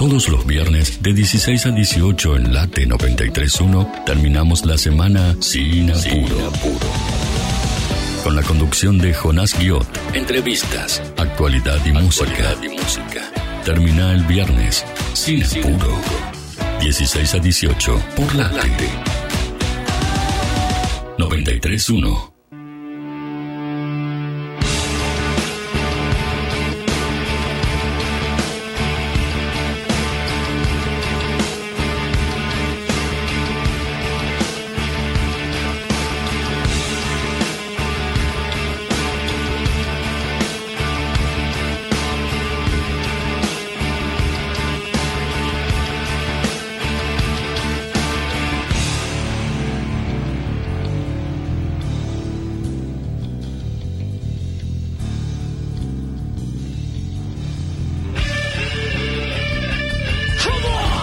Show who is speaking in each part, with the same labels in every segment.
Speaker 1: Todos los viernes de 16 a 18 en Late 93.1 terminamos la semana sin apuro. Con la conducción de Jonás Guiot, entrevistas, actualidad y música. y música. Termina el viernes sin apuro. 16 a 18 por Late 93.1.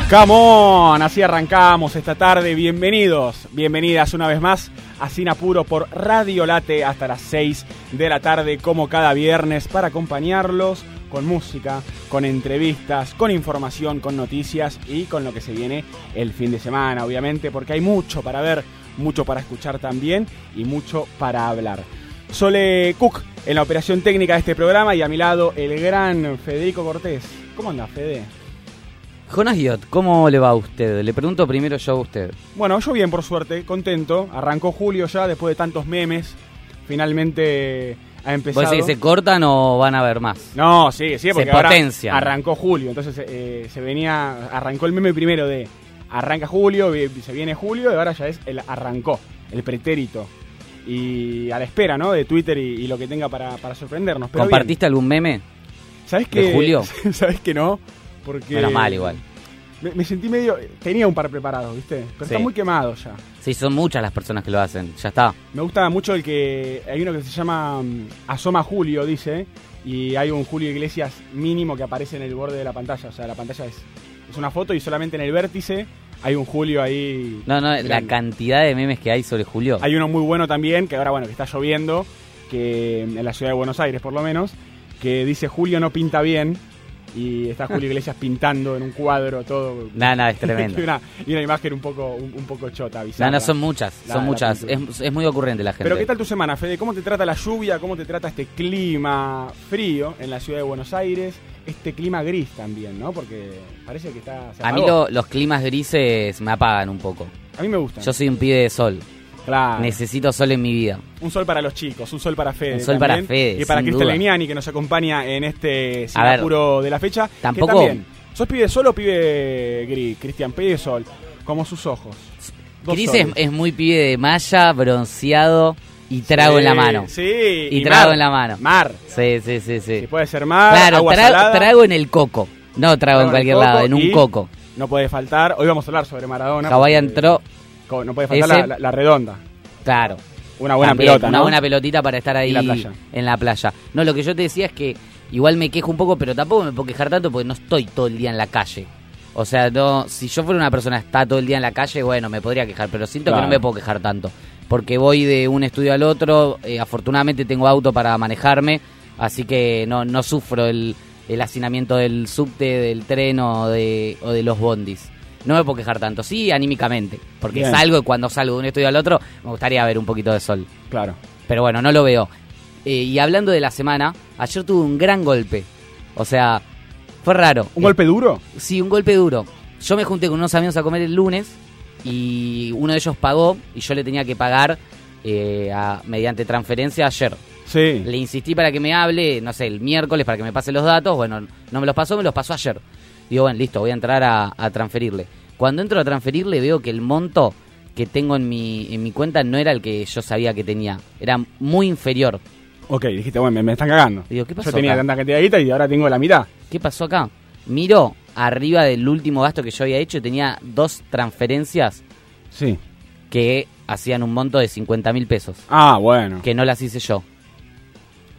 Speaker 2: Come on, así arrancamos esta tarde. Bienvenidos, bienvenidas una vez más a Sin Apuro por Radio Late hasta las 6 de la tarde, como cada viernes, para acompañarlos con música, con entrevistas, con información, con noticias y con lo que se viene el fin de semana, obviamente, porque hay mucho para ver, mucho para escuchar también y mucho para hablar. Sole Cook en la operación técnica de este programa y a mi lado el gran Federico Cortés. ¿Cómo anda, Fede?
Speaker 3: Jonas Giot, ¿cómo le va a usted? Le pregunto primero yo a usted.
Speaker 2: Bueno, yo bien, por suerte, contento. Arrancó julio ya, después de tantos memes. Finalmente ha empezado.
Speaker 3: ¿Vos decís que se cortan o van a haber más?
Speaker 2: No, sí, sí, porque
Speaker 3: se potencia.
Speaker 2: arrancó julio. Entonces eh, se venía, arrancó el meme primero de arranca julio, se viene julio y ahora ya es el arrancó, el pretérito. Y a la espera, ¿no? De Twitter y, lo que tenga para, sorprendernos.
Speaker 3: ¿Compartiste algún meme?
Speaker 2: ¿Sabes que,
Speaker 3: ¿De julio?
Speaker 2: ¿Sabes que no? Porque
Speaker 3: Menos mal igual.
Speaker 2: Me, sentí medio... Tenía un par preparados, ¿viste? Pero está muy quemado ya.
Speaker 3: Sí, son muchas las personas que lo hacen. Ya está.
Speaker 2: Me gusta mucho el que... Hay uno que se llama mm, Asoma Julio, dice. Y hay un Julio Iglesias mínimo que aparece en el borde de la pantalla. O sea, la pantalla es, es una foto y solamente en el vértice hay un Julio ahí.
Speaker 3: No, no, la cantidad de memes que hay sobre Julio.
Speaker 2: Hay uno muy bueno también, que ahora, bueno, que está lloviendo, que en la ciudad de Buenos Aires por lo menos, que dice Julio no pinta bien y está Julio Iglesias pintando en un cuadro todo.
Speaker 3: Nada, nada, es tremendo.
Speaker 2: y, una, una, imagen un poco, un, poco chota, bizarra.
Speaker 3: No, no, son muchas, son muchas. Es, es, muy ocurrente la gente.
Speaker 2: Pero ¿qué tal tu semana, Fede? ¿Cómo te trata la lluvia? ¿Cómo te trata este clima frío en la ciudad de Buenos Aires? Este clima gris también, ¿no? Porque parece que está...
Speaker 3: A mí los climas grises me apagan un poco.
Speaker 2: A mí me gustan.
Speaker 3: Yo soy un pibe de sol. Necesito sol en mi vida.
Speaker 2: Un sol para los chicos, un sol para Fede.
Speaker 3: Un sol para Fede.
Speaker 2: Y para Cristel Leniani, que nos acompaña en este apuro de la fecha.
Speaker 3: Tampoco.
Speaker 2: también, ¿Sos pibe de sol o pibe gris, Cristian? Pibe de sol, como sus ojos.
Speaker 3: Gris es, muy pibe de malla, bronceado y trago en la mano.
Speaker 2: Sí,
Speaker 3: y, trago en la mano.
Speaker 2: Mar.
Speaker 3: Sí, sí, sí, sí.
Speaker 2: puede ser mar,
Speaker 3: claro, trago, en el coco. No trago, en cualquier lado, en un coco.
Speaker 2: No puede faltar, hoy vamos a hablar sobre Maradona.
Speaker 3: Hawái entró.
Speaker 2: No puede faltar la redonda.
Speaker 3: Claro.
Speaker 2: Una buena pelota,
Speaker 3: Una buena pelotita para estar ahí en la, playa. No, lo que yo te decía es que igual me quejo un poco, pero tampoco me puedo quejar tanto porque no estoy todo el día en la calle. O sea, no, si yo fuera una persona que está todo el día en la calle, bueno, me podría quejar, pero siento que no me puedo quejar tanto. Porque voy de un estudio al otro, eh, afortunadamente tengo auto para manejarme, así que no, no sufro el, el hacinamiento del subte, del tren o de, o de los bondis no me puedo quejar tanto. Sí, anímicamente. Porque salgo y cuando salgo de un estudio al otro, me gustaría ver un poquito de sol.
Speaker 2: Claro.
Speaker 3: Pero bueno, no lo veo. Eh, y hablando de la semana, ayer tuve un gran golpe. O sea, fue raro.
Speaker 2: ¿Un golpe duro?
Speaker 3: Sí, un golpe duro. Yo me junté con unos amigos a comer el lunes y uno de ellos pagó y yo le tenía que pagar eh, mediante transferencia ayer.
Speaker 2: Sí.
Speaker 3: Le insistí para que me hable, no sé, el miércoles para que me pase los datos. Bueno, no me los pasó, me los pasó ayer. Digo, bueno, listo, voy a entrar a, transferirle. Cuando entro a transferirle veo que el monto que tengo en mi, en mi cuenta no era el que yo sabía que tenía. Era muy inferior.
Speaker 2: Ok, dijiste, bueno, me, están cagando.
Speaker 3: Digo, ¿qué pasó
Speaker 2: Yo tenía tanta cantidad de y ahora tengo la mitad.
Speaker 3: ¿Qué pasó acá? Miro arriba del último gasto que yo había hecho, tenía dos transferencias.
Speaker 2: Sí.
Speaker 3: Que hacían un monto de 50 mil pesos.
Speaker 2: Ah, bueno.
Speaker 3: Que no las hice yo.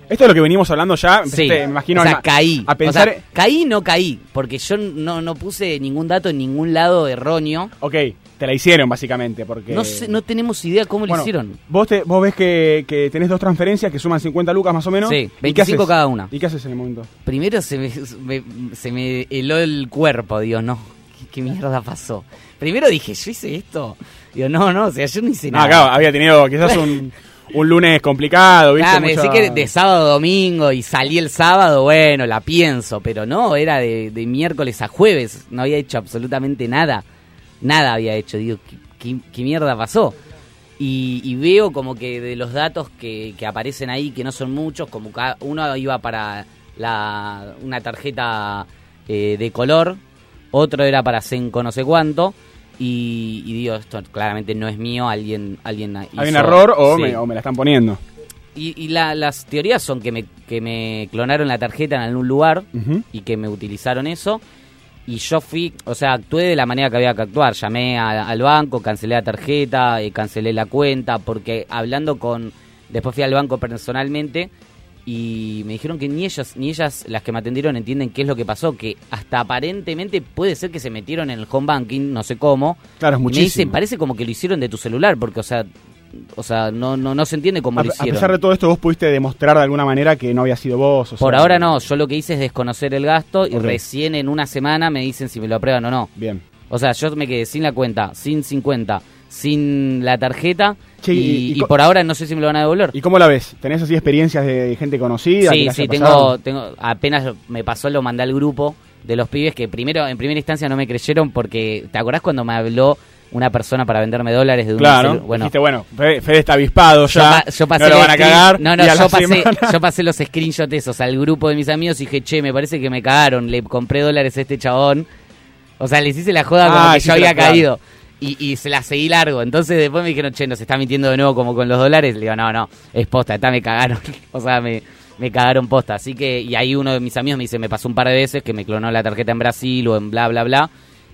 Speaker 2: Esto es lo que venimos hablando ya.
Speaker 3: Sí.
Speaker 2: me imagino
Speaker 3: o sea, caí.
Speaker 2: a pensar.
Speaker 3: caí, no caí, porque yo no, no puse ningún dato en ningún lado erróneo.
Speaker 2: Ok, te la hicieron básicamente, porque...
Speaker 3: No sé, no tenemos idea cómo lo hicieron.
Speaker 2: Vos, te, vos ves que, que, tenés dos transferencias que suman 50 lucas más o menos.
Speaker 3: Sí, 25 cada una.
Speaker 2: ¿Y qué haces en el momento?
Speaker 3: Primero se me, se me heló el cuerpo, digo, no, ¿qué, mierda pasó? Primero dije, ¿yo hice esto? Digo, no, no, o sea, yo no hice nada.
Speaker 2: Ah, claro, había tenido quizás un... un lunes complicado, ¿viste?
Speaker 3: Ah, me decís que de sábado a domingo y salí el sábado, bueno, la pienso, pero no, era de, miércoles a jueves, no había hecho absolutamente nada nada había hecho. Digo, ¿qué, mierda pasó? Y, veo como que de los datos que, aparecen ahí, que no son muchos, como que uno iba para la, una tarjeta eh, de color, otro era para Senco no sé cuánto, y, digo, esto claramente no es mío, alguien, alguien hizo,
Speaker 2: ¿Hay un error o, me, o me la están poniendo?
Speaker 3: Y, las teorías son que me, que me clonaron la tarjeta en algún lugar y que me utilizaron eso y yo fui, o sea, actué de la manera que había que actuar. Llamé al banco, cancelé la tarjeta, eh, cancelé la cuenta, porque hablando con. Después fui al banco personalmente y me dijeron que ni ellas, ni ellas, las que me atendieron, entienden qué es lo que pasó. Que hasta aparentemente puede ser que se metieron en el home banking, no sé cómo.
Speaker 2: Claro, es muchísimo.
Speaker 3: me dicen, parece como que lo hicieron de tu celular, porque, o sea, o sea, no, no, no se entiende cómo lo hicieron.
Speaker 2: A pesar de todo esto, vos pudiste demostrar de alguna manera que no había sido vos.
Speaker 3: Por ahora no, yo lo que hice es desconocer el gasto y recién en una semana me dicen si me lo aprueban o no.
Speaker 2: Bien.
Speaker 3: O sea, yo me quedé sin la cuenta, sin 50, sin la tarjeta y, por ahora no sé si me lo van a devolver.
Speaker 2: ¿Y cómo la ves? ¿Tenés así experiencias de gente conocida?
Speaker 3: Sí, sí, tengo, tengo, apenas me pasó, lo mandé al grupo de los pibes que primero, en primera instancia no me creyeron porque, ¿te acordás cuando me habló una persona para venderme dólares de un
Speaker 2: Claro, bueno, dijiste, bueno, Fede, está avispado ya,
Speaker 3: yo, pasé
Speaker 2: no lo van a cagar.
Speaker 3: No, no, yo pasé, yo pasé, los screenshots esos al grupo de mis amigos y dije, che, me parece que me cagaron, le compré dólares a este chabón. O sea, les hice la joda como ah, que yo había caído. Y, y, se la seguí largo. Entonces después me dijeron, che, nos está mintiendo de nuevo como con los dólares. Le digo, no, no, es posta, está, me cagaron. o sea, me, me cagaron posta. Así que, y ahí uno de mis amigos me dice, me pasó un par de veces que me clonó la tarjeta en Brasil o en bla, bla, bla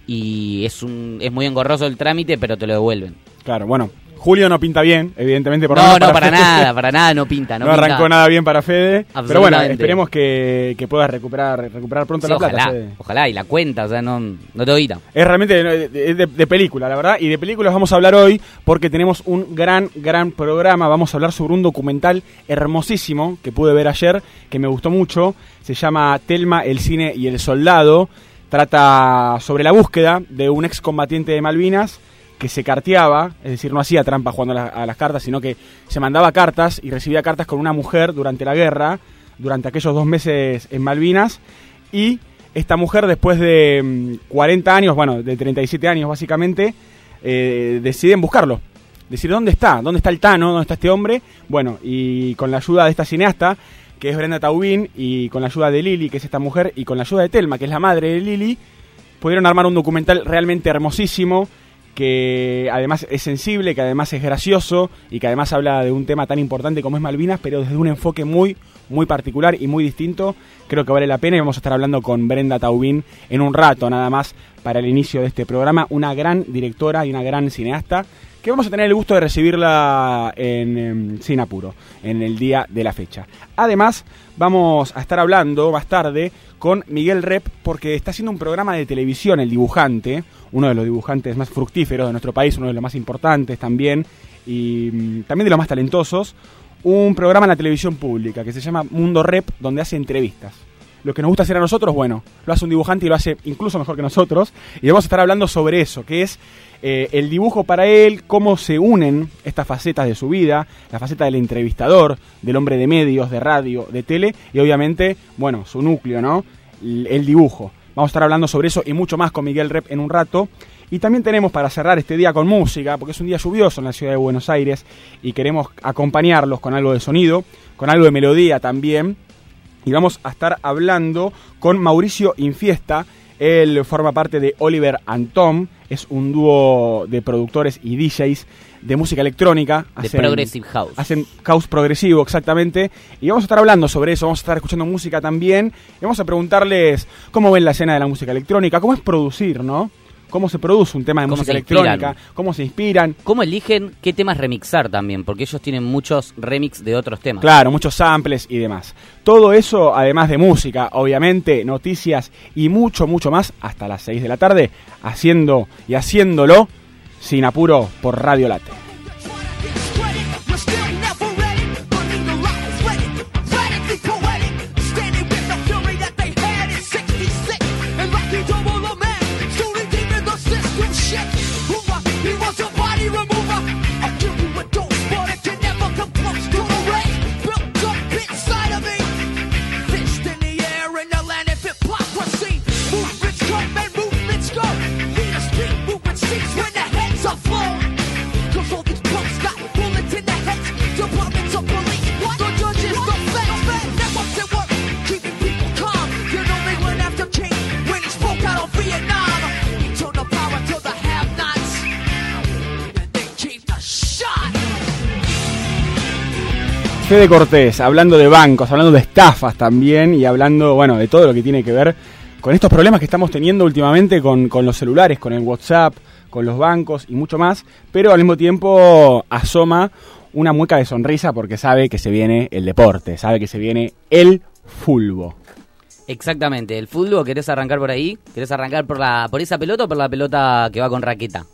Speaker 3: y es un es muy engorroso el trámite, pero te lo devuelven.
Speaker 2: Claro, bueno, Julio no pinta bien, evidentemente.
Speaker 3: Por no, no, para, nada, para nada no pinta. No,
Speaker 2: arrancó nada bien para Fede. Pero bueno, esperemos que, que puedas recuperar recuperar pronto la
Speaker 3: ojalá,
Speaker 2: plata.
Speaker 3: Ojalá, y la cuenta, o sea, no, no te oíta.
Speaker 2: Es realmente de, de, película, la verdad. Y de películas vamos a hablar hoy porque tenemos un gran, gran programa. Vamos a hablar sobre un documental hermosísimo que pude ver ayer, que me gustó mucho. Se llama Telma, el cine y el soldado. Trata sobre la búsqueda de un excombatiente de Malvinas que se carteaba, es decir, no hacía trampa jugando a, las cartas, sino que se mandaba cartas y recibía cartas con una mujer durante la guerra, durante aquellos dos meses en Malvinas, y esta mujer después de 40 mm, años, bueno, de 37 años básicamente, eh, deciden buscarlo. Decir, ¿dónde está? ¿Dónde está el Tano? ¿Dónde está este hombre? Bueno, y con la ayuda de esta cineasta, que es Brenda Taubín, y con la ayuda de Lili, que es esta mujer, y con la ayuda de Telma, que es la madre de Lili, pudieron armar un documental realmente hermosísimo, que además es sensible, que además es gracioso, y que además habla de un tema tan importante como es Malvinas, pero desde un enfoque muy, muy particular y muy distinto. Creo que vale la pena y vamos a estar hablando con Brenda Taubín en un rato, nada más, para el inicio de este programa. Una gran directora y una gran cineasta que vamos a tener el gusto de recibirla en, en Sin Apuro, en el día de la fecha. Además, vamos a estar hablando más tarde con Miguel Rep, porque está haciendo un programa de televisión, El Dibujante, uno de los dibujantes más fructíferos de nuestro país, uno de los más importantes también, y mm, también de los más talentosos, un programa en la televisión pública que se llama Mundo Rep, donde hace entrevistas lo que nos gusta hacer a nosotros, bueno, lo hace un dibujante y lo hace incluso mejor que nosotros. Y vamos a estar hablando sobre eso, que es eh, el dibujo para él, cómo se unen estas facetas de su vida, la faceta del entrevistador, del hombre de medios, de radio, de tele, y obviamente, bueno, su núcleo, ¿no? El, dibujo. Vamos a estar hablando sobre eso y mucho más con Miguel Rep en un rato. Y también tenemos para cerrar este día con música, porque es un día lluvioso en la ciudad de Buenos Aires y queremos acompañarlos con algo de sonido, con algo de melodía también y vamos a estar hablando con Mauricio Infiesta. Él forma parte de Oliver and Tom, es un dúo de productores y DJs de música electrónica.
Speaker 3: De Progressive House.
Speaker 2: Hacen house progresivo, exactamente. Y vamos a estar hablando sobre eso, vamos a estar escuchando música también. Y vamos a preguntarles cómo ven la escena de la música electrónica, cómo es producir, ¿no? Cómo se produce un tema de música electrónica, cómo se inspiran.
Speaker 3: Cómo eligen qué temas remixar también, porque ellos tienen muchos remix de otros temas.
Speaker 2: Claro, muchos samples y demás. Todo eso, además de música, obviamente, noticias y mucho, mucho más, hasta las 6 de la tarde, haciendo y haciéndolo sin apuro por Radio Late. Fede Cortés, hablando de bancos, hablando de estafas también y hablando, bueno, de todo lo que tiene que ver con estos problemas que estamos teniendo últimamente con, los celulares, con el WhatsApp, con los bancos y mucho más, pero al mismo tiempo asoma una mueca de sonrisa porque sabe que se viene el deporte, sabe que se viene el fulbo.
Speaker 3: Exactamente, el fútbol, ¿querés arrancar por ahí? ¿Querés arrancar por la por esa pelota o por la pelota que va con raqueta?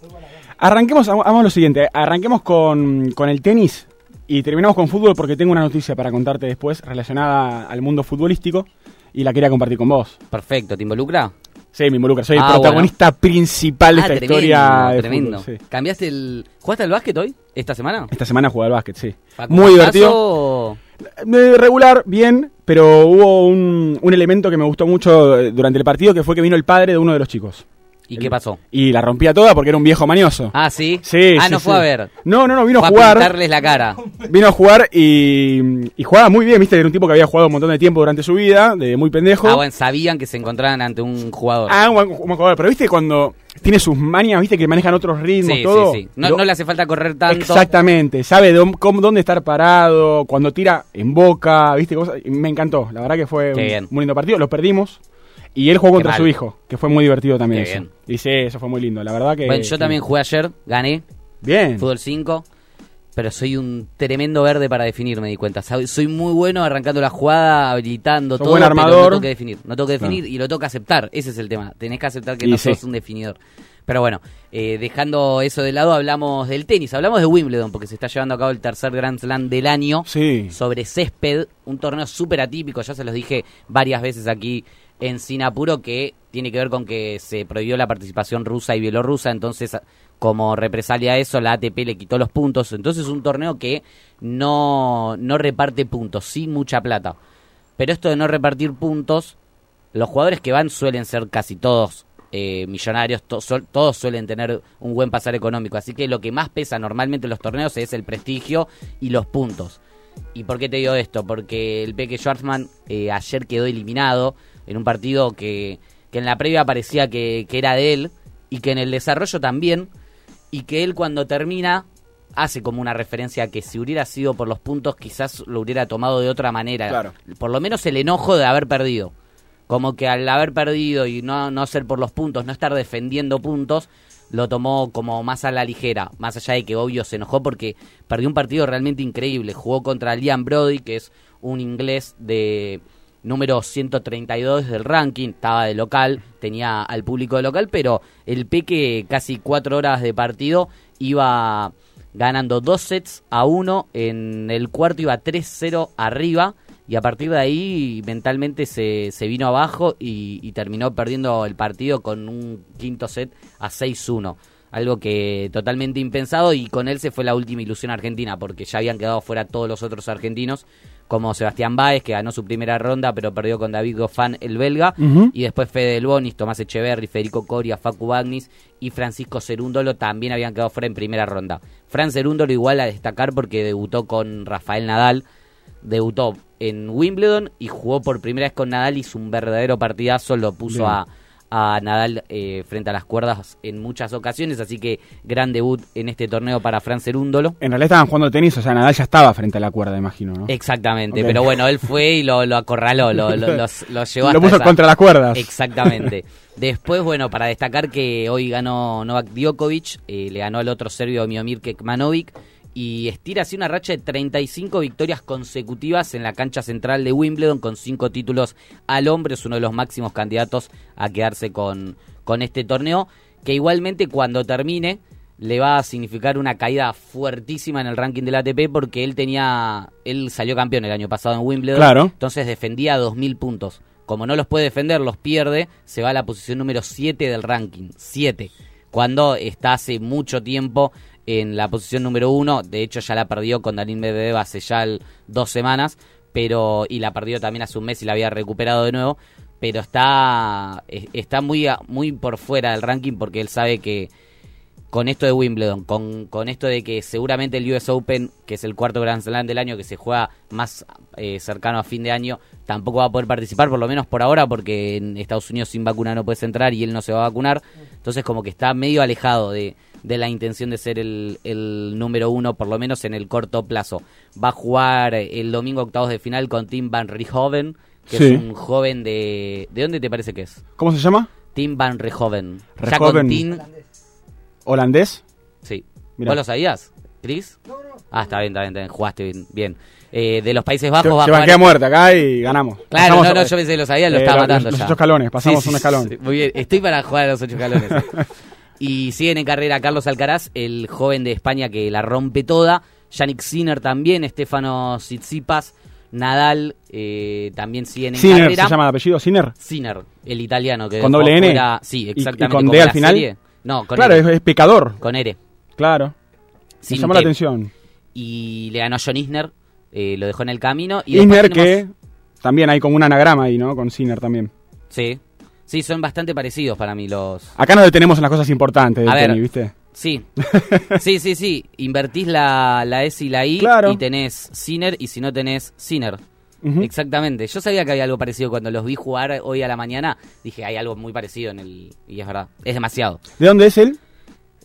Speaker 2: Arranquemos, hagamos lo siguiente, arranquemos con, con el tenis, y terminamos con fútbol porque tengo una noticia para contarte después relacionada al mundo futbolístico y la quería compartir con vos.
Speaker 3: Perfecto, ¿te involucra?
Speaker 2: Sí, me involucra. Soy el ah, protagonista principal de ah, esta historia.
Speaker 3: De tremendo. ¿Cambiaste el. ¿Jugaste al básquet hoy? ¿Esta semana?
Speaker 2: Esta semana jugué al básquet, sí. Muy divertido. Eh, regular, bien, pero hubo un, un elemento que me gustó mucho eh, durante el partido que fue que vino el padre de uno de los chicos.
Speaker 3: ¿Y qué pasó?
Speaker 2: Y la rompía toda porque era un viejo mañoso.
Speaker 3: Ah, ¿sí?
Speaker 2: Sí,
Speaker 3: Ah, no fue a ver.
Speaker 2: No, no, no, vino a jugar.
Speaker 3: A pintarles la cara.
Speaker 2: Vino a jugar y, y jugaba muy bien, viste, era un tipo que había jugado un montón de tiempo durante su vida, de muy pendejo.
Speaker 3: Ah, bueno, sabían que se encontraban ante un jugador.
Speaker 2: Ah, un, jugador, pero viste cuando tiene sus manias, viste, que manejan otros ritmos, sí, todo. Sí, sí.
Speaker 3: No, no, le hace falta correr tanto.
Speaker 2: Exactamente, sabe dónde estar parado, cuando tira en boca, viste, cosas. Me encantó, la verdad que fue un, muy lindo partido, lo perdimos. Y él jugó contra su hijo, que fue muy divertido también. Qué Bien. Y sí, eso fue muy lindo. La verdad que.
Speaker 3: Bueno, yo también jugué ayer, gané.
Speaker 2: Bien.
Speaker 3: Fútbol 5. Pero soy un tremendo verde para definir, me di cuenta. Soy muy bueno arrancando la jugada, habilitando todo.
Speaker 2: Buen armador. Pero
Speaker 3: no tengo que definir. No tengo que definir y lo tengo que aceptar. Ese es el tema. Tenés que aceptar que no sos un definidor. Pero bueno, eh, dejando eso de lado, hablamos del tenis, hablamos de Wimbledon, porque se está llevando a cabo el tercer Grand Slam del año
Speaker 2: sí.
Speaker 3: sobre césped, un torneo súper atípico, ya se los dije varias veces aquí en Sinapuro que tiene que ver con que se prohibió la participación rusa y bielorrusa, entonces como represalia a eso la ATP le quitó los puntos, entonces es un torneo que no, no reparte puntos, sin mucha plata. Pero esto de no repartir puntos, los jugadores que van suelen ser casi todos eh, millonarios, todos suelen tener un buen pasar económico, así que lo que más pesa normalmente en los torneos es el prestigio y los puntos. ¿Y por qué te digo esto? Porque el Peque Schwarzman eh, ayer quedó eliminado en un partido que, que en la previa parecía que, que, era de él y que en el desarrollo también, y que él cuando termina hace como una referencia a que si hubiera sido por los puntos quizás lo hubiera tomado de otra manera. Por lo menos el enojo de haber perdido. Como que al haber perdido y no, no ser por los puntos, no estar defendiendo puntos, lo tomó como más a la ligera, más allá de que obvio se enojó porque perdió un partido realmente increíble. Jugó contra Liam Brody, que es un inglés de número 132 del ranking, estaba de local, tenía al público de local, pero el Peque casi cuatro horas de partido iba ganando dos sets a uno, en el cuarto iba 3-0 arriba y a partir de ahí mentalmente se, se vino abajo y, y, terminó perdiendo el partido con un quinto set a 6-1 algo que totalmente impensado y con él se fue la última ilusión argentina porque ya habían quedado fuera todos los otros argentinos como Sebastián Báez que ganó su primera ronda pero perdió con David Goffin el belga. Y después Fede Del Bonis, Tomás Echeverri, Federico Coria, Facu Bagnis y Francisco Cerúndolo también habían quedado fuera en primera ronda. Fran Cerúndolo igual a destacar porque debutó con Rafael Nadal, debutó en Wimbledon y jugó por primera vez con Nadal, hizo un verdadero partidazo, lo puso a a Nadal eh, frente a las cuerdas en muchas ocasiones, así que gran debut en este torneo para Fran Cerúndolo.
Speaker 2: En realidad estaban jugando tenis, o sea, Nadal ya estaba frente a la cuerda, imagino, ¿no?
Speaker 3: Exactamente, pero bueno, él fue y lo, acorraló, lo, lo, llevó hasta
Speaker 2: Lo puso contra las cuerdas.
Speaker 3: Exactamente. Después, bueno, para destacar que hoy ganó Novak Djokovic, eh, le ganó al otro serbio Miomir Kekmanovic, y estira así una racha de 35 victorias consecutivas en la cancha central de Wimbledon con cinco títulos al hombre. Es uno de los máximos candidatos a quedarse con, con este torneo, que igualmente cuando termine le va a significar una caída fuertísima en el ranking del ATP porque él tenía, él salió campeón el año pasado en Wimbledon,
Speaker 2: claro.
Speaker 3: entonces defendía 2.000 puntos. Como no los puede defender, los pierde, se va a la posición número 7 del ranking, 7, cuando está hace mucho tiempo en la posición número uno. De hecho, ya la perdió con Daniel Medvedev hace ya dos semanas, pero y la perdió también hace un mes y la había recuperado de nuevo. Pero está, está muy, muy por fuera del ranking porque él sabe que con esto de Wimbledon, con, con esto de que seguramente el US Open, que es el cuarto Grand Slam del año, que se juega más eh, cercano a fin de año, tampoco va a poder participar, por lo menos por ahora, porque en Estados Unidos sin vacuna no puedes entrar y él no se va a vacunar. Entonces como que está medio alejado de, de la intención de ser el, el, número uno, por lo menos en el corto plazo. Va a jugar el domingo octavos de final con Tim Van Rijoven, que es un joven de... ¿De dónde te parece que es?
Speaker 2: ¿Cómo se llama?
Speaker 3: Tim Van Rijoven.
Speaker 2: Rehoven. ¿Holandés?
Speaker 3: Sí. ¿Vos lo sabías, Chris? No, no. Ah, está bien, está bien, jugaste bien. bien. Eh, de los Países Bajos
Speaker 2: va a jugar... muerta acá y ganamos.
Speaker 3: Claro, no, no, yo pensé que lo sabía, lo eh, estaba matando
Speaker 2: los,
Speaker 3: ya.
Speaker 2: ocho escalones, pasamos un escalón.
Speaker 3: muy bien, estoy para jugar a los ocho escalones. Y siguen en carrera Carlos Alcaraz, el joven de España que la rompe toda. Yannick Sinner también, Estefano Tsitsipas, Nadal eh, también siguen en
Speaker 2: Sinner,
Speaker 3: carrera.
Speaker 2: ¿se llama el apellido Sinner?
Speaker 3: Sinner, el italiano que
Speaker 2: ¿Con doble N?
Speaker 3: sí, exactamente.
Speaker 2: ¿Y, con D al final?
Speaker 3: No, con
Speaker 2: Claro, es, pecador.
Speaker 3: Con R.
Speaker 2: Claro. Me llama la atención.
Speaker 3: Y le ganó a John Isner, eh, lo dejó en el camino. Y
Speaker 2: Isner que también hay como un anagrama ahí, ¿no? Con Sinner también.
Speaker 3: Sí, Sí, son bastante parecidos para mí los...
Speaker 2: Acá nos detenemos en las cosas importantes del tenis, ¿viste?
Speaker 3: Sí, sí, sí, sí. Invertís la, la S y la I y tenés Sinner y si no tenés Sinner. Exactamente. Yo sabía que había algo parecido cuando los vi jugar hoy a la mañana. Dije, hay algo muy parecido en el... Y es verdad, es demasiado.
Speaker 2: ¿De dónde es él?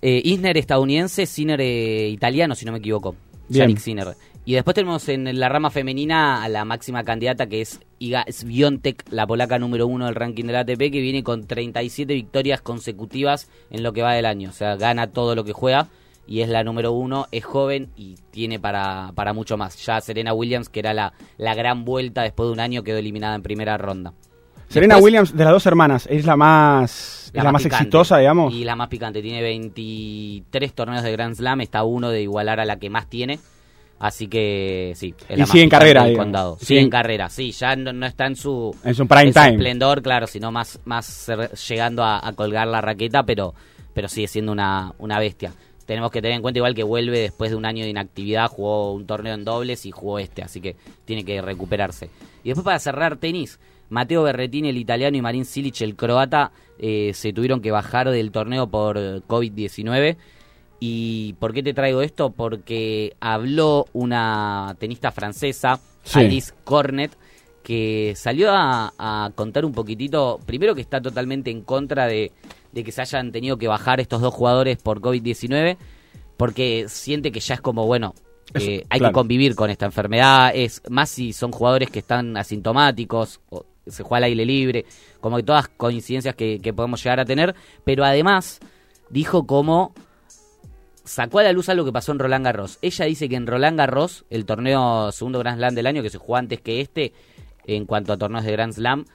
Speaker 3: Eh, Isner estadounidense, Sinner eh, italiano, si no me equivoco. Yannick Sinner. Y después tenemos en la rama femenina a la máxima candidata que es Iga Swiatek, la polaca número uno del ranking del ATP, que viene con 37 victorias consecutivas en lo que va del año. O sea, gana todo lo que juega y es la número uno, es joven y tiene para, para mucho más. Ya Serena Williams, que era la, la gran vuelta después de un año, quedó eliminada en primera ronda.
Speaker 2: Serena Williams, de las dos hermanas, es la más, la, más, exitosa, digamos.
Speaker 3: Y la más picante, tiene 23 torneos de Grand Slam, está uno de igualar a la que más tiene. Así que sí.
Speaker 2: Es y sigue en carrera.
Speaker 3: Condado. Sigue en carrera, sí. Ya no, está en su,
Speaker 2: en su prime time.
Speaker 3: esplendor, claro, sino más, más llegando a, colgar la raqueta, pero, pero sigue siendo una, una bestia. Tenemos que tener en cuenta igual que vuelve después de un año de inactividad, jugó un torneo en dobles y jugó este, así que tiene que recuperarse. Y después para cerrar tenis, Mateo Berretini, el italiano, y Marín Silic, el croata, eh, se tuvieron que bajar del torneo por COVID-19 ¿Y por qué te traigo esto? Porque habló una tenista francesa, Alice Cornet, que salió a, contar un poquitito, primero que está totalmente en contra de, que se hayan tenido que bajar estos dos jugadores por COVID-19, porque siente que ya es como, bueno, eh, hay que convivir con esta enfermedad, es más si son jugadores que están asintomáticos, o se juega al aire libre, como que todas coincidencias que, que podemos llegar a tener, pero además dijo como sacó a la luz algo que pasó en Roland Garros. Ella dice que en Roland Garros, el torneo segundo Grand Slam del año, que se jugó antes que este, en cuanto a torneos de Grand Slam,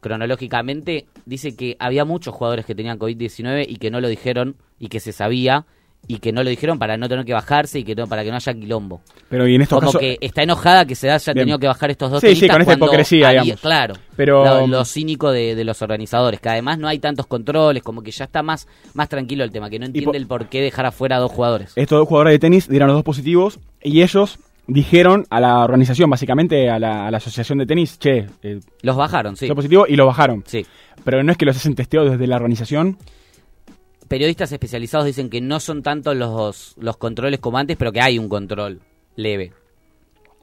Speaker 3: cronológicamente, dice que había muchos jugadores que tenían COVID-19 y que no lo dijeron y que se sabía y que no lo dijeron para no tener que bajarse y que no, para que no haya quilombo.
Speaker 2: Pero y en estos
Speaker 3: Como que está enojada que se haya tenido que bajar estos dos
Speaker 2: Sí, sí, con esta hipocresía, digamos.
Speaker 3: Claro. Pero lo, cínico de, los organizadores, que además no hay tantos controles, como que ya está más, más tranquilo el tema, que no entiende el por qué dejar afuera a dos jugadores.
Speaker 2: Estos dos jugadores de tenis dieron los dos positivos y ellos dijeron a la organización, básicamente a la, asociación de tenis, che,
Speaker 3: eh, los bajaron, sí.
Speaker 2: Los positivos y los bajaron.
Speaker 3: Sí.
Speaker 2: Pero no es que los hacen testeo desde la organización
Speaker 3: periodistas especializados dicen que no son tanto los, los controles como antes, pero que hay un control leve.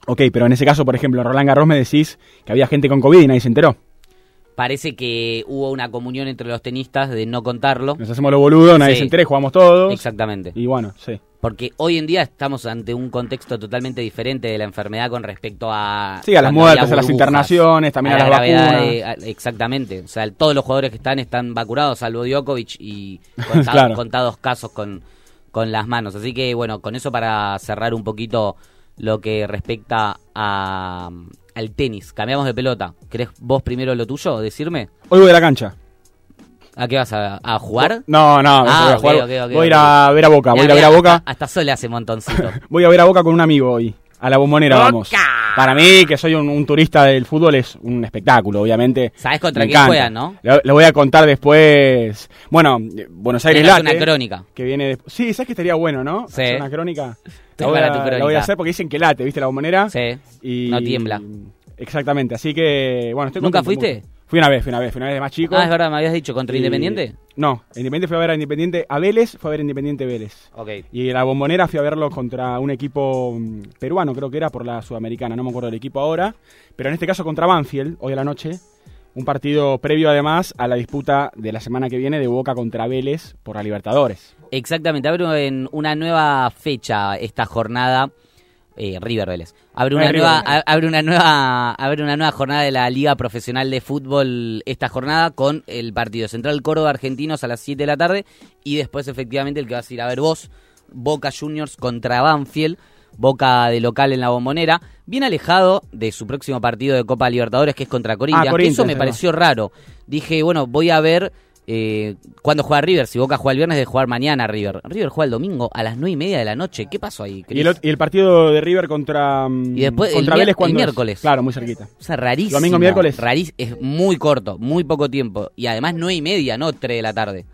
Speaker 2: Ok, pero en ese caso, por ejemplo, Roland Garros me decís que había gente con COVID y nadie se enteró.
Speaker 3: Parece que hubo una comunión entre los tenistas de no contarlo.
Speaker 2: Nos hacemos lo boludo, nadie se entere, jugamos todos.
Speaker 3: Exactamente.
Speaker 2: Y bueno, sí.
Speaker 3: Porque hoy en día estamos ante un contexto totalmente diferente de la enfermedad con respecto a...
Speaker 2: Sí, a las muertes, a las internaciones, también a, las vacunas.
Speaker 3: exactamente. O sea, todos los jugadores que están están vacunados, salvo Djokovic y contados casos con, con las manos. Así que, bueno, con eso para cerrar un poquito lo que respecta a, al tenis. Cambiamos de pelota. ¿Querés vos primero lo tuyo, decirme?
Speaker 2: Hoy voy a la cancha.
Speaker 3: ¿A qué vas a, jugar?
Speaker 2: No, no,
Speaker 3: ah,
Speaker 2: voy a voy a ir a ver a Boca, voy a ir a ver a Boca.
Speaker 3: Hasta, hasta hace montoncito.
Speaker 2: voy a ver a Boca con un amigo hoy. A la bombonera vamos. Para mí, que soy un, turista del fútbol, es un espectáculo, obviamente.
Speaker 3: ¿Sabes contra quién juegan, no?
Speaker 2: Lo, voy a contar después. Bueno, Buenos Aires Late.
Speaker 3: una crónica.
Speaker 2: Que viene Sí, ¿sabes que estaría bueno, no?
Speaker 3: Sí.
Speaker 2: una crónica. Voy, a, voy, a, hacer porque dicen que late, ¿viste? La bombonera.
Speaker 3: Sí. Y, no tiembla.
Speaker 2: Exactamente, así que, bueno, estoy
Speaker 3: ¿Nunca fuiste?
Speaker 2: Fui una vez, fui una vez, fui una vez de más chico.
Speaker 3: Ah, es verdad, me habías dicho, ¿contra Independiente?
Speaker 2: No, Independiente fue a ver a Independiente, a Vélez fue a ver a Independiente Vélez.
Speaker 3: Ok.
Speaker 2: Y la bombonera fui a verlo contra un equipo mm, peruano, creo que era por la Sudamericana, no me acuerdo del equipo ahora. Pero en este caso contra Banfield, hoy a la noche. Un partido previo además a la disputa de la semana que viene de Boca contra Vélez por la Libertadores.
Speaker 3: Exactamente, abre en una nueva fecha esta jornada eh, River Vélez. Abre una, nueva, abre, una nueva, abre una nueva jornada de la Liga Profesional de Fútbol esta jornada con el partido Central Córdoba Argentinos a las 7 de la tarde y después efectivamente el que vas a ir a ver vos, Boca Juniors contra Banfield. Boca de local en la bombonera, bien alejado de su próximo partido de Copa Libertadores que es contra Corinthians. Ah, eso me pareció raro. Dije, bueno, voy a ver eh, cuando juega River, si Boca juega el viernes, de jugar mañana River. River juega el domingo a las nueve y media de la noche. ¿Qué pasó ahí?
Speaker 2: Y el, partido de River contra,
Speaker 3: mm, y después, contra Vélez cuando miércoles.
Speaker 2: Claro, muy cerquita.
Speaker 3: O sea, rarísimo.
Speaker 2: Domingo, miércoles.
Speaker 3: es muy corto, muy poco tiempo. Y además nueve y media, no tres de la tarde.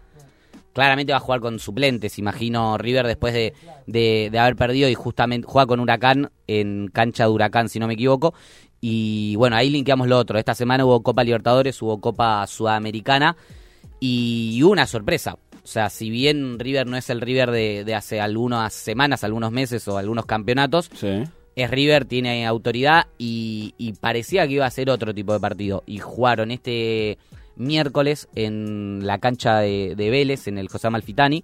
Speaker 3: Claramente va a jugar con suplentes, imagino River después de, de, de haber perdido y justamente juega con Huracán en cancha de Huracán, si no me equivoco. Y bueno, ahí linkeamos lo otro. Esta semana hubo Copa Libertadores, hubo Copa Sudamericana y una sorpresa. O sea, si bien River no es el River de, hace algunas semanas, algunos meses o algunos campeonatos, es River, tiene autoridad y, parecía que iba a ser otro tipo de partido. Y jugaron este miércoles en la cancha de, Vélez, en el José Amalfitani.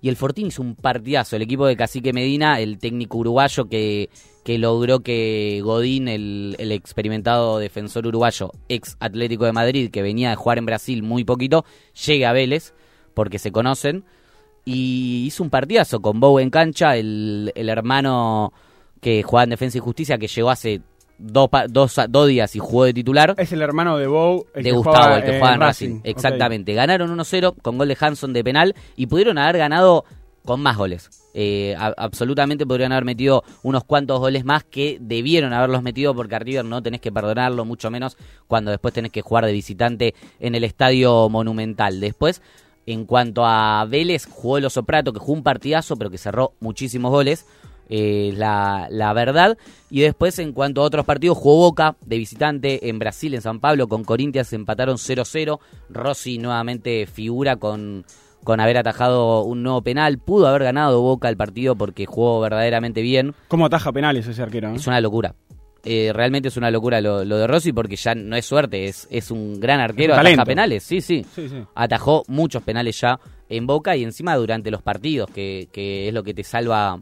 Speaker 3: Y el Fortín hizo un partidazo. El equipo de Cacique Medina, el técnico uruguayo que, que logró que Godín, el, el, experimentado defensor uruguayo, ex Atlético de Madrid, que venía de jugar en Brasil muy poquito, llegue a Vélez, porque se conocen. Y hizo un partidazo con Bow en cancha, el, el hermano que jugaba en Defensa y Justicia, que llegó hace dos, dos, días y jugó de titular.
Speaker 2: Es el hermano de Bow,
Speaker 3: el de Gustavo, el que jugaba en Racing. Exactamente. Ganaron 1-0 con gol de Hanson de penal y pudieron haber ganado con más goles. Eh, absolutamente podrían haber metido unos cuantos goles más que debieron haberlos metido porque a River no tenés que perdonarlo, mucho menos cuando después tenés que jugar de visitante en el estadio monumental. Después, en cuanto a Vélez, jugó el Osoprato, que jugó un partidazo, pero que cerró muchísimos goles eh, la, la, verdad. Y después, en cuanto a otros partidos, jugó Boca de visitante en Brasil, en San Pablo, con Corinthians empataron 0-0. Rossi nuevamente figura con, con haber atajado un nuevo penal. Pudo haber ganado Boca el partido porque jugó verdaderamente bien.
Speaker 2: ¿Cómo ataja penales ese arquero?
Speaker 3: Es una locura. Eh, realmente es una locura lo, de Rossi porque ya no es suerte, es, es un gran arquero, ataja penales, sí, sí, Atajó muchos penales ya en Boca y encima durante los partidos, que, que es lo que te salva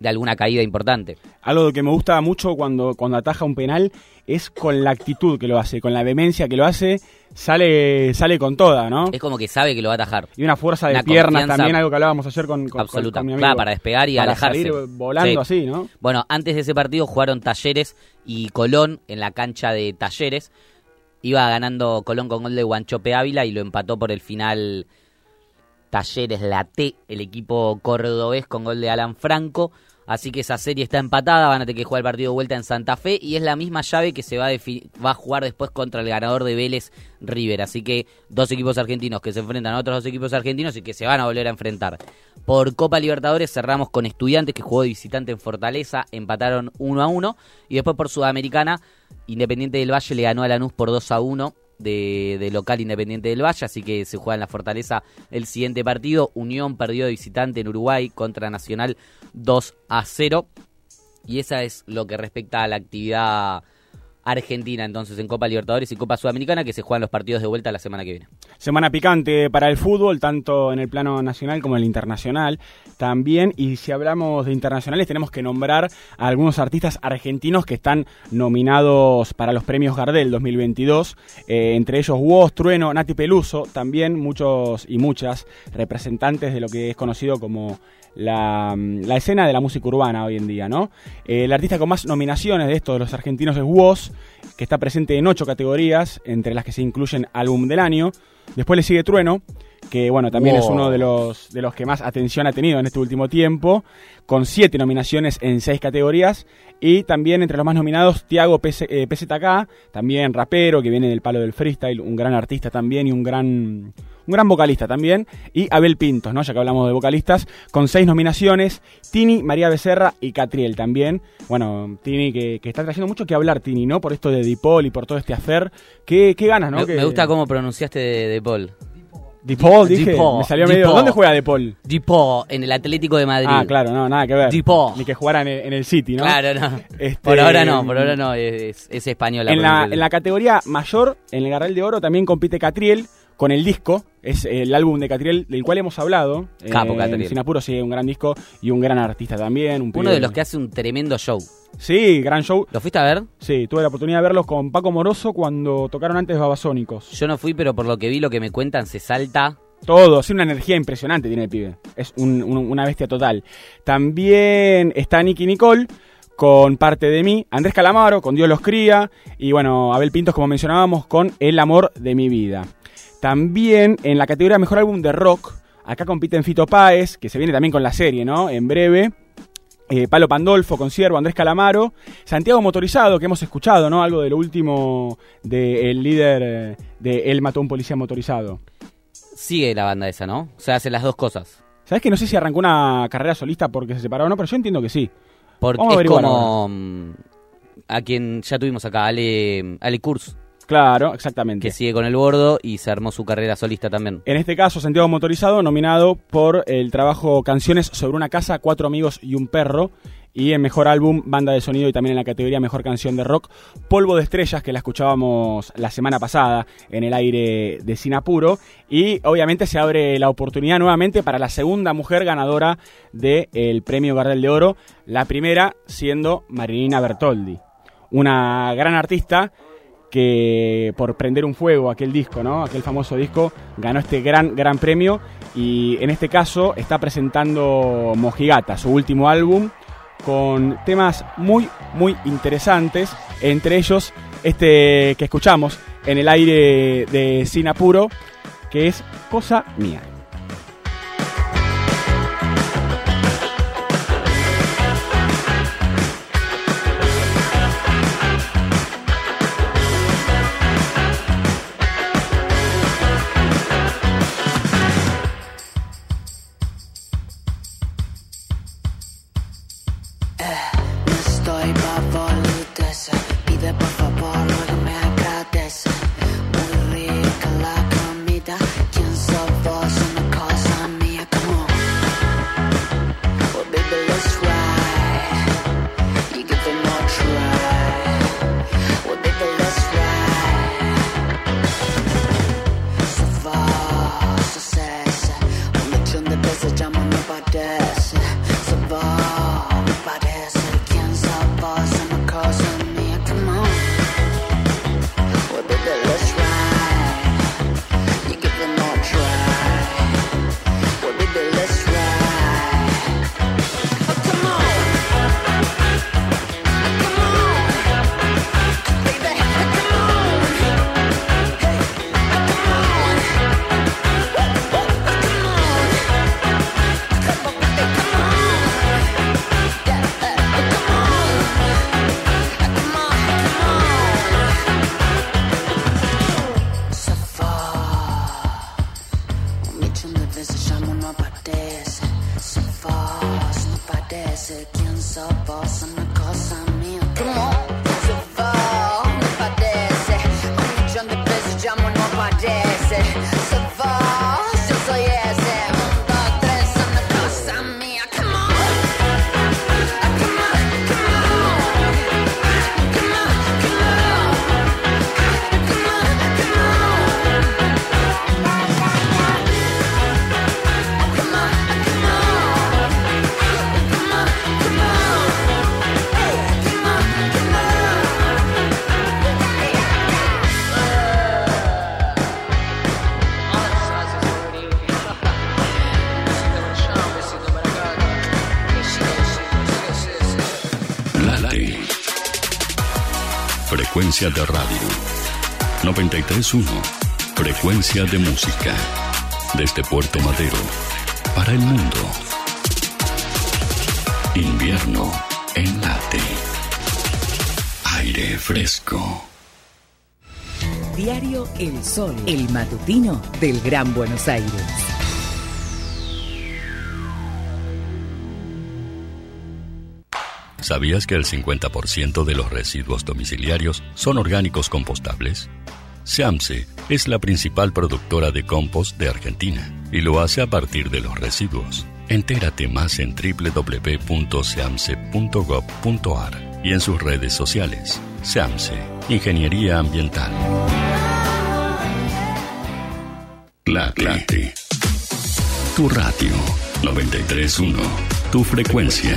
Speaker 3: de alguna caída importante.
Speaker 2: Algo que me gusta mucho cuando, cuando ataja un penal es con la actitud que lo hace, con la vehemencia que lo hace, sale sale con toda, ¿no?
Speaker 3: Es como que sabe que lo va a atajar.
Speaker 2: Y una fuerza de piernas también, algo que hablábamos ayer con, con,
Speaker 3: Absoluta.
Speaker 2: mi amigo.
Speaker 3: para despegar y alejarse.
Speaker 2: volando así, ¿no?
Speaker 3: Bueno, antes de ese partido jugaron Talleres y Colón en la cancha de Talleres. Iba ganando Colón con gol de Guanchope Ávila y lo empató por el final Talleres La T, el equipo cordobés con gol de Alan Franco. Así que esa serie está empatada, van a tener que jugar el partido de vuelta en Santa Fe y es la misma llave que se va a, va a jugar después contra el ganador de Vélez River. Así que dos equipos argentinos que se enfrentan a otros dos equipos argentinos y que se van a volver a enfrentar. Por Copa Libertadores cerramos con Estudiantes que jugó de visitante en Fortaleza, empataron 1 a 1 y después por Sudamericana Independiente del Valle le ganó a Lanús por 2 a 1 de, local Independiente del Valle, así que se juega en la Fortaleza el siguiente partido. Unión perdió de visitante en Uruguay contra Nacional 2 a 0. Y esa es lo que respecta a la actividad Argentina entonces en Copa Libertadores y Copa Sudamericana que se juegan los partidos de vuelta la semana que viene.
Speaker 2: Semana picante para el fútbol, tanto en el plano nacional como en el internacional también. Y si hablamos de internacionales, tenemos que nombrar a algunos artistas argentinos que están nominados para los premios Gardel 2022. Eh, entre ellos Woz, Trueno, Nati Peluso, también muchos y muchas representantes de lo que es conocido como la, escena de la música urbana hoy en día, ¿no? Eh, el artista con más nominaciones de estos de los argentinos es Woz, que está presente en ocho categorías, entre las que se incluyen álbum del año. Después le sigue Trueno, que bueno, también es uno de los, de los que más atención ha tenido en este último tiempo, con siete nominaciones en seis categorías, y también entre los más nominados, Tiago PZK, también rapero, que viene del palo del freestyle, un gran artista también y un gran, un gran vocalista también, y Abel Pintos, ¿no? ya que hablamos de vocalistas, con seis nominaciones, Tini, María Becerra y Catriel también. Bueno, Tini que, está trayendo mucho que hablar, Tini, ¿no? Por esto de Dipol y por todo este hacer. ¿Qué, qué ganas, no?
Speaker 3: Me, gusta cómo pronunciaste de Dipol.
Speaker 2: Dipol, dije. Me salió medio. ¿Dónde juega Dipol?
Speaker 3: Dipol, en el Atlético de Madrid.
Speaker 2: Ah, claro, no, nada que ver. Dipol. Ni que jugara en el, City, ¿no?
Speaker 3: Claro, no. Este, por ahora no, por ahora no, es, es española.
Speaker 2: En la, en la categoría mayor, en el Garral de Oro, también compite Catriel con el disco. Es el álbum de Catriel del cual hemos hablado.
Speaker 3: Capo, Catriel.
Speaker 2: Sin apuro, sí, un gran disco y un gran artista también.
Speaker 3: Uno de los que hace un tremendo show.
Speaker 2: Sí, gran show.
Speaker 3: ¿Lo fuiste a ver?
Speaker 2: Sí, tuve la oportunidad de verlos con Paco Moroso cuando tocaron antes Babasónicos.
Speaker 3: Yo no fui, pero por lo que vi, lo que me cuentan, se salta
Speaker 2: todo, sí, una energía impresionante tiene el pibe. Es una bestia total. También está Nicky Nicole con parte de mí, Andrés Calamaro con Dios los cría y bueno, Abel Pintos como mencionábamos con El amor de mi vida. También en la categoría Mejor Álbum de Rock, acá compiten Fito Páez, que se viene también con la serie, ¿no? En breve. Eh, Palo Pandolfo, Conciervo, Andrés Calamaro, Santiago Motorizado, que hemos escuchado, ¿no? Algo de lo último del líder eh, de Él mató a un policía motorizado
Speaker 3: sigue la banda esa, ¿no? O sea, hace las dos cosas.
Speaker 2: ¿Sabes que no sé si arrancó una carrera solista porque se separó o no? Pero yo entiendo que sí.
Speaker 3: Porque es como mm, a quien ya tuvimos acá, Ale, Ale Kurz.
Speaker 2: Claro, exactamente.
Speaker 3: Que sigue con el bordo y se armó su carrera solista también.
Speaker 2: En este caso, Santiago Motorizado, nominado por el trabajo Canciones sobre una casa, cuatro amigos y un perro. Y en Mejor Álbum, Banda de Sonido y también en la categoría Mejor Canción de Rock, Polvo de Estrellas, que la escuchábamos la semana pasada en el aire de Sinapuro. Y obviamente se abre la oportunidad nuevamente para la segunda mujer ganadora del Premio Gardel de Oro, la primera siendo Marilina Bertoldi, una gran artista que por prender un fuego aquel disco, ¿no? Aquel famoso disco ganó este gran gran premio y en este caso está presentando Mojigata, su último álbum con temas muy, muy interesantes, entre ellos este que escuchamos en el aire de Sinapuro, que es Cosa Mía.
Speaker 1: De radio. 931, frecuencia de música. Desde Puerto Madero, para el mundo. Invierno en late. Aire fresco.
Speaker 4: Diario El Sol, el matutino del Gran Buenos Aires.
Speaker 1: ¿Sabías que el 50% de los residuos domiciliarios son orgánicos compostables? SEAMSE es la principal productora de compost de Argentina y lo hace a partir de los residuos. Entérate más en www.seamse.gov.ar y en sus redes sociales. SEAMSE, Ingeniería Ambiental. Late. Tu radio 931. Tu frecuencia.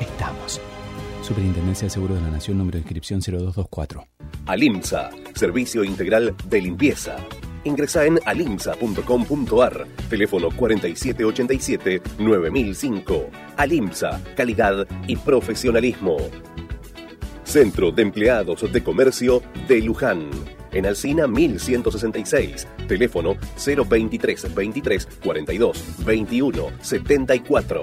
Speaker 5: Estamos.
Speaker 6: Superintendencia de Seguros de la Nación, número de inscripción 0224.
Speaker 7: Alimsa, Servicio Integral de Limpieza. Ingresa en alimsa.com.ar, teléfono 4787-9005. Alimsa, calidad y profesionalismo. Centro de Empleados de Comercio de Luján en Alcina 1166, teléfono 023 23 42 21 74.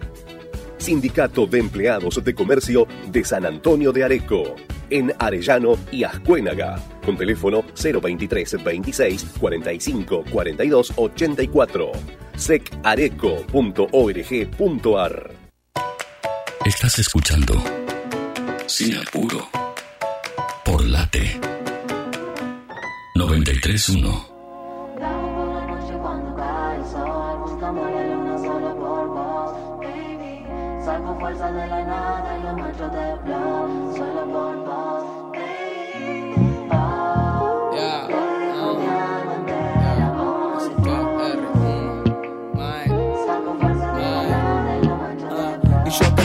Speaker 7: Sindicato de Empleados de Comercio de San Antonio de Areco. En Arellano y Ascuénaga. Con teléfono 023 26 45 42 84. secareco.org.ar
Speaker 1: Estás escuchando Sin Apuro por Late 931.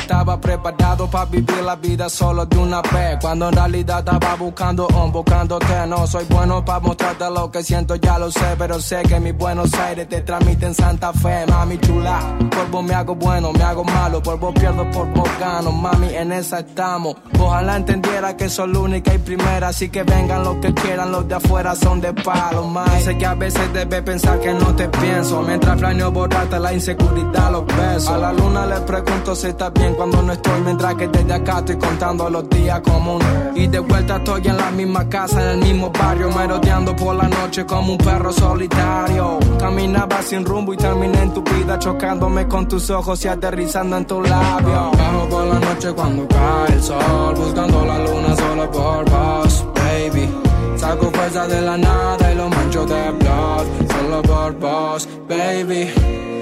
Speaker 8: está estaba preparado para vivir la vida solo de una vez. Cuando en realidad estaba buscando un, buscándote No soy bueno para mostrarte lo que siento, ya lo sé Pero sé que mis Buenos Aires te transmiten Santa Fe. Mami chula, por vos me hago bueno, me hago malo Por vos pierdo, por vos gano. Mami, en esa estamos. Ojalá entendiera que soy la única y primera Así que vengan los que quieran, los de afuera son de palo Mami, sé que a veces debes pensar que no te pienso Mientras planeo borrarte la inseguridad, los besos. A la luna le pregunto si está bien cuando no estoy Mientras que desde acá estoy contando los días comunes Y de vuelta estoy en la misma casa, en el mismo barrio Merodeando por la noche como un perro solitario. Caminaba sin rumbo y terminé en tu vida Chocándome con tus ojos y aterrizando en tus labios. Bajo por la noche cuando cae el sol Buscando la luna solo por vos, baby. Saco fuerza de la nada y lo mancho de blood Solo por vos, baby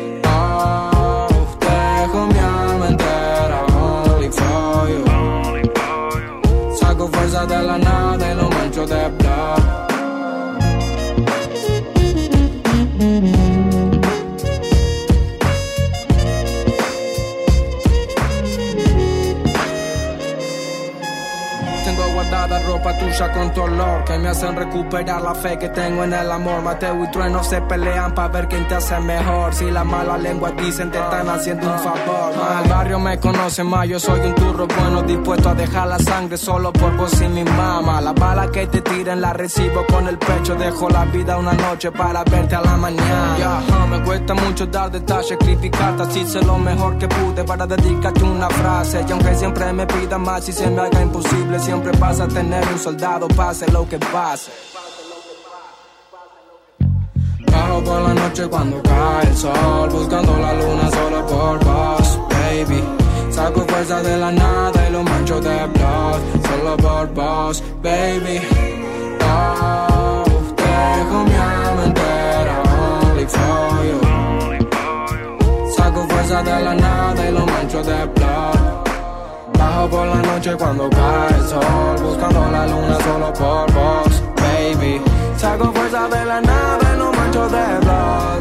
Speaker 8: Saco fuerza de la nada y lo mancho de blood ropa tuya con tu olor Que me hacen recuperar la fe que tengo en el amor. Mateo y Trueno se pelean para ver quién te hace mejor. Si las malas lenguas dicen te están haciendo un favor. El barrio me conoce más, yo soy un turro bueno Dispuesto a dejar la sangre solo por vos y mi mamá. La bala que te tiren la recibo con el pecho Dejo la vida una noche para verte a la mañana. Me cuesta mucho dar detalles, criticarte así hice lo mejor que pude para dedicarte una frase. Y aunque siempre me pida más y se me haga imposible, siempre pasa a tener un soldado, pase lo que pase. Bajo por la noche cuando cae el sol, buscando la luna solo por vos, baby. Saco fuerza de la nada y lo mancho de blood, solo por vos, baby. Oh, dejo mi alma entera, only for you. Saco fuerza de la nada y lo mancho de blood. Bajo por la noche cuando cae el sol, buscando la luna solo por vos, baby. Saco fuerza de la y lo mancho de blood,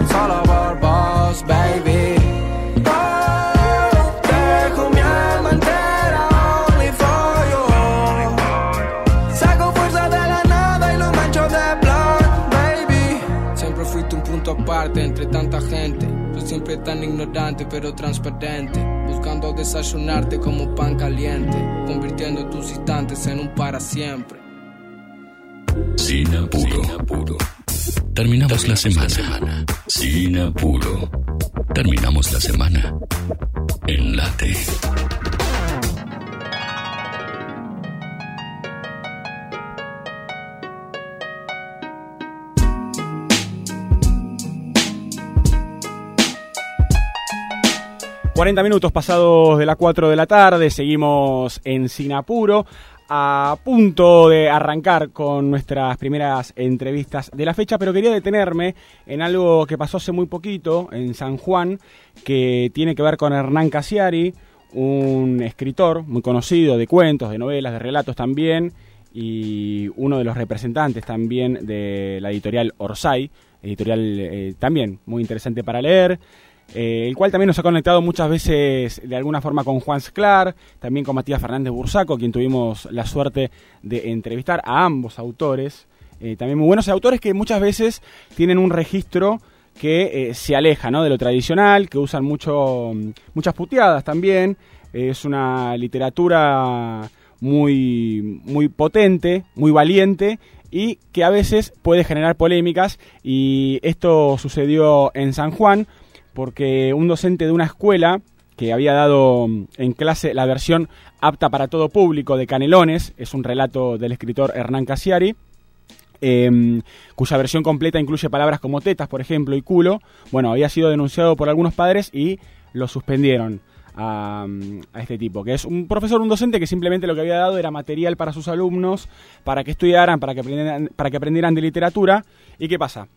Speaker 8: Tan ignorante pero transparente. Buscando desayunarte como pan caliente. Convirtiendo tus instantes en un para siempre.
Speaker 1: Sin apuro. Terminamos la semana. Sin apuro. Terminamos la semana. En
Speaker 2: ...40 minutos pasados de las 4 de la tarde... ...seguimos en Sinapuro... ...a punto de arrancar con nuestras primeras entrevistas de la fecha... ...pero quería detenerme en algo que pasó hace muy poquito... ...en San Juan... ...que tiene que ver con Hernán Casiari... ...un escritor muy conocido de cuentos, de novelas, de relatos también... ...y uno de los representantes también de la editorial Orsay... ...editorial eh, también muy interesante para leer... Eh, el cual también nos ha conectado muchas veces de alguna forma con Juan Sclar, también con Matías Fernández Bursaco, quien tuvimos la suerte de entrevistar a ambos autores, eh, también muy buenos autores que muchas veces tienen un registro que eh, se aleja ¿no? de lo tradicional, que usan mucho, muchas puteadas también, es una literatura muy, muy potente, muy valiente y que a veces puede generar polémicas y esto sucedió en San Juan porque un docente de una escuela que había dado mm, en clase la versión apta para todo público de Canelones, es un relato del escritor Hernán Casiari, em, cuya versión completa incluye palabras como tetas, por ejemplo, y culo, bueno, había sido denunciado por algunos padres y lo suspendieron. A, mm, a, este tipo, que es un profesor, un docente que simplemente lo que había dado era material para sus alumnos, para que estudiaran, para que aprendieran, para que aprendieran de literatura. ¿Y qué pasa?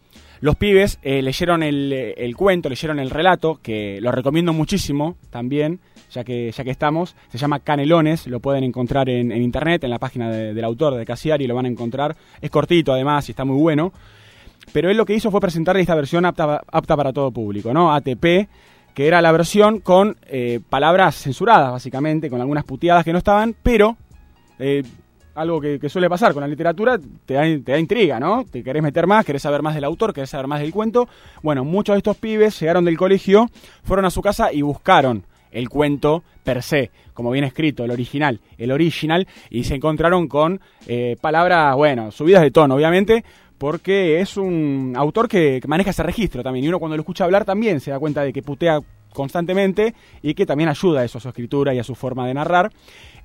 Speaker 2: Los pibes eh, leyeron el, cuento, leyeron el relato, que lo recomiendo muchísimo también, ya que, ya que estamos. Se llama Canelones, lo pueden encontrar en, internet, en la página de, del autor, de Casiari, lo van a encontrar. Es cortito además y está muy bueno. Pero él lo que hizo fue presentar esta versión apta, apta para todo público, ¿no? ATP, que era la versión con eh, palabras censuradas, básicamente, con algunas puteadas que no estaban, pero eh, algo que, suele pasar con la literatura, te da, intriga, ¿no? Te querés meter más, querés saber más del autor, querés saber más del cuento. Bueno, muchos de estos pibes llegaron del colegio, fueron a su casa y buscaron el cuento per se, como bien escrito, el original, el original, y se encontraron con eh, palabras, bueno, subidas de tono, obviamente, porque es un autor que, maneja ese registro también, y uno cuando lo escucha hablar también se da cuenta de que putea constantemente y que también ayuda eso, a su escritura y a su forma de narrar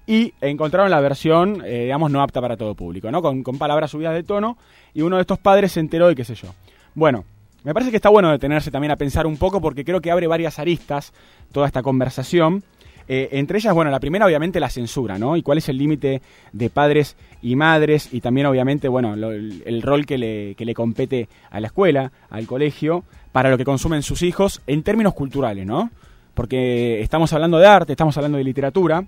Speaker 2: y encontraron la versión, eh, digamos, no apta para todo público, ¿no? Con, con, palabras subidas de tono, y uno de estos padres se enteró y qué sé yo. Bueno, me parece que está bueno detenerse también a pensar un poco porque creo que abre varias aristas toda esta conversación. Eh, entre ellas, bueno, la primera obviamente la censura, ¿no? Y cuál es el límite de padres y madres y también obviamente, bueno, lo, el, el, rol que le, que le compete a la escuela, al colegio, para lo que consumen sus hijos en términos culturales, ¿no? Porque estamos hablando de arte, estamos hablando de literatura,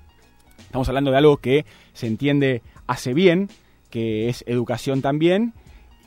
Speaker 2: Estamos hablando de algo que se entiende hace bien, que es educación también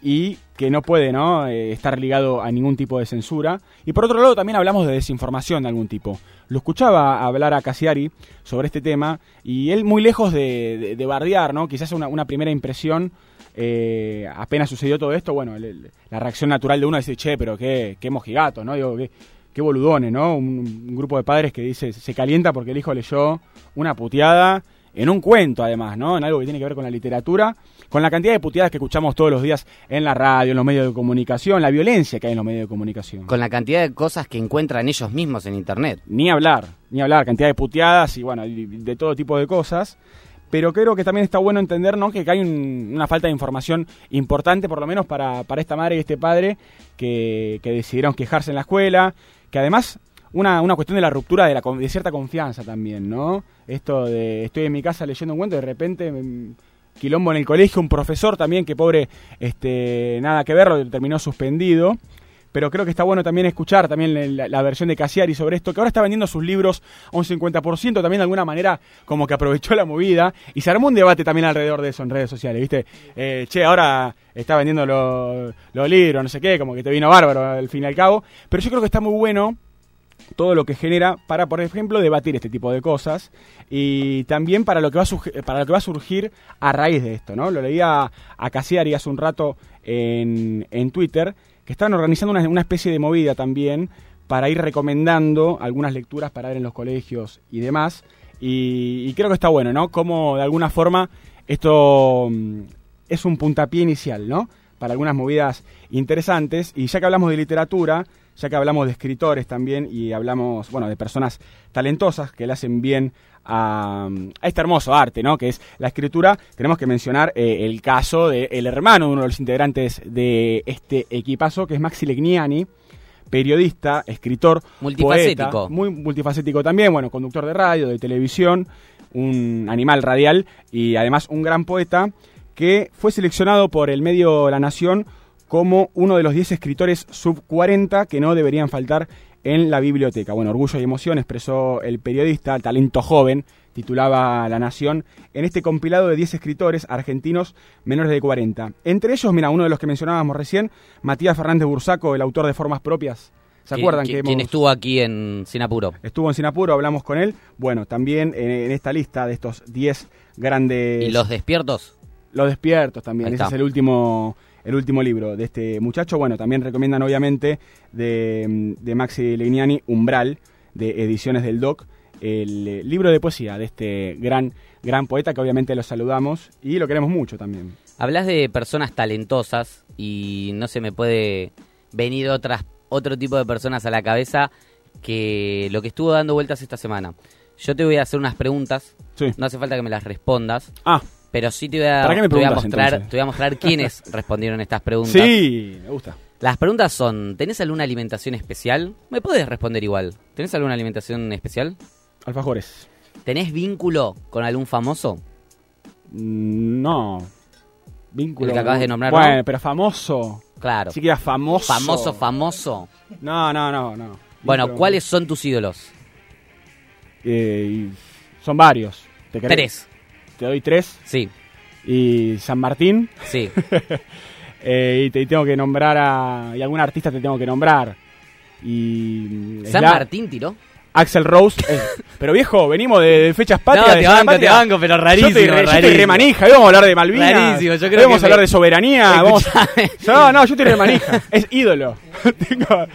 Speaker 2: y que no puede ¿no? Eh, estar ligado a ningún tipo de censura. Y por otro lado también hablamos de desinformación de algún tipo. Lo escuchaba hablar a Casiari sobre este tema y él muy lejos de, de, de bardear, ¿no? quizás una, una primera impresión eh, apenas sucedió todo esto, bueno, la reacción natural de uno es decir, che, pero qué, qué mojigato, ¿no? Digo, qué, qué boludones, ¿no? Un, un, grupo de padres que dice, se calienta porque el hijo leyó una puteada en un cuento además, ¿no? En algo que tiene que ver con la literatura, con la cantidad de puteadas que escuchamos todos los días en la radio, en los medios de comunicación, la violencia que hay en los medios de comunicación.
Speaker 3: Con la cantidad de cosas que encuentran ellos mismos en internet.
Speaker 2: Ni hablar, ni hablar, cantidad de puteadas y bueno, de todo tipo de cosas. Pero creo que también está bueno entender ¿no? que hay un- una falta de información importante, por lo menos para, para esta madre y este padre, que, que decidieron quejarse en la escuela, que además una, una cuestión de la ruptura de, la, de cierta confianza también, ¿no? Esto de estoy en mi casa leyendo un cuento y de repente mm, quilombo en el colegio, un profesor también que pobre, este, nada que ver, terminó suspendido. Pero creo que está bueno también escuchar también la, versión de Cassiari sobre esto, que ahora está vendiendo sus libros a un 50%, también de alguna manera como que aprovechó la movida y se armó un debate también alrededor de eso en redes sociales, ¿viste? Eh, che, ahora está vendiendo los, libros, no sé qué, como que te vino bárbaro al fin y al cabo. Pero yo creo que está muy bueno todo lo que genera para, por ejemplo, debatir este tipo de cosas y también para lo que va a, para lo que va a surgir a raíz de esto, ¿no? Lo leía a Cassiari hace un rato en, en Twitter, que estaban organizando una, especie de movida también para ir recomendando algunas lecturas para ver en los colegios y demás. Y, y creo que está bueno, ¿no? Como de alguna forma esto mm, es un puntapié inicial, ¿no? Para algunas movidas interesantes. Y ya que hablamos de literatura, ya que hablamos de escritores también y hablamos, bueno, de personas talentosas que le hacen bien a, a este hermoso arte, ¿no? Que es la escritura, tenemos que mencionar eh, el caso del hermano de uno de los integrantes de este equipazo, que es Maxi Legnani, periodista, escritor,
Speaker 3: Multifacético.
Speaker 2: poeta, muy multifacético también, bueno, conductor de radio, de televisión, un animal radial y además un gran poeta que fue seleccionado por el medio La Nación como uno de los 10 escritores sub 40 que no deberían faltar en la biblioteca. Bueno, orgullo y emoción expresó el periodista, talento joven, titulaba La Nación, en este compilado de 10 escritores argentinos menores de 40. Entre ellos, mira, uno de los que mencionábamos recién, Matías Fernández Bursaco, el autor de Formas Propias. ¿Se
Speaker 3: ¿Qui-
Speaker 2: acuerdan
Speaker 3: qui-
Speaker 2: que
Speaker 3: ¿Quién
Speaker 2: hemos-
Speaker 3: estuvo aquí en Sinapuro?
Speaker 2: Estuvo en Sinapuro, hablamos con él. Bueno, también en, en esta lista de estos 10 grandes...
Speaker 3: ¿Y los despiertos?
Speaker 2: Los despiertos también. Ese es el último, el último libro de este muchacho. Bueno, también recomiendan obviamente de, de Maxi Legnani, Umbral, de Ediciones del Doc, el eh, libro de poesía de este gran, gran poeta que obviamente lo saludamos y lo queremos mucho también.
Speaker 3: Hablas de personas talentosas y no se me puede venir otras, otro tipo de personas a la cabeza que lo que estuvo dando vueltas esta semana. Yo te voy a hacer unas preguntas,
Speaker 2: Sí.
Speaker 3: no hace falta que me las respondas,
Speaker 2: Ah,
Speaker 3: pero sí te voy a,
Speaker 2: ¿Para qué me
Speaker 3: te voy a mostrar,
Speaker 2: entonces?
Speaker 3: te voy a mostrar quiénes respondieron estas preguntas.
Speaker 2: sí, me gusta.
Speaker 3: Las preguntas son, ¿tenés alguna alimentación especial? Me puedes responder igual. ¿Tenés alguna alimentación especial?
Speaker 2: Alfajores.
Speaker 3: ¿Tenés vínculo con algún famoso?
Speaker 2: Mm, No. Vínculo.
Speaker 3: El que acabas de nombrar,
Speaker 2: Bueno,
Speaker 3: ¿no?
Speaker 2: pero famoso.
Speaker 3: Claro.
Speaker 2: Sí que era famoso.
Speaker 3: Famoso, famoso.
Speaker 2: No, no, no, no.
Speaker 3: Bueno,
Speaker 2: Vínculo-
Speaker 3: ¿cuáles son tus ídolos?
Speaker 2: Eh, son varios. ¿Te querés?
Speaker 3: Tres.
Speaker 2: Te doy tres.
Speaker 3: Sí,
Speaker 2: Y San Martín.
Speaker 3: sí.
Speaker 2: Eh, y te y tengo que nombrar a. Y algún artista te tengo que nombrar. Y.
Speaker 3: San Martín tiró.
Speaker 2: Axel Rose. eh, pero viejo, venimos de, de fechas patrias.
Speaker 3: No, te banco, te
Speaker 2: Patria.
Speaker 3: banco, pero rarísimo,
Speaker 2: Yo estoy
Speaker 3: rarísimo.
Speaker 2: re manija. Hoy vamos a hablar de Malvinas.
Speaker 3: Rarísimo, yo creo
Speaker 2: vamos a hablar
Speaker 3: me-
Speaker 2: de soberanía. Vamos... No, no, yo estoy re manija. Es ídolo. tengo.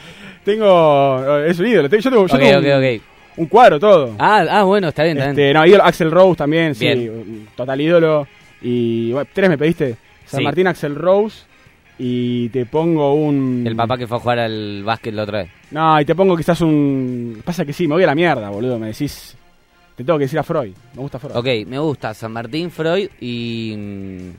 Speaker 2: Tengo. Es un ídolo. Yo tengo, yo
Speaker 3: Ok,
Speaker 2: tengo
Speaker 3: ok,
Speaker 2: un,
Speaker 3: ok.
Speaker 2: Un cuadro todo.
Speaker 3: Ah, ah, bueno, está bien, está bien.
Speaker 2: Este, no, ídolo, Axel Rose también, sí,
Speaker 3: Bien.
Speaker 2: total ídolo. Y bueno, tres me pediste. San
Speaker 3: Sí.
Speaker 2: Martín, Axel Rose. Y te pongo un.
Speaker 3: El papá que fue a jugar al básquet la otra vez.
Speaker 2: No, y te pongo quizás un. Pasa que sí, me voy a la mierda, boludo. Me decís. Te tengo que decir a Freud. Me gusta Freud.
Speaker 3: Ok, me gusta San Martín, Freud y, mm,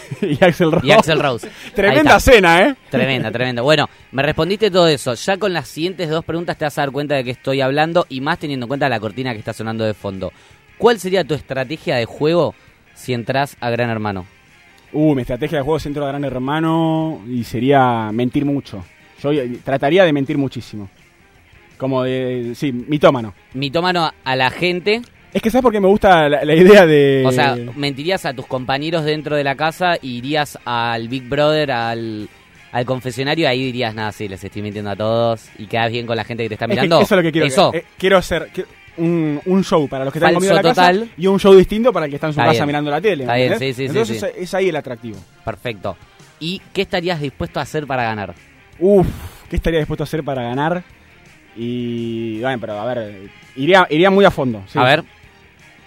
Speaker 2: y Axel Rose.
Speaker 3: y Axel Rose.
Speaker 2: Tremenda cena, ¿eh?
Speaker 3: Tremenda, tremenda. Bueno, me respondiste todo eso. Ya con las siguientes dos preguntas te vas a dar cuenta de que estoy hablando y más teniendo en cuenta la cortina que está sonando de fondo. ¿Cuál sería tu estrategia de juego si entras a Gran Hermano?
Speaker 2: Uh, mi estrategia de juego centro de Gran Hermano. Y sería mentir mucho. Yo eh, trataría de mentir muchísimo. Como de. Sí, mitómano.
Speaker 3: Mitómano a la gente,
Speaker 2: Es que ¿sabes por qué me gusta la, la idea de.
Speaker 3: o sea, mentirías a tus compañeros dentro de la casa, y irías al Big Brother, al, al confesionario, ahí dirías, nada, sí, les estoy mintiendo a todos, y quedas bien con la gente que te está
Speaker 2: Es que
Speaker 3: mirando.
Speaker 2: eso es lo que quiero.
Speaker 3: Eso.
Speaker 2: eh, quiero hacer un, un show para los que están en la
Speaker 3: total.
Speaker 2: casa y un show distinto para el que está en su
Speaker 3: Está
Speaker 2: casa
Speaker 3: bien.
Speaker 2: mirando la tele.
Speaker 3: Está bien, sí, sí,
Speaker 2: Entonces
Speaker 3: sí.
Speaker 2: Es, es ahí el atractivo.
Speaker 3: Perfecto. ¿Y qué estarías dispuesto a hacer para ganar?
Speaker 2: Uf, ¿qué estaría dispuesto a hacer para ganar? Y bueno, pero a ver, iría, iría muy a fondo. sí.
Speaker 3: A ver,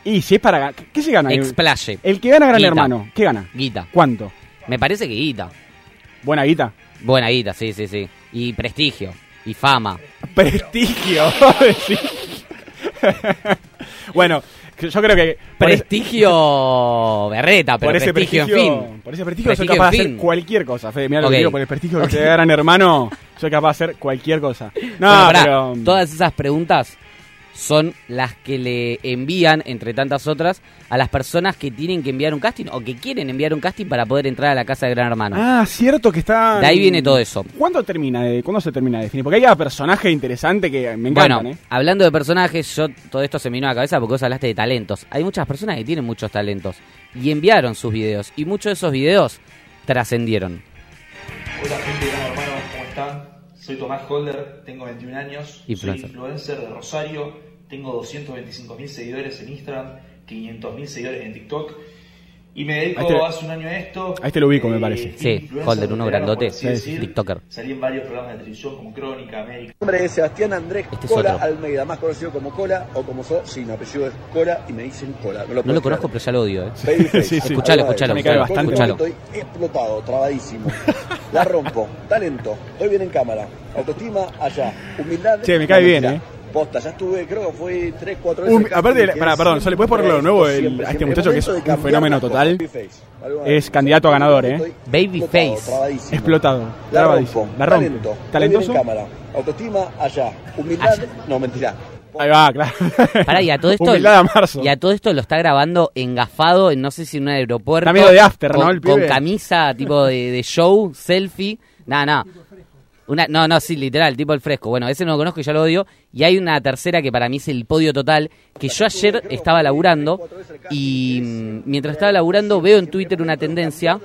Speaker 2: Y si es para... ¿Qué, se gana?
Speaker 3: Explaye.
Speaker 2: El que gana Gran
Speaker 3: Guita.
Speaker 2: Hermano, ¿qué gana?
Speaker 3: Guita.
Speaker 2: ¿Cuánto?
Speaker 3: Me parece que guita.
Speaker 2: Buena guita.
Speaker 3: Buena guita, sí, sí, sí. Y prestigio. Y fama.
Speaker 2: Prestigio. Bueno, yo creo que...
Speaker 3: Prestigio berreta, pero
Speaker 2: por ese
Speaker 3: prestigio,
Speaker 2: prestigio,
Speaker 3: en fin.
Speaker 2: por ese prestigio, soy
Speaker 3: Prestigio
Speaker 2: capaz de hacer cualquier cosa, Fede. Mira lo que digo, por el prestigio que te Gran Hermano, soy capaz de hacer cualquier cosa. No,
Speaker 3: Bueno, pará,
Speaker 2: pero...
Speaker 3: todas esas preguntas son las que le envían, entre tantas otras, a las personas que tienen que enviar un casting o que quieren enviar un casting para poder entrar a la casa de Gran Hermano.
Speaker 2: Ah, cierto que está...
Speaker 3: De ahí viene todo eso.
Speaker 2: ¿Cuándo termina de, ¿Cuándo se termina de definir? Porque hay cada personaje interesante que me encantan,
Speaker 3: bueno,
Speaker 2: ¿eh?
Speaker 3: hablando de personajes, yo todo esto se me vino a la cabeza porque vos hablaste de talentos. Hay muchas personas que tienen muchos talentos y enviaron sus videos y muchos de esos videos trascendieron.
Speaker 9: Hola gente Soy Tomás Holder, tengo 21 años,
Speaker 3: Influencer.
Speaker 9: soy influencer de Rosario, tengo 225 mil seguidores en Instagram, 500 mil seguidores en TikTok y me dedico
Speaker 2: este-
Speaker 9: hace un año a esto.
Speaker 2: a este lo ubico, me
Speaker 9: Eh,
Speaker 2: parece.
Speaker 9: fui
Speaker 3: Sí, Holder, uno grandote,
Speaker 9: así decir.
Speaker 3: TikToker.
Speaker 9: Salí en varios programas de televisión como Crónica, América.
Speaker 10: Mi nombre es Sebastián Andrés
Speaker 3: Este es
Speaker 10: Cola
Speaker 3: otro.
Speaker 10: Almeida, más conocido como Cola o como so, sí, mi apellido es Cola y me dicen Cola. No lo,
Speaker 3: No lo conozco, pero ya lo odio. ¿eh?
Speaker 10: Babyface.
Speaker 2: Sí, sí.
Speaker 3: Escuchalo, escuchalo,
Speaker 10: me cae bastante.
Speaker 3: escuchalo.
Speaker 10: Estoy explotado, trabadísimo. La rompo, talento, estoy bien en cámara, autoestima allá, humildad.
Speaker 2: Che, me cae bien, eh.
Speaker 10: Posta, ya estuve, creo que fue 3, 4 veces.
Speaker 2: Un- aparte,
Speaker 10: que
Speaker 2: perdón,
Speaker 10: siempre
Speaker 2: ¿solo le puedes poner lo nuevo el-
Speaker 10: siempre,
Speaker 2: a este muchacho que es un fenómeno total? Es candidato a ganador, ¿eh?
Speaker 3: Babyface.
Speaker 10: explotado, trabadísimo. La rompo, talento,
Speaker 2: ¿Talentoso?
Speaker 10: cámara, autoestima allá, humildad, no, mentira.
Speaker 2: Ahí va, claro.
Speaker 3: Pará, y a todo esto.
Speaker 2: A marzo.
Speaker 3: Y a todo esto lo está grabando engafado en no sé si en un aeropuerto.
Speaker 2: Está de after, ¿no,
Speaker 3: con,
Speaker 2: el pibe?
Speaker 3: con camisa tipo de, de show, selfie. Nada, nada. Una, no, no, sí, literal, tipo el fresco. Bueno, ese no lo conozco y ya lo odio. Y hay una tercera que para mí es el podio total. Que yo ayer estaba laburando y mm, mientras estaba laburando veo en Twitter una tendencia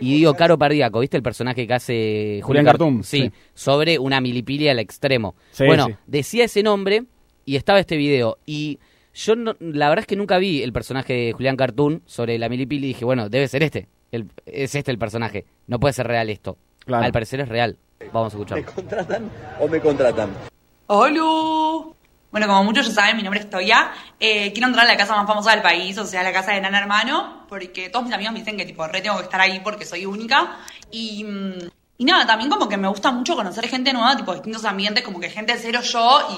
Speaker 3: y digo Caro Pardíaco, ¿viste el personaje que hace
Speaker 2: Julián
Speaker 3: Car-
Speaker 2: Cartoon,
Speaker 3: Sí,
Speaker 2: sí.
Speaker 3: sobre una milipilia al extremo.
Speaker 2: Sí,
Speaker 3: bueno,
Speaker 2: sí.
Speaker 3: decía ese nombre y estaba este video. Y yo no- la verdad es que nunca vi el personaje de Julián Cartoon sobre la milipili y dije, bueno, debe ser este. El- es este el personaje. No puede ser real esto.
Speaker 2: Claro.
Speaker 3: Al parecer es real. Vamos a
Speaker 10: ¿Me
Speaker 3: escucharlo.
Speaker 10: contratan o me contratan?
Speaker 11: ¡Hola! Bueno, como muchos ya saben, mi nombre es Toya. Eh, quiero entrar a la casa más famosa del país, o sea, la casa de Nana Hermano, porque todos mis amigos me dicen que tipo, re tengo que estar ahí porque soy única. Y, mm, y nada, también como que me gusta mucho conocer gente nueva, tipo distintos ambientes, como que gente cero yo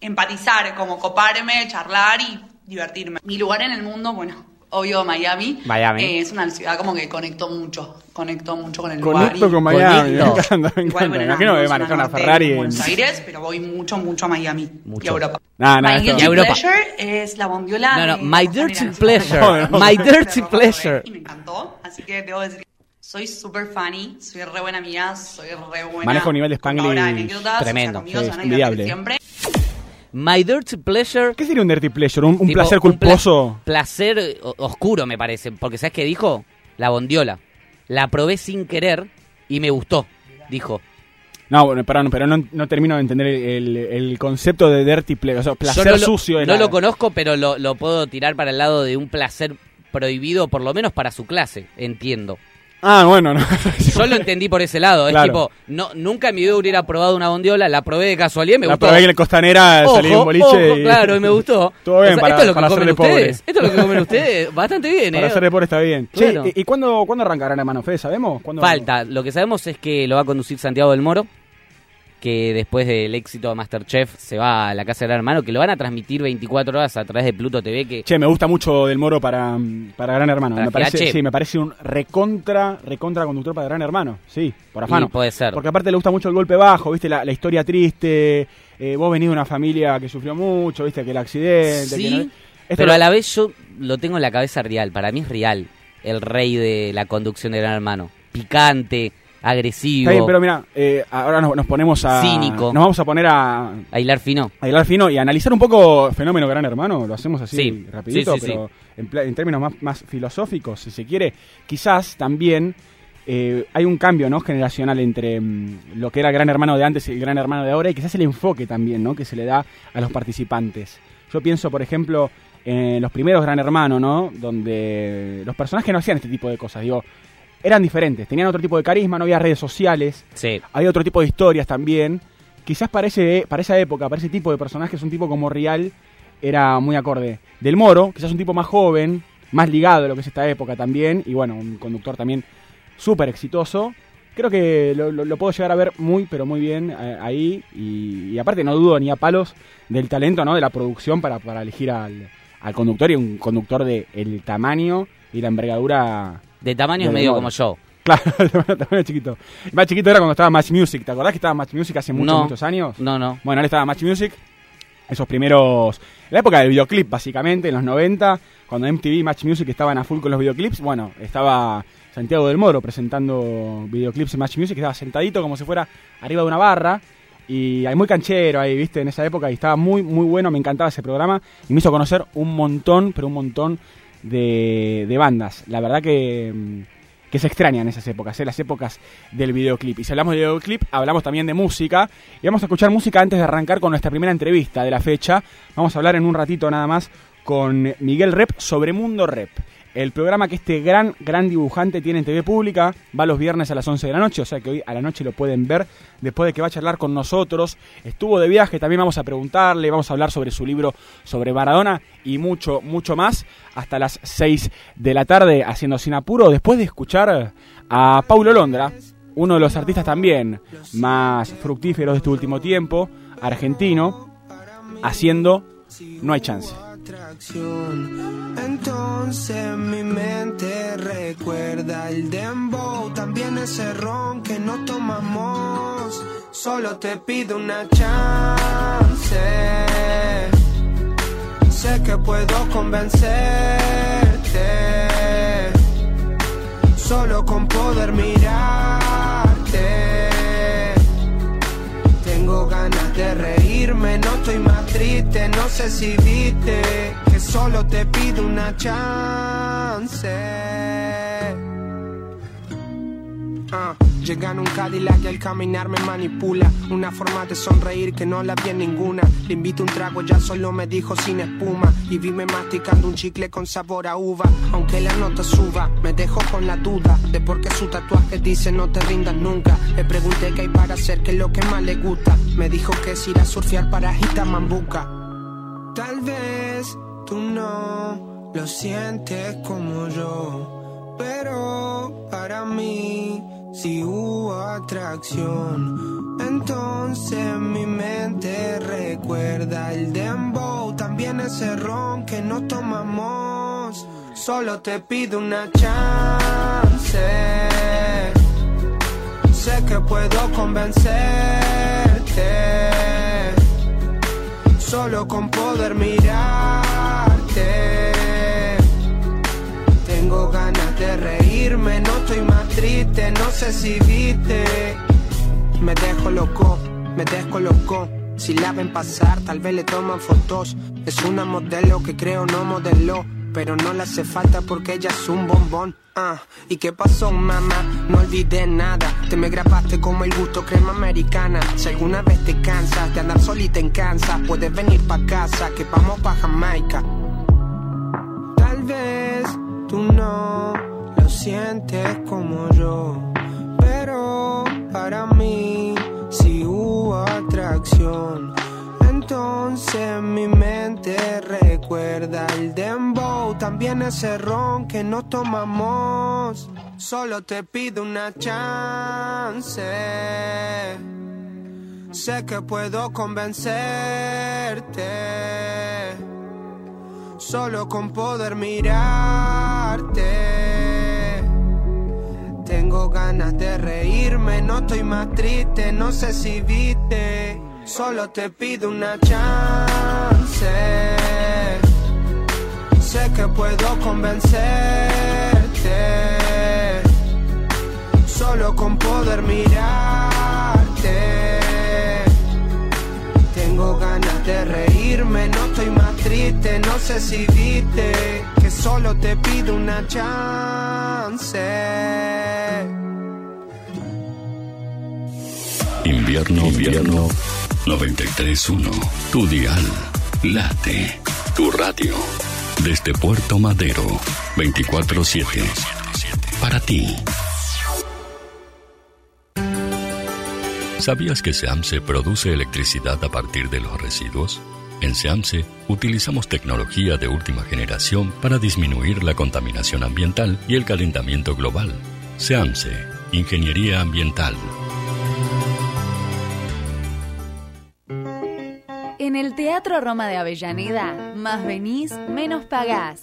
Speaker 11: y empatizar, como coparme, charlar y divertirme. Mi lugar en el mundo, bueno, obvio Miami.
Speaker 3: Miami.
Speaker 11: Eh, es una ciudad como que conecto mucho, conecto mucho con el lugar.
Speaker 2: Conecto
Speaker 11: y-
Speaker 2: con Miami. Me encanta, me encanta.
Speaker 11: bueno,
Speaker 2: imagino
Speaker 11: en
Speaker 2: manejar una Ferrari.
Speaker 11: en
Speaker 2: en-
Speaker 11: Buenos Aires, pero voy mucho, mucho a Miami y
Speaker 3: Mucho.
Speaker 11: a Europa.
Speaker 2: Nah, nah,
Speaker 11: My
Speaker 3: Y Europa.
Speaker 11: pleasure es la bondiola.
Speaker 3: No, no,
Speaker 11: de
Speaker 3: my dirty pleasure.
Speaker 11: una cosa
Speaker 3: My
Speaker 11: que
Speaker 3: dirty pleasure.
Speaker 11: Y me encantó, así que debo decir que soy súper funny, soy re buena amiga, soy re buena.
Speaker 2: Maneja un nivel de Spanglish
Speaker 11: anécdotas,
Speaker 3: tremendo.
Speaker 11: o sea, conmigo
Speaker 2: Sí,
Speaker 11: se van a divertir
Speaker 2: envidiable.
Speaker 11: siempre.
Speaker 3: My Dirty Pleasure.
Speaker 2: ¿Qué sería un dirty pleasure? ¿Un, un
Speaker 3: tipo,
Speaker 2: placer
Speaker 3: un pla-
Speaker 2: culposo?
Speaker 3: placer eh, oscuro, me parece. Porque ¿sabes qué dijo? La bondiola. La probé sin querer y me gustó. Dijo.
Speaker 2: No, bueno, perdón, pero no, no termino de entender el, el concepto de dirty pleasure. O sea, placer
Speaker 3: no lo-
Speaker 2: sucio.
Speaker 3: No
Speaker 2: la-
Speaker 3: lo conozco, pero lo, lo puedo tirar para el lado de un placer prohibido, por lo menos para su clase, entiendo.
Speaker 2: Ah, bueno, no.
Speaker 3: Yo lo entendí por ese lado. Es tipo, no, nunca en mi vida hubiera probado una bondiola, la probé de casualidad y me
Speaker 2: la
Speaker 3: gustó.
Speaker 2: probé en el Costanera,
Speaker 3: Ojo,
Speaker 2: salí un boliche
Speaker 3: ojo,
Speaker 2: y...
Speaker 3: claro, y me gustó.
Speaker 2: Todo bien,
Speaker 3: O sea,
Speaker 2: para-
Speaker 3: esto es lo que
Speaker 2: para
Speaker 3: comen
Speaker 2: pobre.
Speaker 3: ustedes. Esto es lo que comen ustedes. Bastante bien,
Speaker 2: Para
Speaker 3: ¿eh?
Speaker 2: hacer deporte está bien. Che, ¿y, y cuándo, cuándo arranca Gran Hermano Fede? ¿Sabemos? ¿Cuándo-
Speaker 3: Falta. Lo que sabemos es que lo va a conducir Santiago del Moro, que después del éxito de Masterchef se va a la casa de Gran Hermano, que lo van a transmitir 24 horas a través de Pluto TV, que
Speaker 2: Che, me gusta mucho Del Moro para, para Gran Hermano.
Speaker 3: ¿Para
Speaker 2: me parece, sí, me parece un recontra, recontra conductor para Gran Hermano. Sí, por afano.
Speaker 3: y puede ser.
Speaker 2: Porque aparte le gusta mucho el golpe bajo, viste, la, la historia triste. eh, vos venís de una familia que sufrió mucho, viste, que el accidente.
Speaker 3: Sí,
Speaker 2: que no- Esto
Speaker 3: pero
Speaker 2: lo-
Speaker 3: a la vez yo lo tengo en la cabeza real. Para mí es real el rey de la conducción de Gran Hermano. Picante, agresivo,
Speaker 2: bien, pero mira, eh, ahora nos, nos ponemos a.
Speaker 3: Cínico.
Speaker 2: Nos vamos a poner a,
Speaker 3: a hilar fino.
Speaker 2: a hilar fino y a analizar un poco fenómeno Gran Hermano. Lo hacemos así
Speaker 3: Sí,
Speaker 2: rapidito,
Speaker 3: sí, sí,
Speaker 2: pero En, en términos más, más filosóficos, si se quiere. Quizás también eh, hay un cambio ¿no? generacional entre mm, lo que era Gran Hermano de antes y el Gran Hermano de ahora y quizás el enfoque también ¿no? que se le da a los participantes. Yo pienso, por ejemplo, en los primeros Gran Hermano, ¿no? donde los personajes no hacían este tipo de cosas. Digo, eran diferentes, tenían otro tipo de carisma, no había redes sociales.
Speaker 3: Sí.
Speaker 2: Hay otro tipo de historias también. Quizás para, ese- para esa época, para ese tipo de personajes, un tipo como Real era muy acorde. Del Moro, quizás un tipo más joven, más ligado a lo que es esta época también, y bueno, un conductor también súper exitoso. Creo que lo, lo- lo puedo llegar a ver muy, pero muy bien eh, ahí, y, y aparte no dudo ni a palos del talento, ¿no? De la producción para, para elegir al, al conductor, y un conductor de el tamaño y la envergadura...
Speaker 3: De tamaño es medio como yo.
Speaker 2: Claro, tamaño chiquito. Más chiquito era cuando estaba Match Music. ¿Te acordás que estaba Match Music hace muchos,
Speaker 3: No.
Speaker 2: muchos años?
Speaker 3: No, no.
Speaker 2: Bueno, él estaba Match Music. Esos primeros. La época del videoclip, básicamente, en los 90, cuando MTV y Match Music estaban a full con los videoclips. Bueno, estaba Santiago del Moro presentando videoclips en Match Music. Estaba sentadito como si fuera arriba de una barra. Y hay muy canchero ahí, viste, en esa época. Y estaba muy, muy bueno. Me encantaba ese programa. Y me hizo conocer un montón, pero un montón de, de bandas. La verdad que. mm, que se extrañan esas épocas, ¿eh? las épocas del videoclip. Y si hablamos de videoclip, hablamos también de música. Y vamos a escuchar música antes de arrancar con nuestra primera entrevista de la fecha. Vamos a hablar en un ratito nada más con Miguel Rep sobre Mundo Rep. El programa que este gran, gran dibujante tiene en TV Pública va los viernes a las 11 de la noche, o sea que hoy a la noche lo pueden ver después de que va a charlar con nosotros. Estuvo de viaje, también vamos a preguntarle, vamos a hablar sobre su libro sobre Maradona y mucho, mucho más hasta las 6 de la tarde haciendo sin apuro, después de escuchar a Paulo Londra, uno de los artistas también más fructíferos de este último tiempo, argentino, haciendo No hay chance.
Speaker 12: Entonces mi mente recuerda el dembow, también ese ron que no tomamos. Solo te pido una chance. Sé que puedo convencerte. Solo con poder mirarte. De reírme, no estoy más triste, no sé si viste que solo te pido una chance. Ah, llega en un Cadillac y al caminar me manipula. Una forma de sonreír que no la vi en ninguna. Le invito un trago, ya solo me dijo sin espuma. Y vime masticando un chicle con sabor a uva. Aunque la nota suba, me dejo con la duda de por qué su tatuaje dice no te rindas nunca. Le pregunté qué hay para hacer, que es lo que más le gusta. Me dijo que es ir a surfear para Mambuca. Tal vez tú no lo sientes como yo, pero para mí si hubo atracción. Entonces mi mente recuerda el dembow, también ese ron que no tomamos. Solo te pido una chance. Sé que puedo convencerte solo con poder mirarte. Tengo ganas de reírme, no estoy más triste, no sé si viste. Me dejo loco, me descolocó. Si la ven pasar, tal vez le toman fotos. Es una modelo que creo no modeló. Pero no le hace falta porque ella es un bombón. Ah, ¿y qué pasó, mamá? No olvidé nada. Te me grabaste como el gusto crema americana. Si alguna vez te cansas de andar solita en Kansas, puedes venir pa' casa, que vamos pa' Jamaica. Tal vez tú no sientes como yo, pero para mí sí hubo atracción. Entonces mi mente recuerda el dembow, también ese ron que no tomamos. Solo te pido una chance. Sé que puedo convencerte. Solo con poder mirarte. Tengo ganas de reírme, no estoy más triste, no sé si viste. Solo te pido una chance. Sé que puedo convencerte. Solo con poder mirarte. Tengo ganas de reírme, no estoy más triste, no sé si viste solo te pido una chance.
Speaker 1: Invierno, invierno 931. Tu dial. Late. Tu radio. Desde Puerto Madero. 24-7. Para ti. ¿Sabías que SEAMSE produce electricidad a partir de los residuos? En SEAMSE utilizamos tecnología de última generación para disminuir la contaminación ambiental y el calentamiento global. SEAMSE, Ingeniería Ambiental.
Speaker 13: En el Teatro Roma de Avellaneda, más venís, menos pagás.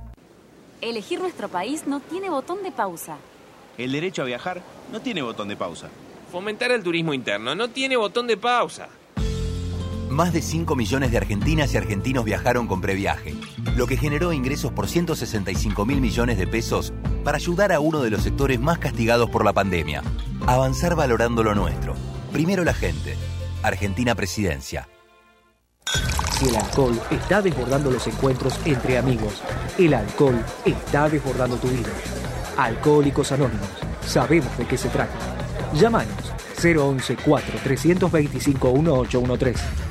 Speaker 14: Elegir nuestro país no tiene botón de pausa.
Speaker 15: El derecho a viajar no tiene botón de pausa.
Speaker 16: Fomentar el turismo interno no tiene botón de pausa.
Speaker 17: Más de 5 millones de argentinas y argentinos viajaron con previaje, lo que generó ingresos por 165 mil millones de pesos para ayudar a uno de los sectores más castigados por la pandemia. Avanzar valorando lo nuestro. Primero la gente. Argentina Presidencia.
Speaker 18: El alcohol está desbordando los encuentros entre amigos, el alcohol está desbordando tu vida. Alcohólicos Anónimos. Sabemos de qué se trata. Llámanos 011 4 325 1813.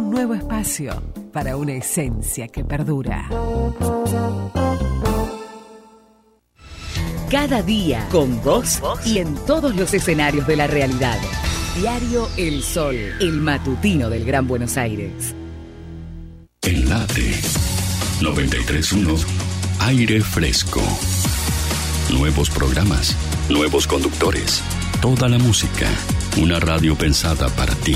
Speaker 19: Nuevo espacio para una esencia que perdura.
Speaker 4: Cada día con vos y en todos los escenarios de la realidad. Diario El Sol, el matutino del Gran Buenos Aires.
Speaker 1: En Late 931 Aire Fresco. Nuevos programas, nuevos conductores, toda la música. Una radio pensada para ti.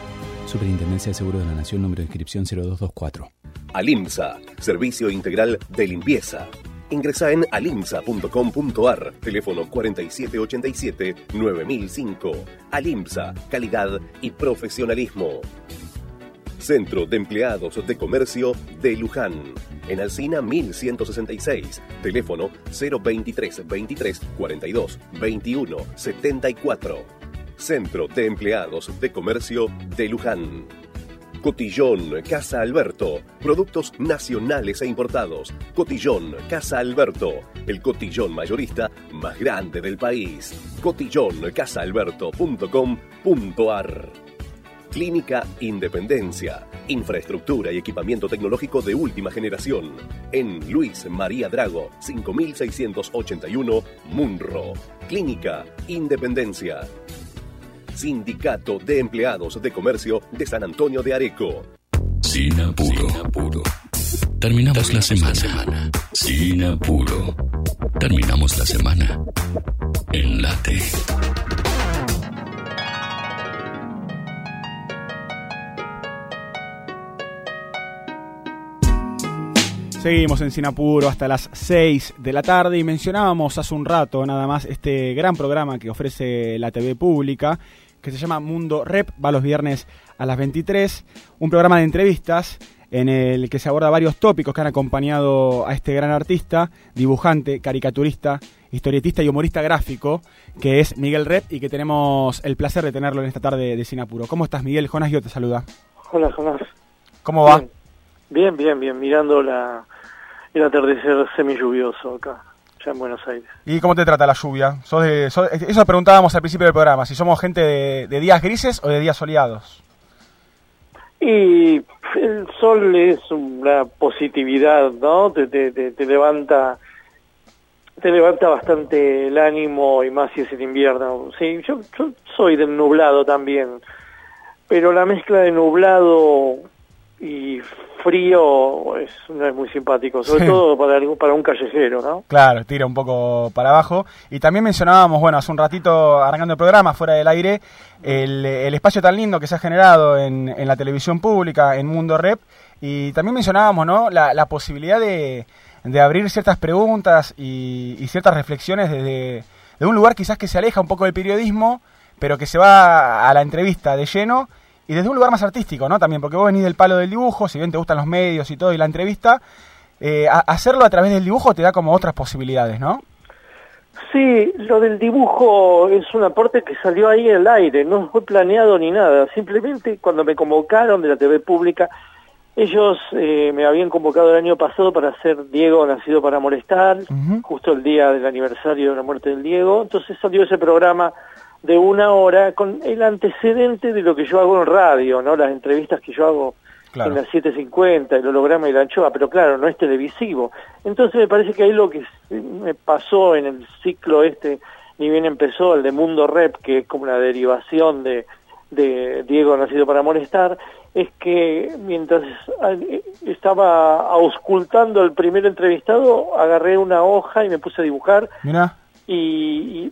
Speaker 6: Superintendencia de Seguros de la Nación, número de inscripción 0224.
Speaker 7: Alimsa, servicio integral de limpieza. Ingresa en alimsa.com.ar, teléfono 4787-9005. Alimsa, calidad y profesionalismo. Centro de Empleados de Comercio de Luján. En Alcina 1166. Teléfono 023 23 42 21 74. Centro de Empleados de Comercio de Luján. Cotillón Casa Alberto. Productos nacionales e importados. Cotillón Casa Alberto. El cotillón mayorista más grande del país. cotillóncasaalberto.com.ar Clínica Independencia. Infraestructura y equipamiento tecnológico de última generación. En Luis María Drago, 5681, Munro. Clínica Independencia. Sindicato de Empleados de Comercio de San Antonio de Areco.
Speaker 1: Sin apuro. Terminamos la semana. Sin apuro. Terminamos la semana. En
Speaker 2: Seguimos en Sinapuro hasta las 6 de la tarde y mencionábamos hace un rato nada más este gran programa que ofrece la TV pública que se llama Mundo Rep, va los viernes a las 23, un programa de entrevistas en el que se aborda varios tópicos que han acompañado a este gran artista, dibujante, caricaturista, historietista y humorista gráfico, que es Miguel Rep y que tenemos el placer de tenerlo en esta tarde de Sinapuro. ¿Cómo estás Miguel? Jonas yo te saluda.
Speaker 20: Hola, Jonás.
Speaker 2: ¿Cómo va?
Speaker 20: Bien, bien, bien, mirando la, el atardecer semi-lluvioso acá, ya en Buenos Aires.
Speaker 2: ¿Y cómo te trata la lluvia? ¿Sos de- sos- eso preguntábamos al principio del programa, si somos gente de, de días grises o de días soleados.
Speaker 20: Y el sol es una positividad, ¿no? Te, te, te, te levanta te levanta bastante el ánimo y más si es el invierno. Sí, yo, yo soy del nublado también, pero la mezcla de nublado y frío es, no es muy simpático, sobre
Speaker 2: Sí.
Speaker 20: todo para, algún- para un callejero, ¿no?
Speaker 2: Claro, tira un poco para abajo. Y también mencionábamos, bueno, hace un ratito arrancando el programa, fuera del aire, el, el espacio tan lindo que se ha generado en, en la televisión pública, en Mundo Rep. Y también mencionábamos, ¿no? La, la posibilidad de, de abrir ciertas preguntas y, y ciertas reflexiones desde de un lugar quizás que se aleja un poco del periodismo, pero que se va a la entrevista de lleno y desde un lugar más artístico, ¿no? También, porque vos venís del palo del dibujo, si bien te gustan los medios y todo y la entrevista, eh, a- hacerlo a través del dibujo te da como otras posibilidades, ¿no?
Speaker 20: Sí, lo del dibujo es un aporte que salió ahí en el aire, no fue planeado ni nada. Simplemente cuando me convocaron de la TV pública, ellos eh, me habían convocado el año pasado para hacer Diego Nacido para Molestar, justo el día del aniversario de la muerte del Diego. Entonces salió ese programa de una hora con el antecedente de lo que yo hago en radio, ¿no? Las entrevistas que yo hago
Speaker 2: Claro.
Speaker 20: en las 7.50, el holograma y la anchoa, pero claro, no es televisivo. Entonces me parece que ahí lo que me pasó en el ciclo este, ni bien empezó el de Mundo Rep, que es como una derivación de, de Diego Nacido para Molestar, es que mientras eh, estaba auscultando al primer entrevistado, agarré una hoja y me puse a dibujar
Speaker 2: Mira,
Speaker 20: y-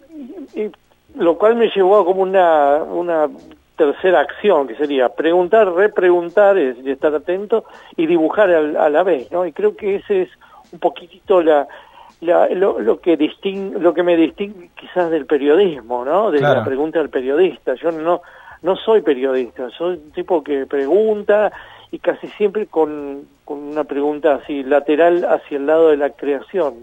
Speaker 20: y- y- lo cual me llevó a como una, una tercera acción que sería preguntar, repreguntar es decir, estar atento y dibujar al- a la vez, ¿no? Y creo que ese es un poquitito la, la- lo, lo que disting, lo que me distingue quizás del periodismo, ¿no? De
Speaker 2: Claro.
Speaker 20: la pregunta del periodista. Yo no no soy periodista, soy un tipo que pregunta y casi siempre con, con una pregunta así lateral hacia el lado de la creación.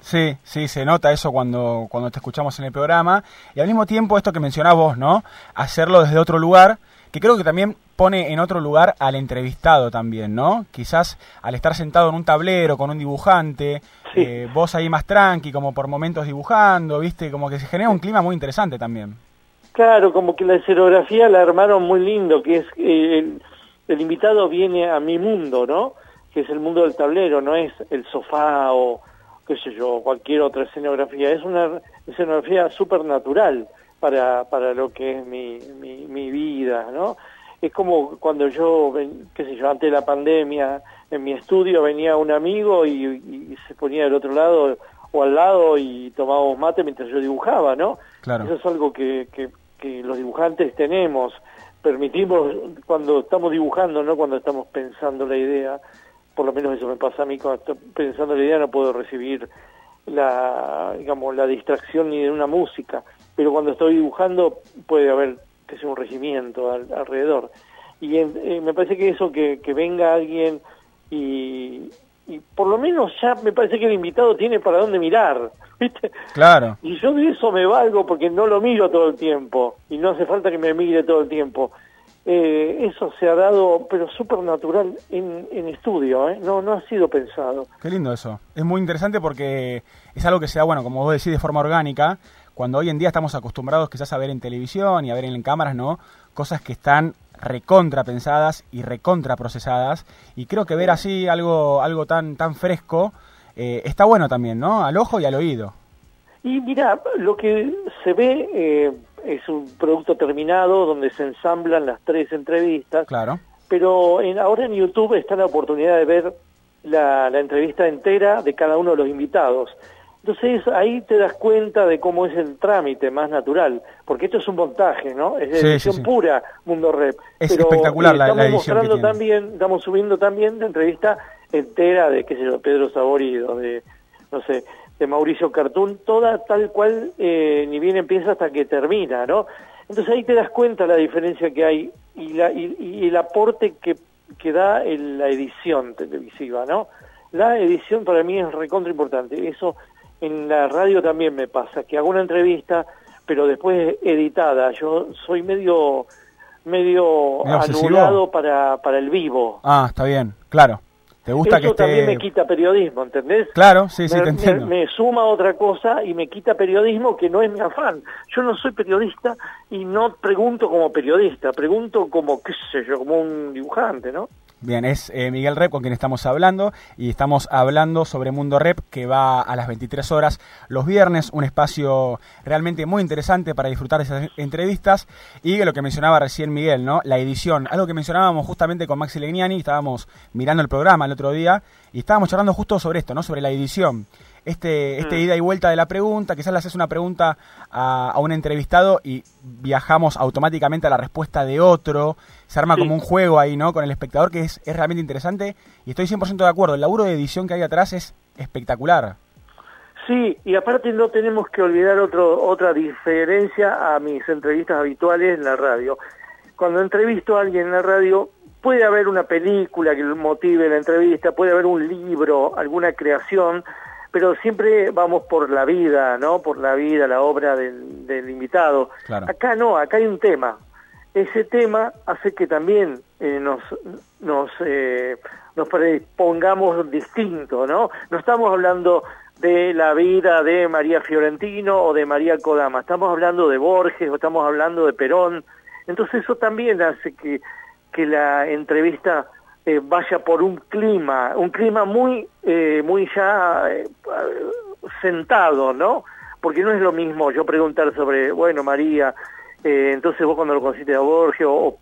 Speaker 2: Sí, sí, se nota eso cuando, cuando te escuchamos en el programa. Y al mismo tiempo esto que mencionás vos, ¿no? Hacerlo desde otro lugar, que creo que también pone en otro lugar al entrevistado también, ¿no? Quizás al estar sentado en un tablero con un dibujante, eh, vos ahí más tranqui, como por momentos dibujando, ¿viste? Como que se genera un clima muy interesante también.
Speaker 20: Claro, como que la escenografía la armaron muy lindo, que es eh, el, el invitado viene a mi mundo, ¿no? Que es el mundo del tablero, no es el sofá o qué sé yo, cualquier otra escenografía. Es una escenografía súper natural para, para lo que es mi, mi, mi vida, ¿no? Es como cuando yo, qué sé yo, antes de la pandemia, en mi estudio venía un amigo y, y se ponía del otro lado o al lado y tomábamos mate mientras yo dibujaba, ¿no?
Speaker 2: Claro.
Speaker 20: Eso es algo que, que, que los dibujantes tenemos. Permitimos cuando estamos dibujando, no cuando estamos pensando la idea. Por lo menos eso me pasa a mí cuando estoy pensando la idea no puedo recibir la digamos la distracción ni de una música, pero cuando estoy dibujando puede haber que sea un regimiento al- alrededor. Y en- eh, me parece que eso que, que venga alguien y, y por lo menos ya me parece que el invitado tiene para dónde mirar, ¿viste?
Speaker 2: Claro.
Speaker 20: Y yo de eso me valgo porque no lo miro todo el tiempo y no hace falta que me mire todo el tiempo. Eh, eso se ha dado, pero súper natural en, en estudio, ¿eh? no, no ha sido pensado.
Speaker 2: Qué lindo eso. Es muy interesante porque es algo que se da, bueno, como vos decís, de forma orgánica, cuando hoy en día estamos acostumbrados quizás a ver en televisión y a ver en cámaras, ¿no? Cosas que están recontra pensadas y recontra procesadas. Y creo que ver así algo, algo tan, tan fresco eh, está bueno también, ¿no? Al ojo y al oído.
Speaker 20: Y mira, lo que se ve eh, es un producto terminado donde se ensamblan las tres entrevistas,
Speaker 2: Claro.
Speaker 20: pero en, ahora en YouTube está la oportunidad de ver la, la entrevista entera de cada uno de los invitados. Entonces ahí te das cuenta de cómo es el trámite más natural, porque esto es un montaje, ¿no? Es de
Speaker 2: Sí,
Speaker 20: edición
Speaker 2: sí, sí.
Speaker 20: pura Mundo Rep.
Speaker 2: Es
Speaker 20: Pero,
Speaker 2: espectacular
Speaker 20: eh,
Speaker 2: la- la
Speaker 20: estamos
Speaker 2: edición que
Speaker 20: mostrando también, estamos subiendo también la entrevista entera de, qué sé yo, Pedro Saborido, de, no sé, de Mauricio Cartún, toda tal cual, eh, ni bien empieza hasta que termina, ¿no? Entonces ahí te das cuenta la diferencia que hay y, la, y, y el aporte que, que da el- la edición televisiva, ¿no? La edición para mí es recontra importante. Eso en la radio también me pasa, que hago una entrevista, pero después editada. Yo soy medio medio anulado para, para el vivo.
Speaker 2: Ah, está bien, claro. ¿Te gusta
Speaker 20: Eso
Speaker 2: que
Speaker 20: también
Speaker 2: esté...?
Speaker 20: me quita periodismo, ¿entendés?
Speaker 2: Claro, sí, sí,
Speaker 20: me,
Speaker 2: te
Speaker 20: me-
Speaker 2: entiendo.
Speaker 20: me suma otra cosa y me quita periodismo que no es mi afán. Yo no soy periodista y no pregunto como periodista, pregunto como, qué sé yo, como un dibujante, ¿no?
Speaker 2: Bien, es eh, Miguel Rep con quien estamos hablando y estamos hablando sobre Mundo Rep que va a las 23 horas los viernes, un espacio realmente muy interesante para disfrutar de esas entrevistas y lo que mencionaba recién Miguel, ¿no? La edición, algo que mencionábamos justamente con Maxi Legnani, estábamos mirando el programa el otro día y estábamos charlando justo sobre esto, ¿no? Sobre la edición. Este, este
Speaker 20: Mm.
Speaker 2: ida y vuelta de la pregunta, quizás le haces una pregunta a, a un entrevistado y viajamos automáticamente a la respuesta de otro, se arma
Speaker 20: Sí.
Speaker 2: como un juego ahí, ¿no? Con el espectador que es, es realmente interesante y estoy 100% de acuerdo, el laburo de edición que hay atrás es espectacular.
Speaker 20: Sí, y aparte no tenemos que olvidar otro, otra diferencia a mis entrevistas habituales en la radio. Cuando entrevisto a alguien en la radio, puede haber una película que motive la entrevista, puede haber un libro, alguna creación, pero siempre vamos por la vida, ¿no? Por la vida, la obra del, del invitado.
Speaker 2: Claro.
Speaker 20: Acá no, acá hay un tema. Ese tema hace que también eh, nos nos eh, nos predispongamos distinto, ¿no? No estamos hablando de la vida de María Fiorentino o de María Kodama, estamos hablando de Borges o estamos hablando de Perón. Entonces eso también hace que que la entrevista eh, vaya por un clima, un clima muy eh, muy ya eh, sentado, ¿no? Porque no es lo mismo yo preguntar sobre, bueno, María, eh, entonces vos cuando lo conociste a Borges o, o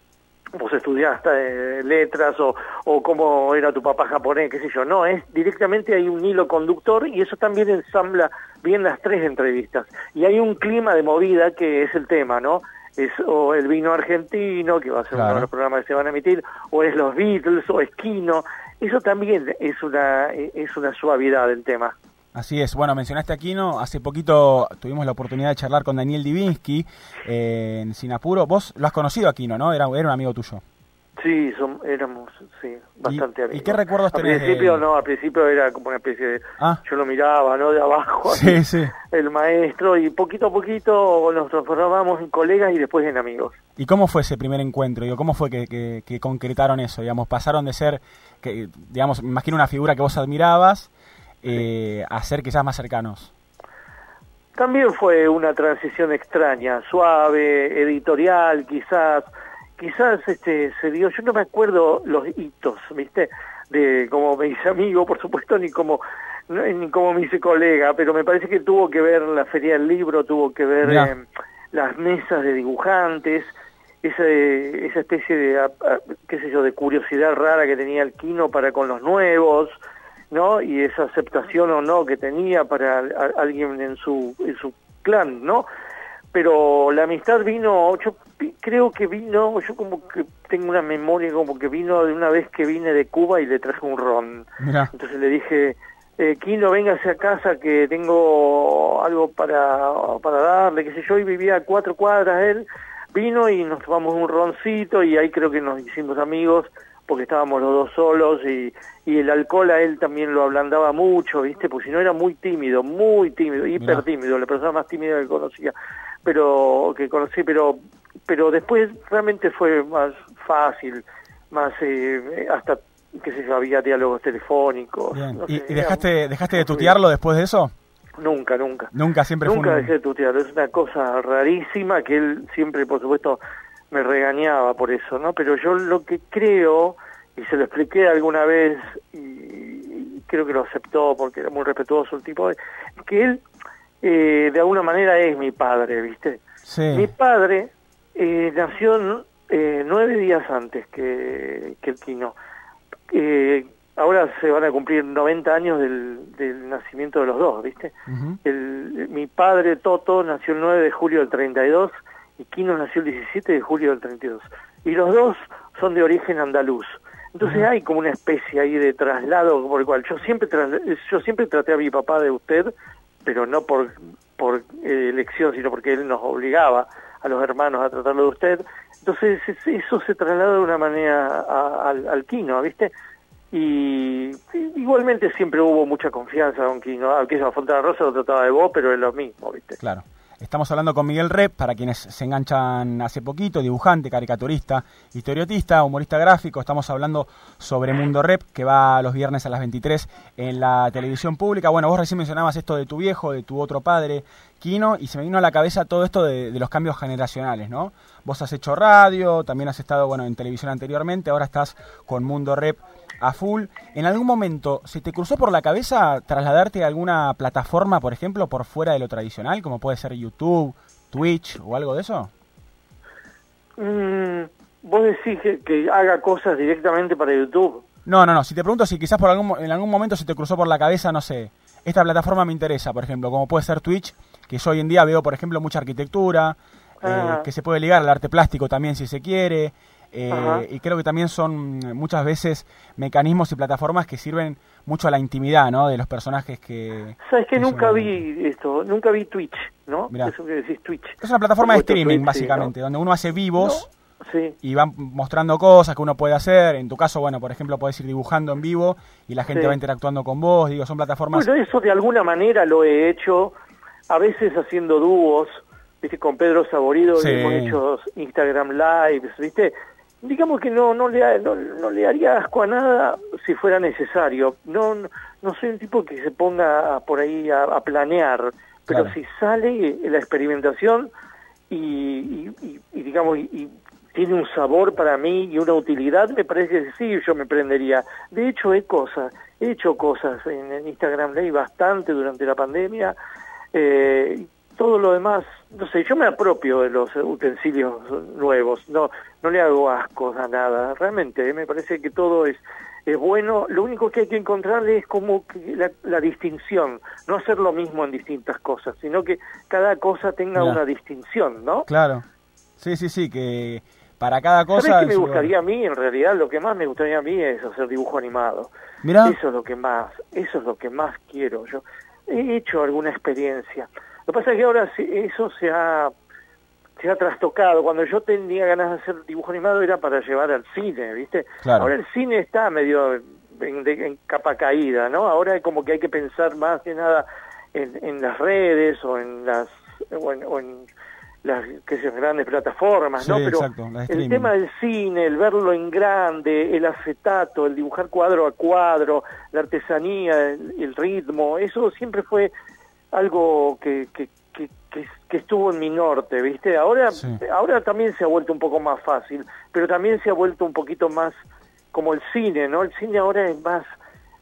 Speaker 20: vos estudiaste letras o, o cómo era tu papá japonés, qué sé yo. No, es directamente hay un hilo conductor y eso también ensambla bien las tres entrevistas. Y hay un clima de movida que es el tema, ¿no? Es o el vino argentino, que va a ser uno de los programas que se van a emitir, o es los Beatles, o es Kino. Eso también es una, es una suavidad del tema.
Speaker 2: Así es, bueno, mencionaste a Aquino, hace poquito tuvimos la oportunidad de charlar con Daniel Divinsky eh, en Sinapuro. Vos lo has conocido a Aquino, ¿no? Era, era un amigo tuyo.
Speaker 20: Sí, son, éramos sí, bastante amigos.
Speaker 2: ¿Y qué recuerdos
Speaker 20: Al
Speaker 2: tenés de
Speaker 20: principio no, al principio era como una especie de...
Speaker 2: Ah.
Speaker 20: Yo lo miraba, ¿no? De abajo,
Speaker 2: Sí, sí.
Speaker 20: el maestro, y poquito a poquito nos transformábamos en colegas y después en amigos.
Speaker 2: ¿Y cómo fue ese primer encuentro? Digo, ¿Cómo fue que, que- que concretaron eso? Digamos, pasaron de ser, que, digamos, me imagino una figura que vos admirabas eh, a ser quizás más cercanos.
Speaker 20: También fue una transición extraña, suave, editorial, quizás, quizás este se dio, yo no me acuerdo los hitos, ¿viste? De cómo me hice amigo, por supuesto, ni como no, ni como me hice colega, pero me parece que tuvo que ver la feria del libro, tuvo que ver eh, las mesas de dibujantes, esa, esa especie de, qué sé yo, de curiosidad rara que tenía el Quino para con los nuevos, ¿no? Y esa aceptación o no que tenía para a- alguien en su, en su clan, ¿no? Pero la amistad vino, yo creo que vino, yo como que tengo una memoria como que vino de una vez que vine de Cuba y le traje un ron.
Speaker 2: Mirá.
Speaker 20: Entonces le dije, eh, Quino, véngase a casa que tengo algo para, para darle, qué sé yo, y vivía a cuatro cuadras él. Vino y nos tomamos un roncito y ahí creo que nos hicimos amigos porque estábamos los dos solos y, y el alcohol a él también lo ablandaba mucho, ¿viste? Porque si no era muy tímido, muy tímido, hiper tímido, la persona más tímida que conocía, pero que conocí, pero pero después realmente fue más fácil, más eh, hasta qué sé yo, había diálogos telefónicos.
Speaker 2: Bien.
Speaker 20: no
Speaker 2: ¿Y,
Speaker 20: sé,
Speaker 2: y
Speaker 20: era
Speaker 2: dejaste, dejaste de tutearlo después de eso?
Speaker 20: Nunca, nunca.
Speaker 2: Nunca, siempre
Speaker 20: Nunca
Speaker 2: fue un...
Speaker 20: dejé de tutearlo, es una cosa rarísima que él siempre, por supuesto, me regañaba por eso, ¿no? Pero yo lo que creo, y se lo expliqué alguna vez, y, creo que lo aceptó porque era muy respetuoso el tipo, que él, eh, de alguna manera, es mi padre, ¿viste? Mi padre eh, nació eh, nueve días antes que, que el Quino. Eh, ahora se van a cumplir 90 años del, del nacimiento de los dos, ¿viste? El, mi padre Toto nació el 9 de julio del 32 y Quino nació el 17 de julio del 32. Y los dos son de origen andaluz. Entonces hay como una especie ahí de traslado por el cual yo siempre yo siempre traté a mi papá de usted, pero no por por eh, elección, sino porque él nos obligaba a los hermanos a tratarlo de usted. Entonces es- eso se traslada de una manera al, al Quino, ¿viste? Y igualmente siempre hubo mucha confianza con Quino. Aunque esa Fontana Rosa lo trataba de vos, pero es lo mismo, ¿viste?
Speaker 2: Claro. Estamos hablando con Miguel Rep, para quienes se enganchan hace poquito, dibujante, caricaturista, historiotista, humorista gráfico. Estamos hablando sobre Mundo Rep, que va los viernes a las 23 en la televisión pública. Bueno, vos recién mencionabas esto de tu viejo, de tu otro padre, Kino, y se me vino a la cabeza todo esto de, de los cambios generacionales, ¿no? Vos has hecho radio, también has estado, bueno, en televisión anteriormente, ahora estás con Mundo Rep a full. ¿En algún momento se te cruzó por la cabeza trasladarte a alguna plataforma, por ejemplo, por fuera de lo tradicional, como puede ser YouTube, Twitch o algo de eso?
Speaker 20: Mm, vos decís que, haga cosas directamente para YouTube.
Speaker 2: No, no, no. Si te pregunto si quizás por algún, en algún momento se te cruzó por la cabeza, no sé, esta plataforma me interesa, por ejemplo, como puede ser Twitch, que yo hoy en día veo, por ejemplo, mucha arquitectura, eh,
Speaker 20: Ah.
Speaker 2: que se puede ligar al arte plástico también si se quiere. Eh, y creo que también son mm, muchas veces mecanismos y plataformas que sirven mucho a la intimidad ¿no? de los personajes que...
Speaker 20: Sabes que
Speaker 2: que
Speaker 20: nunca
Speaker 2: son-
Speaker 20: vi esto, nunca vi Twitch, ¿no?
Speaker 2: Mirá.
Speaker 20: Eso que decís Twitch.
Speaker 2: Es una plataforma de streaming,
Speaker 20: Twitch, sí,
Speaker 2: básicamente, donde uno hace vivos
Speaker 20: ¿no? Sí.
Speaker 2: y van mostrando cosas que uno puede hacer. En tu caso, bueno, por ejemplo, puedes ir dibujando en vivo y la gente
Speaker 20: Sí.
Speaker 2: va interactuando con vos. Digo, son plataformas...
Speaker 20: Bueno, eso de alguna manera lo he hecho, a veces haciendo dúos, ¿viste? Con Pedro Saborido hemos hecho Instagram Lives, ¿viste? Digamos que no no le, no, no le haría asco a nada si fuera necesario. No no, soy un tipo que se ponga por ahí a, a planear, pero
Speaker 2: Claro.
Speaker 20: si sale la experimentación y, y- y- y digamos y, tiene un sabor para mí y una utilidad, me parece que sí, yo me prendería. De hecho, he cosas, he hecho cosas en, en Instagram Live bastante durante la pandemia. Eh, todo lo demás, no sé, yo me apropio de los utensilios nuevos, no no le hago ascos a nada, realmente, eh, me parece que todo es es bueno, lo único que hay que encontrarle es como que la, la distinción, no hacer lo mismo en distintas cosas, sino que cada cosa tenga una distinción, ¿no?
Speaker 2: Claro. Sí, sí, sí, que para cada cosa...
Speaker 20: ¿Sabes qué me gustaría a mí? En realidad, lo que más me gustaría a mí es hacer dibujo animado.
Speaker 2: Mirá.
Speaker 20: Eso es lo que más, eso es lo que más quiero. Yo he hecho alguna experiencia. Lo que pasa es que ahora eso se ha, se ha trastocado. Cuando yo tenía ganas de hacer dibujo animado era para llevar al cine, ¿viste?
Speaker 2: Claro.
Speaker 20: Ahora el cine está medio en, de- en capa caída, ¿no? Ahora como que hay que pensar más que nada en, en las redes o en las o en, o en las que sé, grandes plataformas, ¿no? Pero
Speaker 2: exacto,
Speaker 20: el tema del cine, el verlo en grande, el acetato, el dibujar cuadro a cuadro, la artesanía, el, el ritmo, eso siempre fue algo que, que, que, que- estuvo en mi norte, ¿viste? Ahora, ahora también se ha vuelto un poco más fácil, pero también se ha vuelto un poquito más como el cine, ¿no? El cine ahora es más,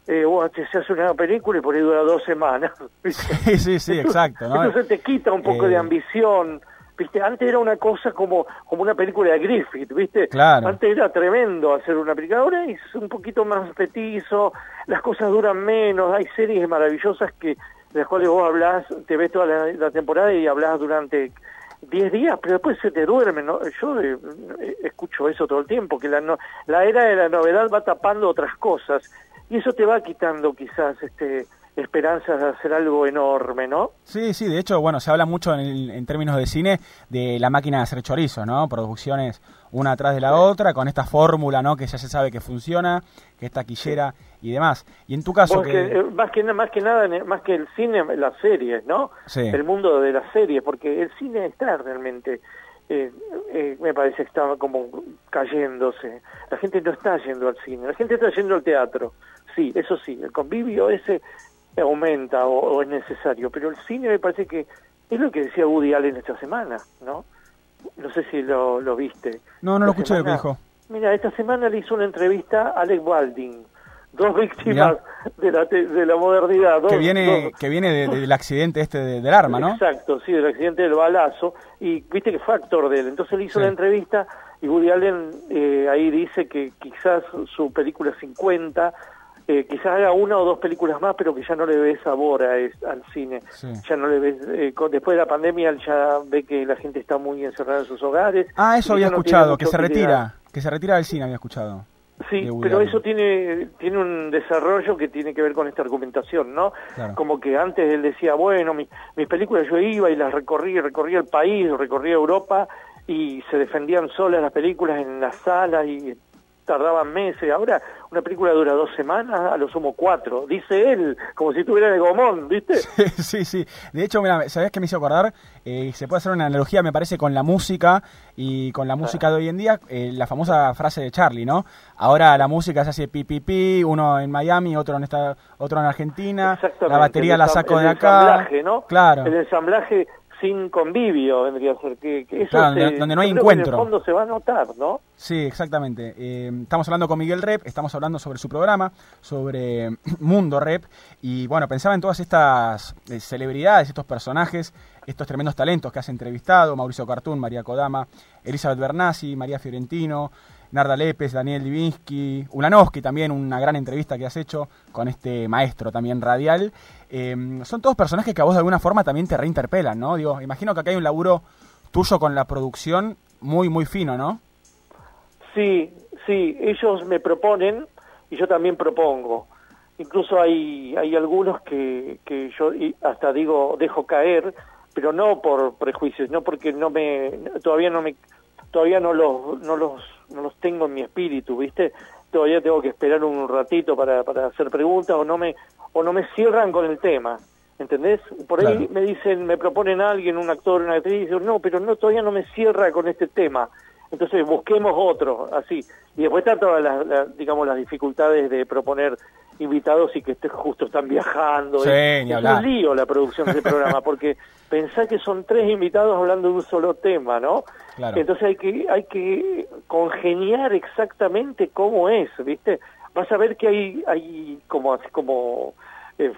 Speaker 20: eh, vos te- se hace una película y por ahí dura dos semanas. ¿viste?
Speaker 2: Sí, sí, sí, exacto, ¿no?
Speaker 20: Entonces te quita un poco
Speaker 2: Eh,
Speaker 20: de ambición. ¿Viste? Antes era una cosa como, como una película de Griffith, ¿viste?
Speaker 2: Claro.
Speaker 20: Antes era tremendo hacer una película. Ahora es un poquito más petizo, las cosas duran menos, hay series maravillosas que de las cuales vos hablás, te ves toda la, la temporada y hablas durante 10 días, pero después se te duerme, ¿no? Yo eh, eh, escucho eso todo el tiempo, que la, no- la era de la novedad va tapando otras cosas y eso te va quitando quizás este esperanzas de hacer algo enorme, ¿no?
Speaker 2: Sí, sí, de hecho, bueno, se habla mucho en, el- en términos de cine de la máquina de hacer chorizo, ¿no? Producciones una atrás de la otra, con esta fórmula, ¿no? Que ya se sabe que funciona, que es taquillera y demás. Y en tu caso, que...
Speaker 20: eh, más que más que nada más que el cine las series no
Speaker 2: Sí.
Speaker 20: el mundo de las series porque el cine está realmente eh, eh, me parece que está como cayéndose la gente no está yendo al cine la gente está yendo al teatro sí eso sí el convivio ese aumenta o, o es necesario pero el cine me parece que es lo que decía Woody Allen esta semana no no sé si lo, lo viste
Speaker 2: No, no lo escuché lo que dijo.
Speaker 20: Mira, esta semana le hizo una entrevista a Alec Baldwin, dos víctimas de la, te- de la modernidad. Dos,
Speaker 2: Que viene,
Speaker 20: dos-
Speaker 2: que viene de- del accidente este de- del arma, ¿no?
Speaker 20: Exacto, sí, del accidente del balazo. Y viste que fue actor de él. Entonces le hizo
Speaker 2: Sí.
Speaker 20: la entrevista y Woody Allen eh, ahí dice que quizás su película 50, eh, quizás haga una o dos películas más, pero que ya no le ve sabor a es- al cine.
Speaker 2: Sí.
Speaker 20: Ya no le ve, eh, con- después de la pandemia él ya ve que la gente está muy encerrada en sus hogares.
Speaker 2: Ah, eso había
Speaker 20: no
Speaker 2: escuchado, que se retira, que se retira del cine, había escuchado.
Speaker 20: Sí, pero eso tiene tiene un desarrollo que tiene que ver con esta argumentación, ¿no?
Speaker 2: Claro.
Speaker 20: Como que antes él decía, bueno, mi- mis películas yo iba y las recorrí, recorría el país, recorría Europa y se defendían solas las películas en las salas y tardaban meses. Ahora una película dura dos semanas, a lo sumo cuatro. Dice él, como si tuviera de gomón, ¿viste?
Speaker 2: sí, sí. De hecho, mira, ¿sabés qué me hizo acordar? Eh, se puede hacer una analogía, me parece, con la música y con la música de hoy en día, eh, la famosa frase de Charlie, ¿no? Ahora la música se hace pi, pi, pi, uno en Miami, otro en, esta, otro en Argentina, la batería la saco de acá.
Speaker 20: El ensamblaje, ¿no?
Speaker 2: Claro.
Speaker 20: El ensamblaje sin convivio vendría a ser que, eso
Speaker 2: claro, donde no hay encuentro
Speaker 20: en el fondo se va a notar no
Speaker 2: sí exactamente. Eh, estamos hablando con Miguel Rep estamos hablando sobre su programa sobre Mundo Rep y bueno pensaba en todas estas eh, celebridades estos personajes estos tremendos talentos que has entrevistado Mauricio Cartún María Kodama Elizabeth Bernasi María Fiorentino Narda Lépez, Daniel Divinsky, Ulanowski también, una gran entrevista que has hecho con este maestro también radial. Em, son todos personajes que a vos de alguna forma también te reinterpelan, ¿no? Digo, imagino que acá hay un laburo tuyo con la producción muy, muy fino, ¿no?
Speaker 20: Sí, sí, ellos me proponen y yo también propongo. Incluso hay, hay algunos que, que yo hasta digo, dejo caer, pero no por prejuicios, no porque no me, todavía no me, todavía no los, no los, no los tengo en mi espíritu, ¿viste? Todavía tengo que esperar un ratito para, para hacer preguntas o no me, o no me cierran con el tema. ¿Entendés? Por ahí me dicen, me proponen a alguien, un actor, una actriz, y no, pero no, todavía no me cierra con este tema. Entonces busquemos otro, así. Y después están todas las, digamos, las dificultades de proponer invitados y que justo están viajando.
Speaker 2: Sí,
Speaker 20: es, es un lío la producción del programa, porque pensá que son tres invitados hablando de un solo tema, ¿no? Entonces hay que, hay que congeniar exactamente cómo es, ¿viste? Vas a ver que hay, hay como, como eh,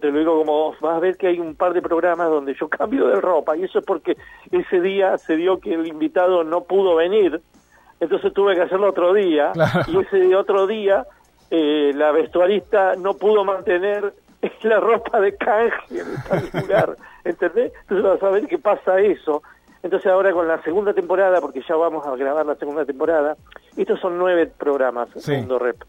Speaker 20: te lo digo como vas a ver que hay un par de programas donde yo cambio de ropa y eso es porque ese día se dio que el invitado no pudo venir, entonces tuve que hacerlo otro día y ese otro día eh, la vestuarista no pudo mantener la ropa de canje en tal lugar, ¿entendés? Entonces vas a ver que pasa eso. Entonces ahora con la segunda temporada, porque ya vamos a grabar la segunda temporada, estos son nueve programas, Mundo Rep,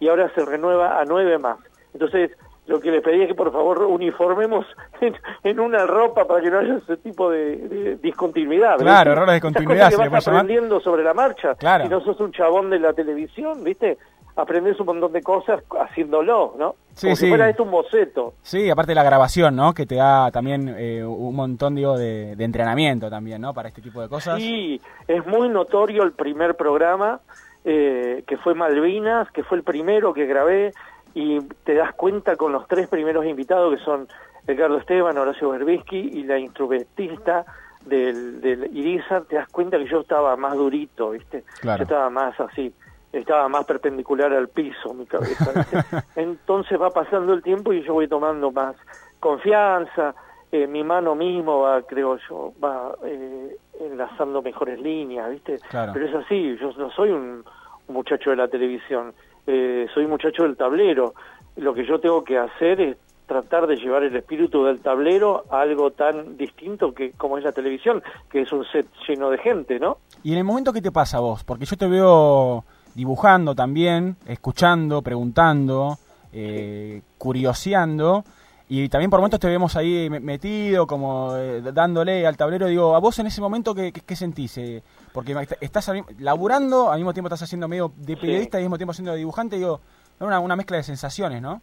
Speaker 20: y ahora se renueva a nueve más. Entonces lo que les pedí es que por favor uniformemos en, una ropa para que no haya ese tipo de, discontinuidad.
Speaker 2: Claro, errores de continuidad.
Speaker 20: Que vas aprendiendo sobre la marcha.
Speaker 2: Claro.
Speaker 20: Si no sos un chabón de la televisión, ¿viste? Aprendes un montón de cosas haciéndolo, ¿no?
Speaker 2: Sí,
Speaker 20: Como
Speaker 2: sí.
Speaker 20: si fuera esto un boceto.
Speaker 2: Sí, aparte de la grabación, ¿no? Que te da también eh, un montón, digo, de, entrenamiento también, ¿no? Para este tipo de cosas.
Speaker 20: Sí, es muy notorio el primer programa, eh, que fue Malvinas, que fue el primero que grabé, y te das cuenta con los tres primeros invitados, que son Ricardo Esteban, Horacio Berbisky y la instrumentista del, del Irizar, te das cuenta que yo estaba más durito, ¿viste? Yo estaba más así estaba más perpendicular al piso mi cabeza. Entonces va pasando el tiempo y yo voy tomando más confianza, eh, mi mano mismo va, creo yo, va eh, enlazando mejores líneas, ¿viste? Pero es así, yo no soy un, muchacho de la televisión, eh, soy un muchacho del tablero. Lo que yo tengo que hacer es tratar de llevar el espíritu del tablero a algo tan distinto que como es la televisión, que es un set lleno de gente, ¿no?
Speaker 2: Y en el momento que te pasa a vos, porque yo te veo dibujando también, escuchando, preguntando, eh, curioseando. Y también por momentos te vemos ahí metido, como eh, dándole al tablero. Digo, ¿a vos en ese momento qué, qué, sentís? Eh, porque estás laburando, al mismo tiempo estás haciendo medio de periodista y al mismo tiempo siendo dibujante. Digo, es una, una mezcla de sensaciones, ¿no?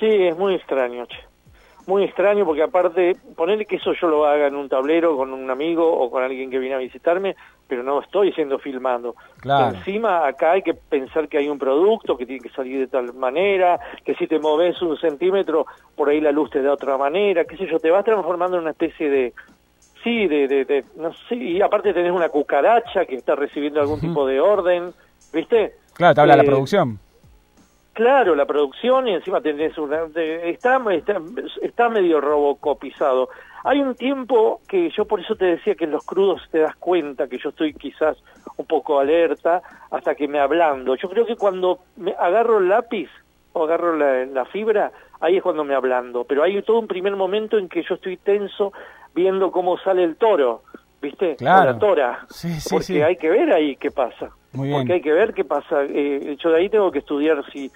Speaker 20: Sí, es muy extraño, che muy extraño porque aparte, ponerle que eso yo lo haga en un tablero con un amigo o con alguien que viene a visitarme, pero no estoy siendo filmando. Encima acá hay que pensar que hay un producto que tiene que salir de tal manera, que si te moves un centímetro, por ahí la luz te da otra manera, qué sé yo, te vas transformando en una especie de... Sí, de, de, no sé, y aparte tenés una cucaracha que está recibiendo algún tipo de orden, ¿viste?
Speaker 2: Claro, te habla la eh, producción.
Speaker 20: Claro, la producción y encima tenés una... está, está, está medio robocopizado. Hay un tiempo que yo por eso te decía que en los crudos te das cuenta que yo estoy quizás un poco alerta hasta que me hablando. Yo creo que cuando me agarro el lápiz o agarro la, fibra, ahí es cuando me hablando. Pero hay todo un primer momento en que yo estoy tenso viendo cómo sale el toro, ¿viste?
Speaker 2: Claro.
Speaker 20: la tora.
Speaker 2: Sí, sí,
Speaker 20: porque hay que ver ahí qué pasa. Porque hay que ver qué pasa. Eh, yo de ahí tengo que estudiar si,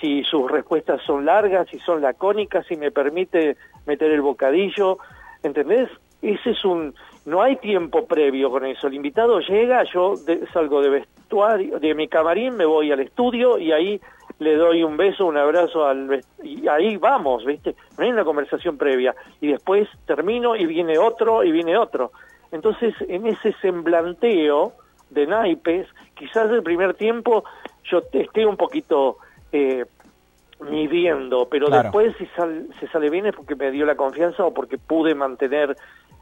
Speaker 20: si sus respuestas son largas, si son lacónicas, si me permite meter el bocadillo, ¿entendés? Ese es un... No hay tiempo previo con eso. El invitado llega, yo salgo de, vestuario, de mi camarín me voy al estudio y ahí le doy un beso, un abrazo al y ahí vamos, ¿viste? No hay una conversación previa y después termino y viene otro y viene otro. Entonces, en ese semblanteo de naipes, quizás el primer tiempo yo esté un poquito eh, midiendo, pero después si se sale bien es porque me dio la confianza o porque pude mantener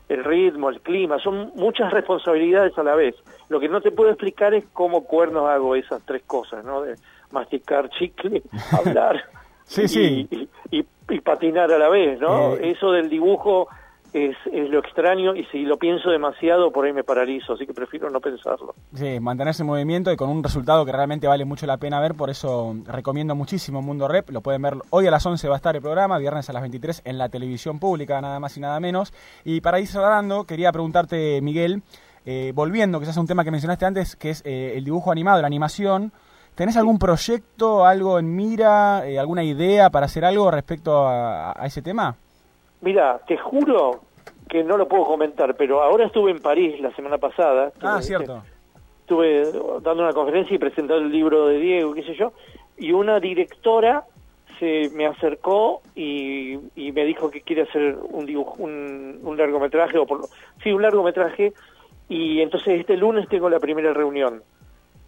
Speaker 20: el ritmo, el clima, son muchas responsabilidades a la vez. Lo que no te puedo explicar es cómo cuernos hago esas tres cosas, ¿no? De masticar chicle, hablar
Speaker 2: sí, sí.
Speaker 20: Y, patinar a la vez, ¿no? Eh, Eso del dibujo es, es, lo extraño y si lo pienso demasiado por ahí me paralizo, así que prefiero no pensarlo.
Speaker 2: Sí, mantenerse en movimiento y con un resultado que realmente vale mucho la pena ver, por eso recomiendo muchísimo Mundo Rep, lo pueden ver hoy a las 11 va a estar el programa, viernes a las 23 en la televisión pública, nada más y nada menos. Y para ir cerrando, quería preguntarte, Miguel, eh, volviendo quizás a un tema que mencionaste antes, que es eh, el dibujo animado, la animación, ¿tenés algún proyecto, algo en mira, eh, alguna idea para hacer algo respecto a ese tema?
Speaker 20: Mira, te juro que no lo puedo comentar, pero ahora estuve en París la semana pasada.
Speaker 2: ah, cierto.
Speaker 20: Estuve dando una conferencia y presentando el libro de Diego, qué sé yo, y una directora se me acercó y, me dijo que quiere hacer un dibujo, un, largometraje, o por, sí, un largometraje, y entonces este lunes tengo la primera reunión.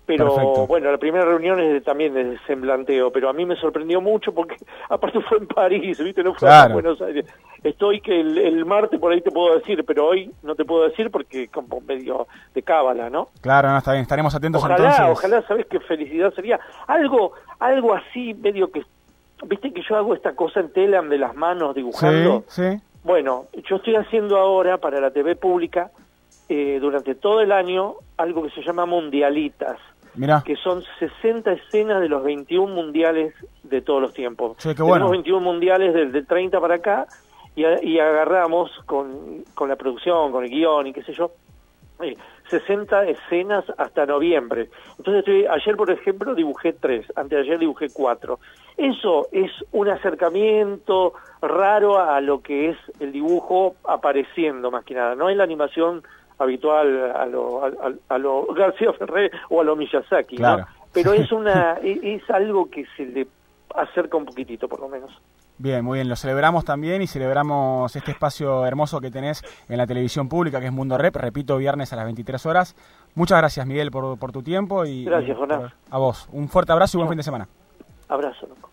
Speaker 20: Pero bueno, la primera reunión es también de semblanteo, pero a mí me sorprendió mucho porque aparte fue en París, ¿viste? No fue en Buenos Aires. Estoy que el, martes por ahí te puedo decir, pero hoy no te puedo decir porque como medio de cábala, ¿no?
Speaker 2: Claro, no, está bien, estaremos atentos
Speaker 20: ojalá,
Speaker 2: entonces.
Speaker 20: Ojalá, ¿sabes qué felicidad sería? Algo, algo así medio que... ¿Viste que yo hago esta cosa en Telam de las manos dibujando?
Speaker 2: Sí, sí.
Speaker 20: Bueno, yo estoy haciendo ahora para la TV pública eh, durante todo el año algo que se llama mundialitas que son 60 escenas de los 21 mundiales de todos los tiempos.
Speaker 2: Tenemos
Speaker 20: 21 mundiales desde 30 para acá y, y agarramos con, con, la producción, con el guion y qué sé yo, 60 eh, escenas hasta noviembre. Entonces, ayer, por ejemplo, dibujé tres, antes de ayer dibujé cuatro. Eso es un acercamiento raro a lo que es el dibujo apareciendo, más que nada. No es la animación habitual a lo, a, lo García Ferré o a lo Miyazaki, ¿no? Pero es una es algo que se le acerca un poquitito, por lo menos.
Speaker 2: Bien, muy bien, lo celebramos también y celebramos este espacio hermoso que tenés en la televisión pública, que es Mundo Rep, repito, viernes a las 23 horas. Muchas gracias, Miguel, por, por tu tiempo y...
Speaker 20: Gracias, Jonás.
Speaker 2: A vos. Un fuerte abrazo y buen fin de semana.
Speaker 20: Abrazo, loco.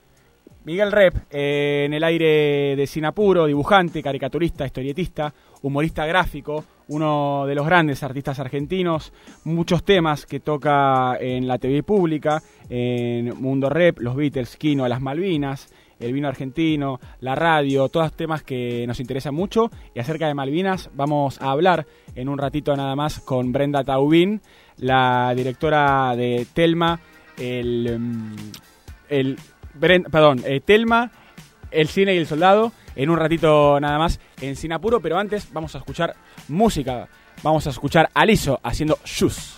Speaker 2: Miguel Rep, eh, en el aire de Sinapuro, dibujante, caricaturista, historietista, humorista gráfico, uno de los grandes artistas argentinos, muchos temas que toca en la TV pública, en Mundo Rep, los Beatles, Kino, las Malvinas, el vino argentino, la radio, todos temas que nos interesan mucho. Y acerca de Malvinas vamos a hablar en un ratito nada más con Brenda Taubín, la directora de Telma, el, mm, el perdón, eh, Telma, el cine y el soldado en un ratito nada más en Sinapuro, pero antes vamos a escuchar música. Vamos a escuchar a Lizo haciendo Shoes.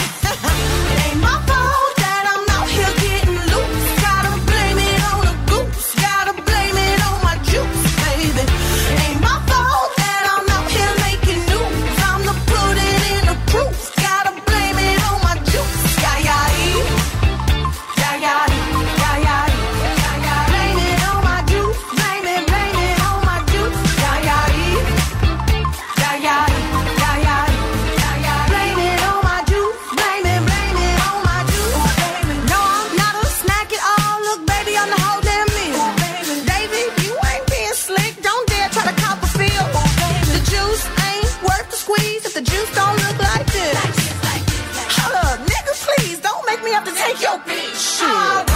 Speaker 2: your bitch. Shit.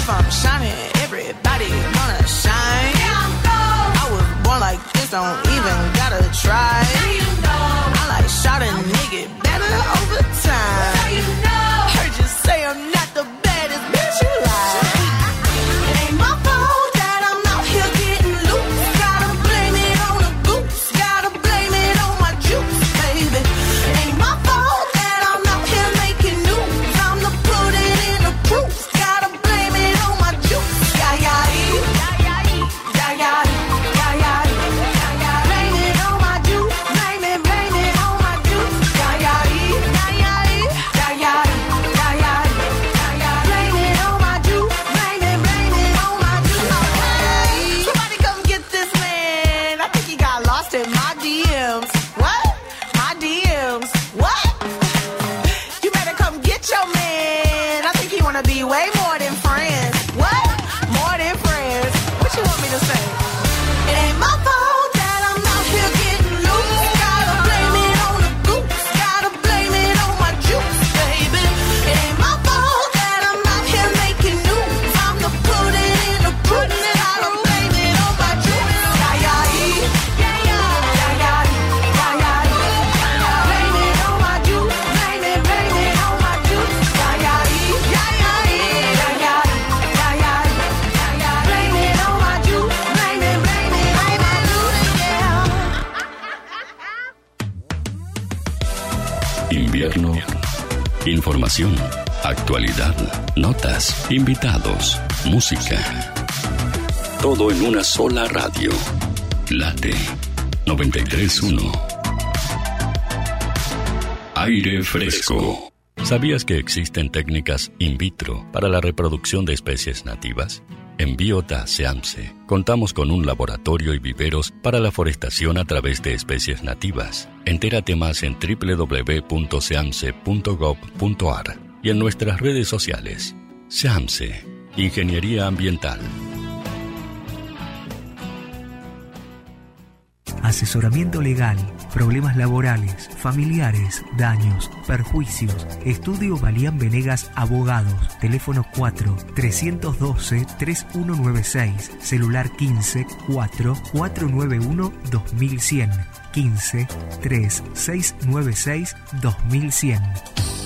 Speaker 2: If I'm shining, everybody wanna shine. Yeah, I was
Speaker 1: born like this, don't invitados, música. Todo en una sola radio. Late 931. Aire fresco. ¿Sabías que existen técnicas in vitro para la reproducción de especies nativas? En Biota Seamse contamos con un laboratorio y viveros para la forestación a través de especies nativas. Entérate más en www.seamse.gov.ar y en nuestras redes sociales. Seamse, Ingeniería Ambiental.
Speaker 18: Asesoramiento legal, problemas laborales, familiares, daños, perjuicios. Estudio Valían Venegas Abogados. Teléfono 4 312 3196. Celular 15 4 491 2100. 15 3 696 2100.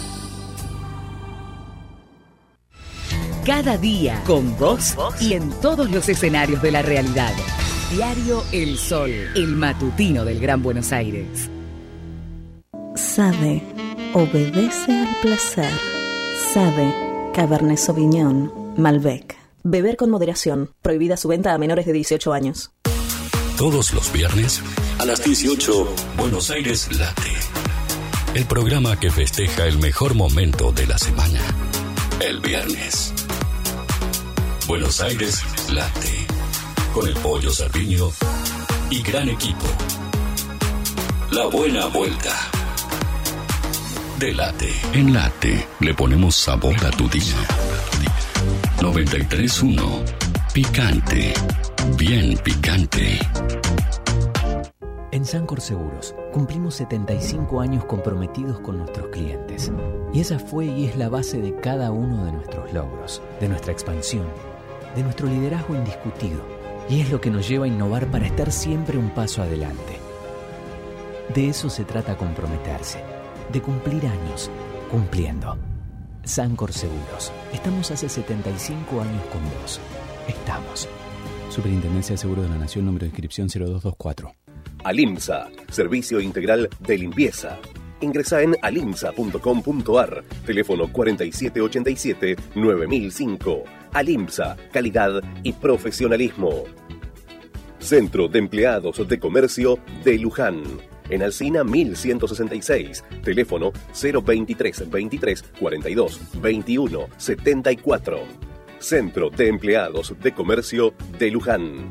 Speaker 4: Cada día con vos y en todos los escenarios de la realidad. Diario El Sol, el matutino del Gran Buenos Aires.
Speaker 21: Sabe, obedece al placer. Sabe, Cabernet Sauvignon, Malbec. Beber con moderación. Prohibida su venta a menores de 18 años.
Speaker 1: Todos los viernes a las 18, Buenos Aires Late. El programa que festeja el mejor momento de la semana. El viernes. Buenos Aires Late. Con el pollo Sardiño y gran equipo. La buena vuelta. De Late. En Late le ponemos sabor a tu día. 93.1. Picante. Bien picante.
Speaker 5: En Sancor Seguros cumplimos 75 años comprometidos con nuestros clientes. Y esa fue y es la base de cada uno de nuestros logros, de nuestra expansión, de nuestro liderazgo indiscutido. Y es lo que nos lleva a innovar para estar siempre un paso adelante. De eso se trata comprometerse, de cumplir años, cumpliendo. Sancor Seguros. Estamos hace 75 años con vos. Estamos.
Speaker 6: Superintendencia de Seguros de la Nación, número de inscripción 0224.
Speaker 7: Alimsa, Servicio Integral de Limpieza. Ingresa en alimsa.com.ar, teléfono 4787-9005. Alimsa, calidad y profesionalismo. Centro de Empleados de Comercio de Luján. En Alcina 1166, teléfono 023 23 42 21 74. Centro de Empleados de Comercio de Luján.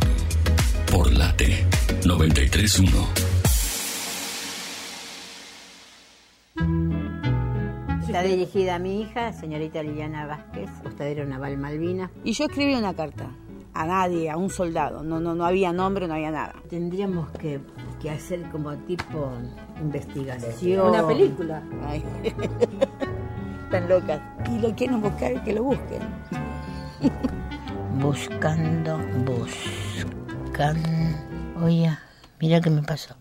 Speaker 1: por Late 931.
Speaker 22: Está dirigida a mi hija, señorita Liliana Vázquez, costadero naval Malvina.
Speaker 23: Y yo escribí una carta a nadie, a un soldado. No, no, no había nombre, no había nada.
Speaker 22: Tendríamos que, que hacer como tipo investigación.
Speaker 23: Una película. Ay. Están locas. Y lo quieren buscar, que lo busquen.
Speaker 22: Buscando, buscando. Oye, mira qué me pasó.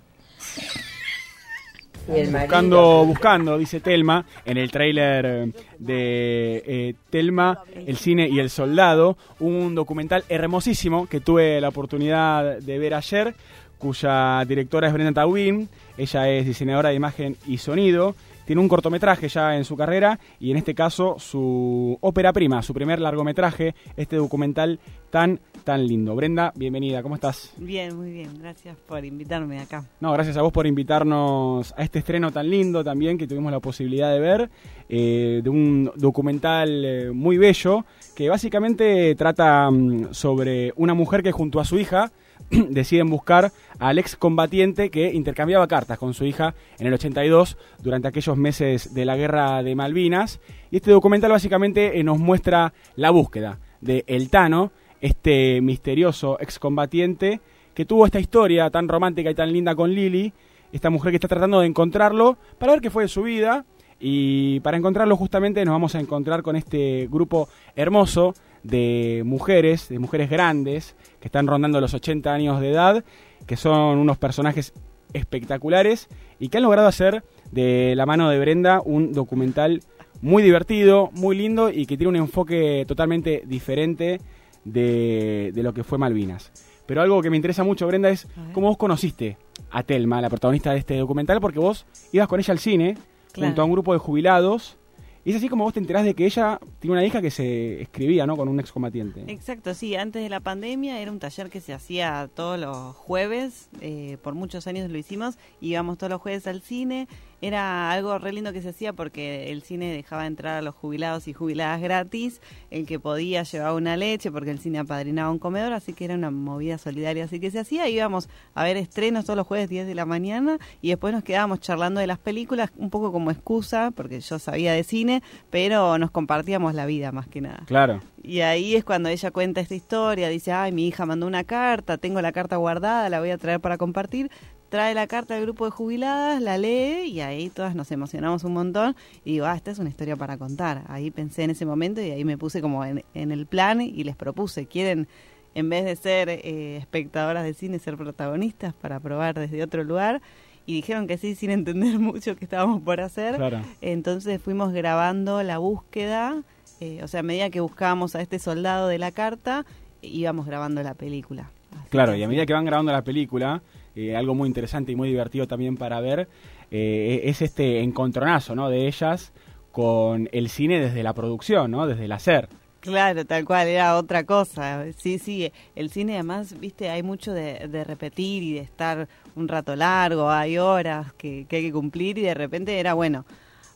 Speaker 2: Buscando, buscando, dice Telma, en el tráiler de eh, Telma, el cine y el soldado, un documental hermosísimo que tuve la oportunidad de ver ayer, cuya directora es Brenda Tawin, ella es diseñadora de imagen y sonido, tiene un cortometraje ya en su carrera y en este caso su ópera prima, su primer largometraje, este documental tan, tan lindo. Brenda, bienvenida, ¿cómo estás?
Speaker 24: Bien, muy bien, gracias por invitarme acá.
Speaker 2: No, gracias a vos por invitarnos a este estreno tan lindo también que tuvimos la posibilidad de ver, eh, de un documental eh, muy bello que básicamente trata mm, sobre una mujer que junto a su hija deciden buscar al excombatiente que intercambiaba cartas con su hija en el 82 durante aquellos meses de la guerra de Malvinas. Y este documental básicamente eh, nos muestra la búsqueda de El Tano, este misterioso excombatiente que tuvo esta historia tan romántica y tan linda con Lily, esta mujer que está tratando de encontrarlo para ver qué fue de su vida. Y para encontrarlo justamente nos vamos a encontrar con este grupo hermoso de mujeres, de mujeres grandes, que están rondando los 80 años de edad, que son unos personajes espectaculares y que han logrado hacer de la mano de Brenda un documental muy divertido, muy lindo y que tiene un enfoque totalmente diferente de, lo que fue Malvinas. Pero algo que me interesa mucho, Brenda, es cómo vos conociste a Telma, la protagonista de este documental, porque vos ibas con ella al cine junto a un grupo de jubilados y es así como vos te enterás de que ella tiene una hija que se escribía, ¿no? Con un excombatiente.
Speaker 24: Exacto, sí. Antes de la pandemia era un taller que se hacía todos los jueves. Eh, por muchos años lo hicimos. Íbamos todos los jueves al cine era algo re lindo que se hacía porque el cine dejaba entrar a los jubilados y jubiladas gratis, el que podía llevaba una leche porque el cine apadrinaba un comedor, así que era una movida solidaria, así que se hacía, íbamos a ver estrenos todos los jueves 10 de la mañana y después nos quedábamos charlando de las películas un poco como excusa, porque yo sabía de cine, pero nos compartíamos la vida más que nada.
Speaker 2: Claro.
Speaker 24: Y ahí es cuando ella cuenta esta historia, dice, ay, mi hija mandó una carta, tengo la carta guardada, la voy a traer para compartir trae la carta del grupo de jubiladas, la lee y ahí todas nos emocionamos un montón y digo, ah, esta es una historia para contar. Ahí pensé en ese momento y ahí me puse como en, el plan y les propuse, ¿quieren en vez de ser eh, espectadoras de cine, ser protagonistas para probar desde otro lugar? Y dijeron que sí, sin entender mucho qué estábamos por hacer. Entonces fuimos grabando la búsqueda, eh, o sea, a medida que buscábamos a este soldado de la carta, íbamos grabando la película.
Speaker 2: claro, y a medida que van grabando la película, eh, algo muy interesante y muy divertido también para ver, eh, es este encontronazo ¿no? de ellas con el cine desde la producción, ¿no? desde el hacer.
Speaker 24: Claro, tal cual, era otra cosa. Sí, sí, el cine además, viste, hay mucho de, repetir y de estar un rato largo, hay horas que, que hay que cumplir y de repente era, bueno,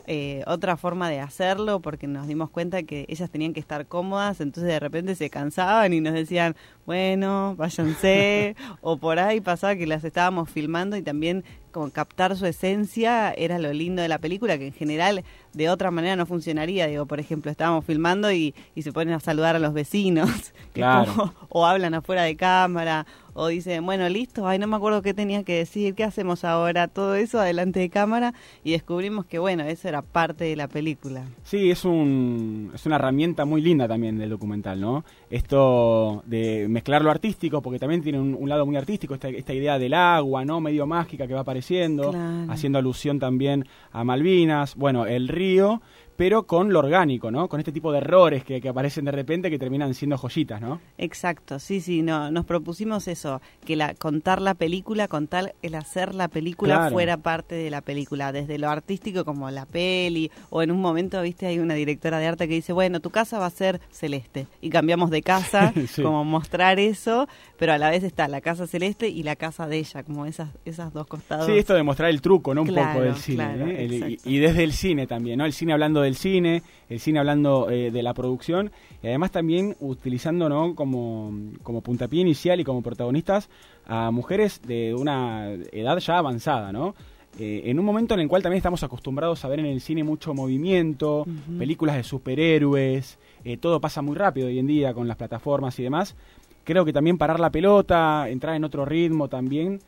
Speaker 24: eh, otra forma de hacerlo porque nos dimos cuenta que ellas tenían que estar cómodas, entonces de repente se cansaban y nos decían, bueno, váyanse, o por ahí pasaba que las estábamos filmando y también como captar su esencia era lo lindo de la película, que en general de otra manera no funcionaría. Digo, por ejemplo, estábamos filmando y, y se ponen a saludar a los vecinos, o hablan afuera de cámara, o dicen, bueno, listo, ay, no me acuerdo qué tenía que decir, qué hacemos ahora, todo eso adelante de cámara, y descubrimos que, bueno, eso era parte de la película.
Speaker 2: Sí, es, un, es una herramienta muy linda también del documental, ¿no? Esto de mezclar lo artístico, porque también tiene un, lado muy artístico, esta, esta, idea del agua, ¿no? Medio mágica que va apareciendo, haciendo alusión también a Malvinas, bueno, el río, frío pero con lo orgánico, ¿no? Con este tipo de errores que, que, aparecen de repente que terminan siendo joyitas, ¿no?
Speaker 24: Exacto, sí, sí, no, nos propusimos eso, que la, contar la película, contar el hacer la película fuera parte de la película, desde lo artístico como la peli, o en un momento, viste, hay una directora de arte que dice, bueno, tu casa va a ser celeste, y cambiamos de casa, como mostrar eso, pero a la vez está la casa celeste y la casa de ella, como esas, esas dos costados.
Speaker 2: Sí, esto de mostrar el truco, ¿no? Un poco del cine, ¿eh? y, y desde el cine también, ¿no? El cine hablando del cine, el cine hablando eh, de la producción y además también utilizando ¿no? como, como puntapié inicial y como protagonistas a mujeres de una edad ya avanzada, ¿no? Eh, en un momento en el cual también estamos acostumbrados a ver en el cine mucho movimiento, películas de superhéroes, eh, todo pasa muy rápido hoy en día con las plataformas y demás. Creo que también parar la pelota, entrar en otro ritmo también,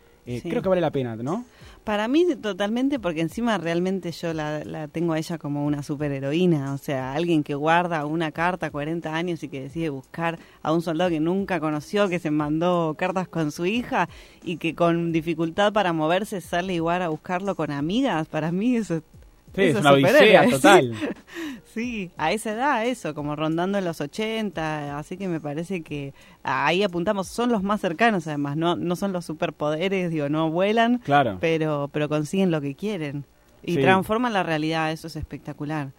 Speaker 2: creo que vale la pena, ¿no?
Speaker 24: Para mí totalmente, porque encima realmente yo la, tengo a ella como una superheroína, o sea, alguien que guarda una carta 40 años y que decide buscar a un soldado que nunca conoció, que se mandó cartas con su hija y que con dificultad para moverse sale igual a buscarlo con amigas. Para mí eso
Speaker 2: Sí, es una odisea total.
Speaker 24: Sí, a esa edad eso, como rondando los 80, así que me parece que ahí apuntamos, son los más cercanos además, no, no son los superpoderes, digo, no vuelan, claro. pero, pero consiguen lo que quieren. Y
Speaker 2: Sí.
Speaker 24: transforman la realidad, eso es espectacular.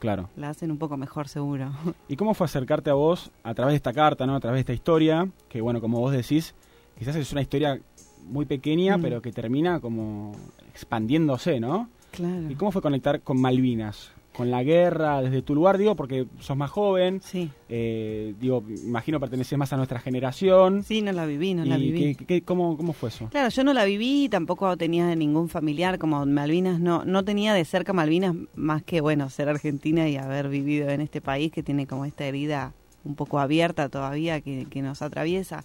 Speaker 2: Claro.
Speaker 24: La hacen un poco mejor, seguro.
Speaker 2: ¿Y cómo fue acercarte a vos a través de esta carta, ¿no? a través de esta historia? Que bueno, como vos decís, quizás es una historia muy pequeña,
Speaker 24: Mm.
Speaker 2: pero que termina como expandiéndose, ¿no?
Speaker 24: Claro.
Speaker 2: ¿Y cómo fue conectar con Malvinas? Con la guerra, desde tu lugar, digo, porque sos más joven.
Speaker 24: Sí.
Speaker 2: Eh, digo, imagino perteneces más a nuestra generación.
Speaker 24: Sí, no la viví, no la
Speaker 2: ¿Y
Speaker 24: viví.
Speaker 2: qué- qué- cómo, cómo fue eso?
Speaker 24: Claro, yo no la viví, tampoco tenía ningún familiar como Malvinas, no, no tenía de cerca Malvinas más que, bueno, ser argentina y haber vivido en este país que tiene como esta herida un poco abierta todavía que, que nos atraviesa.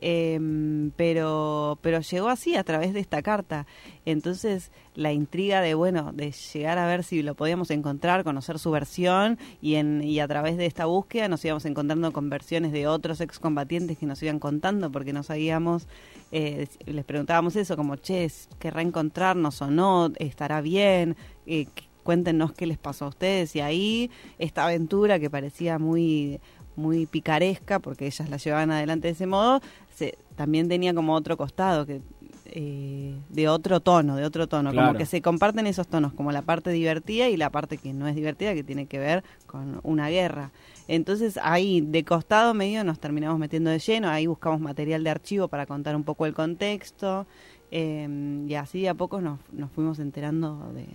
Speaker 24: Em, pero, pero llegó así a través de esta carta. Entonces, la intriga de, bueno, de llegar a ver si lo podíamos encontrar, conocer su versión y, en, y a través de esta búsqueda nos íbamos encontrando con versiones de otros excombatientes que nos iban contando porque no sabíamos, eh, les preguntábamos eso, como, che, ¿querrá encontrarnos o no? ¿Estará bien? Eh, cuéntenos qué les pasó a ustedes. Y ahí esta aventura que parecía muy muy picaresca, porque ellas la llevaban adelante de ese modo, se, también tenía como otro costado, que eh, de otro tono, de otro tono,
Speaker 2: Claro.
Speaker 24: como que se comparten esos tonos, como la parte divertida y la parte que no es divertida, que tiene que ver con una guerra. Entonces ahí de costado medio nos terminamos metiendo de lleno, ahí buscamos material de archivo para contar un poco el contexto, eh, y así a poco nos, nos fuimos enterando de,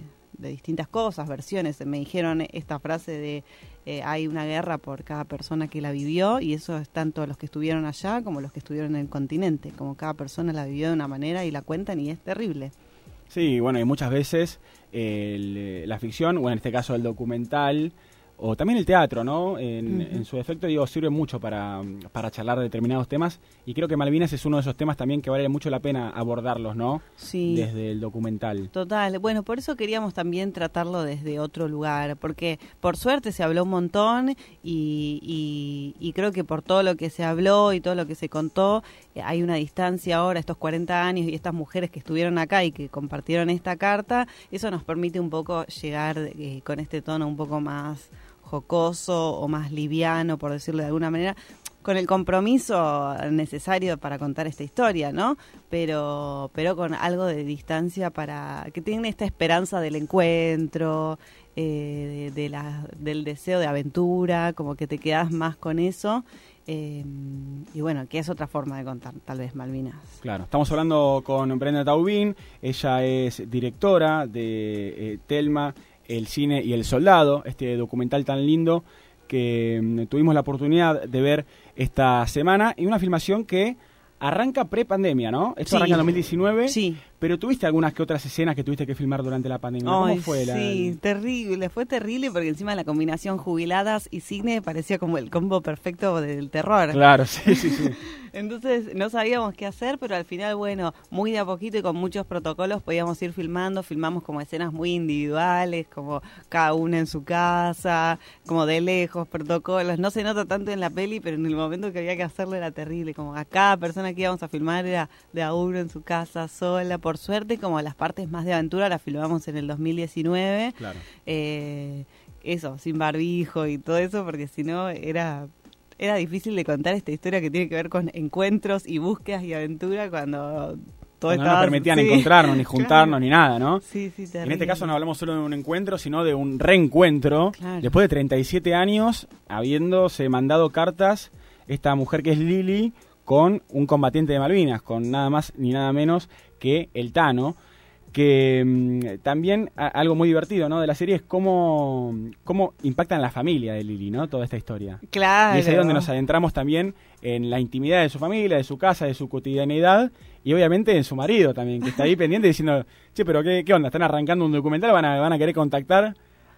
Speaker 24: de distintas cosas, versiones. Me dijeron esta frase de eh, hay una guerra por cada persona que la vivió y eso es tanto los que estuvieron allá como los que estuvieron en el continente, como cada persona la vivió de una manera y la cuentan y es terrible.
Speaker 2: Sí, bueno, y muchas veces eh, la ficción, o en este caso el documental, o también el teatro, ¿no? En, su efecto, digo, sirve mucho para, para charlar de determinados temas. Y creo que Malvinas es uno de esos temas también que vale mucho la pena abordarlos, ¿no?
Speaker 24: Sí.
Speaker 2: Desde el documental.
Speaker 24: Total, bueno, por eso queríamos también tratarlo desde otro lugar, porque por suerte se habló un montón y, y- y creo que por todo lo que se habló y todo lo que se contó, eh, hay una distancia ahora, estos 40 años y estas mujeres que estuvieron acá y que compartieron esta carta, eso nos permite un poco llegar eh, con este tono un poco más jocoso o más liviano, por decirlo de alguna manera, con el compromiso necesario para contar esta historia, ¿no? Pero, pero con algo de distancia para que tiene esta esperanza del encuentro, eh, de, del deseo de aventura, como que te quedas más con eso. eh, y bueno, que es otra forma de contar, tal vez Malvinas.
Speaker 2: Claro, estamos hablando con Brenda Taubín, ella es directora de eh, Telma, El Cine y el Soldado, este documental tan lindo que mm, tuvimos la oportunidad de ver esta semana y una filmación que arranca pre-pandemia, ¿no? Esto
Speaker 24: Sí.
Speaker 2: arranca en 2019,
Speaker 24: Sí.
Speaker 2: pero tuviste algunas que otras escenas que tuviste que filmar durante la pandemia. ¿Cómo
Speaker 24: Ay,
Speaker 2: fue la...?
Speaker 24: Sí, terrible, fue terrible porque encima la combinación jubiladas y cine parecía como el combo perfecto del terror.
Speaker 2: Claro, sí, sí, sí.
Speaker 24: Entonces no sabíamos qué hacer, pero al final, bueno, muy de a poquito y con muchos protocolos podíamos ir filmando. Filmamos como escenas muy individuales, como cada una en su casa, como de lejos, protocolos. No se nota tanto en la peli, pero en el momento que había que hacerlo era terrible. Como a cada persona que íbamos a filmar era de a uno en su casa, sola. Por suerte, como las partes más de aventura las filmamos en el 2019.
Speaker 2: Claro.
Speaker 24: Eh, eso, sin barbijo y todo eso, porque si no era era difícil de contar esta historia que tiene que ver con encuentros y búsquedas y aventura cuando todo
Speaker 2: no
Speaker 24: estaba
Speaker 2: nos permitían
Speaker 24: sí.
Speaker 2: encontrarnos, ni juntarnos,
Speaker 24: Claro.
Speaker 2: ni nada, ¿no?
Speaker 24: Sí, sí,
Speaker 2: En
Speaker 24: terrible.
Speaker 2: este caso no hablamos solo de un encuentro, sino de un reencuentro.
Speaker 24: Claro.
Speaker 2: Después de 37 años, habiéndose mandado cartas, esta mujer que es Lili, con un combatiente de Malvinas, con nada más ni nada menos que el Tano. Que mm, también a- algo muy divertido ¿no? de la serie es cómo, cómo impacta en la familia de Lili, ¿no? Toda esta historia.
Speaker 24: Claro.
Speaker 2: Y es ahí donde nos adentramos también en la intimidad de su familia, de su casa, de su cotidianidad y obviamente en su marido también, que está ahí pendiente diciendo, che, pero qué, qué onda, están arrancando un documental, van a, van a querer contactar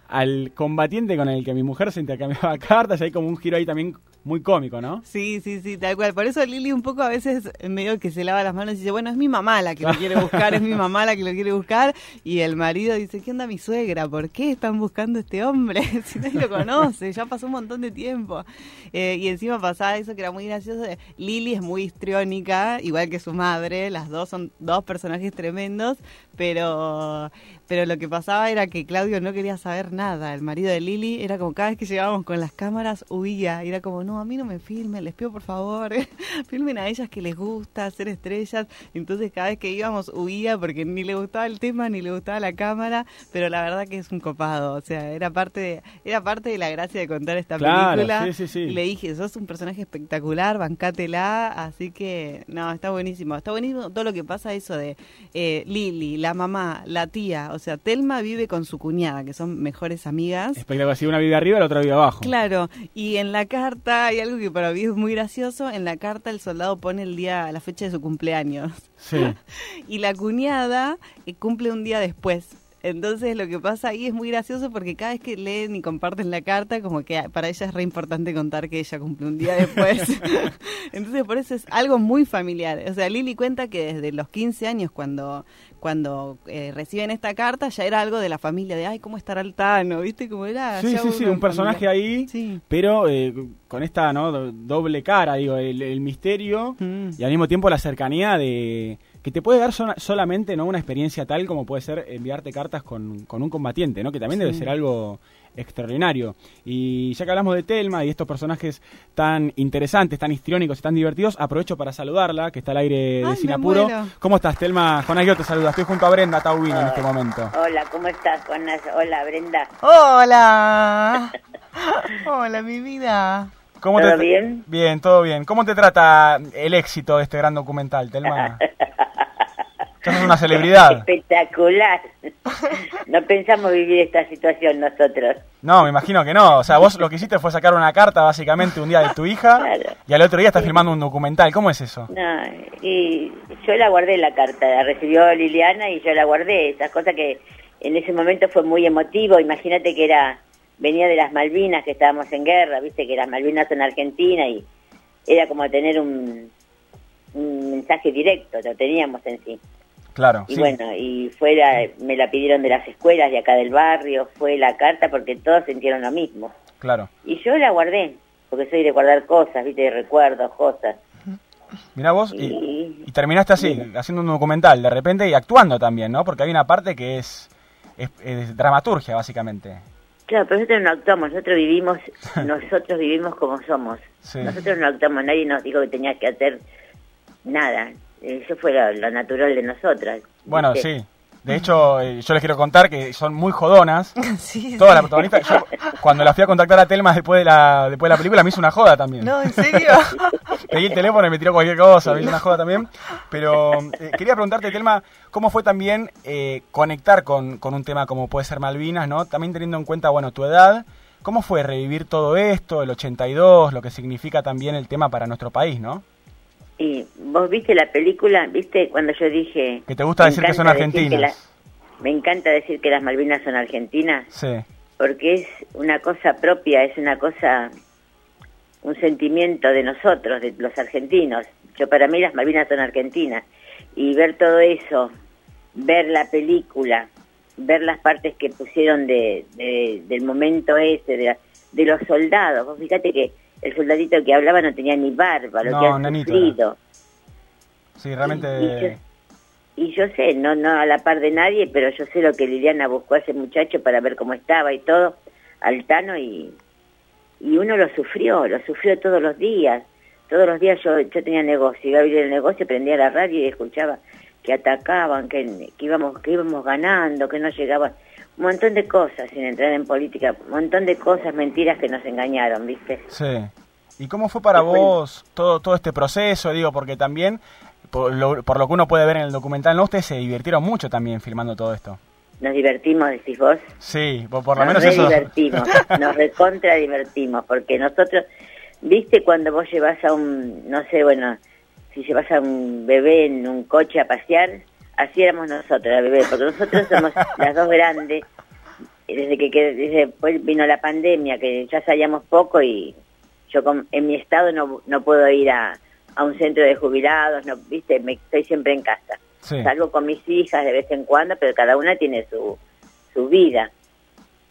Speaker 2: al combatiente con el que mi mujer se intercambiaba cartas, y hay como un giro ahí también muy cómico, ¿no?
Speaker 24: Sí, sí, sí, tal cual. Por eso Lili un poco a veces medio que se lava las manos y dice, bueno, es mi mamá la que lo quiere buscar, es mi mamá la que lo quiere buscar. Y el marido dice, ¿qué onda mi suegra? ¿Por qué están buscando a este hombre? si nadie lo conoce, ya pasó un montón de tiempo. Eh, y encima pasaba eso que era muy gracioso. de- Lili es muy histriónica, igual que su madre. Las dos son dos personajes tremendos, pero pero lo que pasaba era que Claudio no quería saber nada. El marido de Lili era como cada vez que llegábamos con las cámaras huía. Y era como, no, a mí no me filmen, les pido por favor, filmen a ellas que les gusta hacer estrellas. Entonces cada vez que íbamos huía porque ni le gustaba el tema ni le gustaba la cámara, pero la verdad que es un copado. O sea, era parte de, era parte de la gracia de contar esta
Speaker 2: Claro,
Speaker 24: película.
Speaker 2: sí, sí, sí.
Speaker 24: Y le dije, sos un personaje espectacular, bancátela. Así que, no, está buenísimo. Está buenísimo todo lo que pasa eso de eh, Lili, la mamá, la tía. O sea, Telma vive con su cuñada, que son mejores amigas.
Speaker 2: Espectacular, si una vive arriba, la otra vive abajo.
Speaker 24: Claro, y en la carta hay algo que para mí es muy gracioso. En la carta el soldado pone el día, la fecha de su cumpleaños.
Speaker 2: Sí.
Speaker 24: y la cuñada eh, cumple un día después. Entonces lo que pasa ahí es muy gracioso porque cada vez que leen y comparten la carta, como que para ella es re importante contar que ella cumple un día después. Entonces por eso es algo muy familiar. O sea, Lili cuenta que desde los 15 años cuando cuando eh, reciben esta carta ya era algo de la familia, de ay, ¿cómo estará el Tano? ¿Viste cómo era?
Speaker 2: Sí,
Speaker 24: Ya
Speaker 2: sí, sí, un personaje ahí, pero eh, con esta ¿no? do- doble cara, digo, el, el misterio
Speaker 24: Mm.
Speaker 2: y al mismo tiempo la cercanía de que te puede dar sola- solamente no una experiencia tal como puede ser enviarte cartas con, con un combatiente, ¿no? que también debe
Speaker 24: Sí.
Speaker 2: ser algo extraordinario. Y ya que hablamos de Telma y estos personajes tan interesantes, tan histriónicos y tan divertidos, aprovecho para saludarla, que está al aire de
Speaker 22: Ay, me
Speaker 2: Sinapuro. ¿Cómo estás, Telma? Jonás, yo te saluda. Estoy junto a Brenda Taubino en este momento.
Speaker 22: Hola, ¿cómo estás, Juana? Hola, Brenda.
Speaker 24: Hola. Hola, mi vida.
Speaker 2: ¿Cómo
Speaker 22: ¿Todo
Speaker 2: te
Speaker 22: bien?
Speaker 2: Bien, todo bien. ¿Cómo te trata el éxito de este gran documental, Telma? Una celebridad.
Speaker 22: Espectacular. No pensamos vivir esta situación nosotros.
Speaker 2: No, me imagino que no. O sea, vos lo que hiciste fue sacar una carta básicamente un día de tu hija y al otro día estás filmando un documental. ¿Cómo es eso?
Speaker 22: No, y yo la guardé la carta, la recibió Liliana y yo la guardé. Esas cosas que en ese momento fue muy emotivo. Imagínate que era venía de las Malvinas, que estábamos en guerra, viste que las Malvinas son Argentina y era como tener un, un mensaje directo, lo teníamos en sí.
Speaker 2: Claro,
Speaker 22: Y
Speaker 2: sí.
Speaker 22: bueno, y fue la- me la pidieron de las escuelas de acá del barrio, fue la carta porque todos sintieron lo mismo.
Speaker 2: Claro.
Speaker 22: Y yo la guardé, porque soy de guardar cosas, viste, de recuerdos, cosas.
Speaker 2: Mirá vos, y, y terminaste así, haciendo un documental de repente y actuando también, ¿no? Porque hay una parte que es, es, es dramaturgia, básicamente.
Speaker 22: Claro, pero nosotros no actuamos, nosotros vivimos, nosotros vivimos como somos.
Speaker 2: Sí.
Speaker 22: Nosotros no actuamos, nadie nos dijo que tenía que hacer nada. Eso fue lo, lo natural de nosotras.
Speaker 2: Bueno,
Speaker 22: ¿viste?
Speaker 2: sí. De hecho, eh, yo les quiero contar que son muy jodonas. Todas las protagonistas. Yo, cuando la fui a contactar a Telma después de la después de la película, me hizo una joda también.
Speaker 24: No, ¿en serio?
Speaker 2: Pedí el teléfono y me tiró cualquier cosa, me hizo una joda también. Pero eh, quería preguntarte, Telma, ¿cómo fue también eh, conectar con, con un tema como puede ser Malvinas, ¿no? También teniendo en cuenta, bueno, tu edad. ¿Cómo fue revivir todo esto, el 82, lo que significa también el tema para nuestro país, ¿no?
Speaker 22: Y vos viste la película, viste cuando yo dije...
Speaker 2: Que te gusta decir que son argentinas.
Speaker 22: la- me encanta decir que las Malvinas son argentinas,
Speaker 2: Sí,
Speaker 22: porque es una cosa propia, es una cosa, un sentimiento de nosotros, de los argentinos. Yo para mí las Malvinas son argentinas. Y ver todo eso, ver la película, ver las partes que pusieron de, de- del momento ese, de los soldados. Vos fíjate que el soldadito que hablaba no tenía ni barba, lo
Speaker 2: No,
Speaker 22: que sufrido.
Speaker 2: sí, realmente...
Speaker 22: Y yo, y yo sé, no, no a la par de nadie, pero yo sé lo que Liliana buscó a ese muchacho para ver cómo estaba y todo, Altano, y, y uno lo sufrió, lo sufrió todos los días. Todos los días yo, yo tenía negocio, iba a abrir el negocio, prendía la radio y escuchaba que atacaban, que, que íbamos que íbamos ganando, que no llegaban. Un montón de cosas, sin entrar en política, un montón de cosas, mentiras que nos engañaron, ¿viste?
Speaker 2: Sí. ¿Y cómo fue para vos todo, todo este proceso? Digo, porque también, por lo, por lo que uno puede ver en el documental, ¿no? Ustedes se divirtieron mucho también filmando todo esto.
Speaker 22: Nos divertimos, decís vos.
Speaker 2: Sí, por, por lo
Speaker 22: nos
Speaker 2: menos eso.
Speaker 22: divertimos, nos recontra divertimos, porque nosotros, viste cuando vos llevas a un, no sé, bueno, si llevas a un bebé en un coche a pasear, así éramos nosotros, la bebé, porque nosotros somos las dos grandes, desde que, que- desde después vino la pandemia, que ya salíamos poco y yo con- en mi estado no, no puedo ir a, a un centro de jubilados, no, viste, me, estoy siempre en casa.
Speaker 2: Sí.
Speaker 22: Salgo con mis hijas de vez en cuando, pero cada una tiene su, su vida.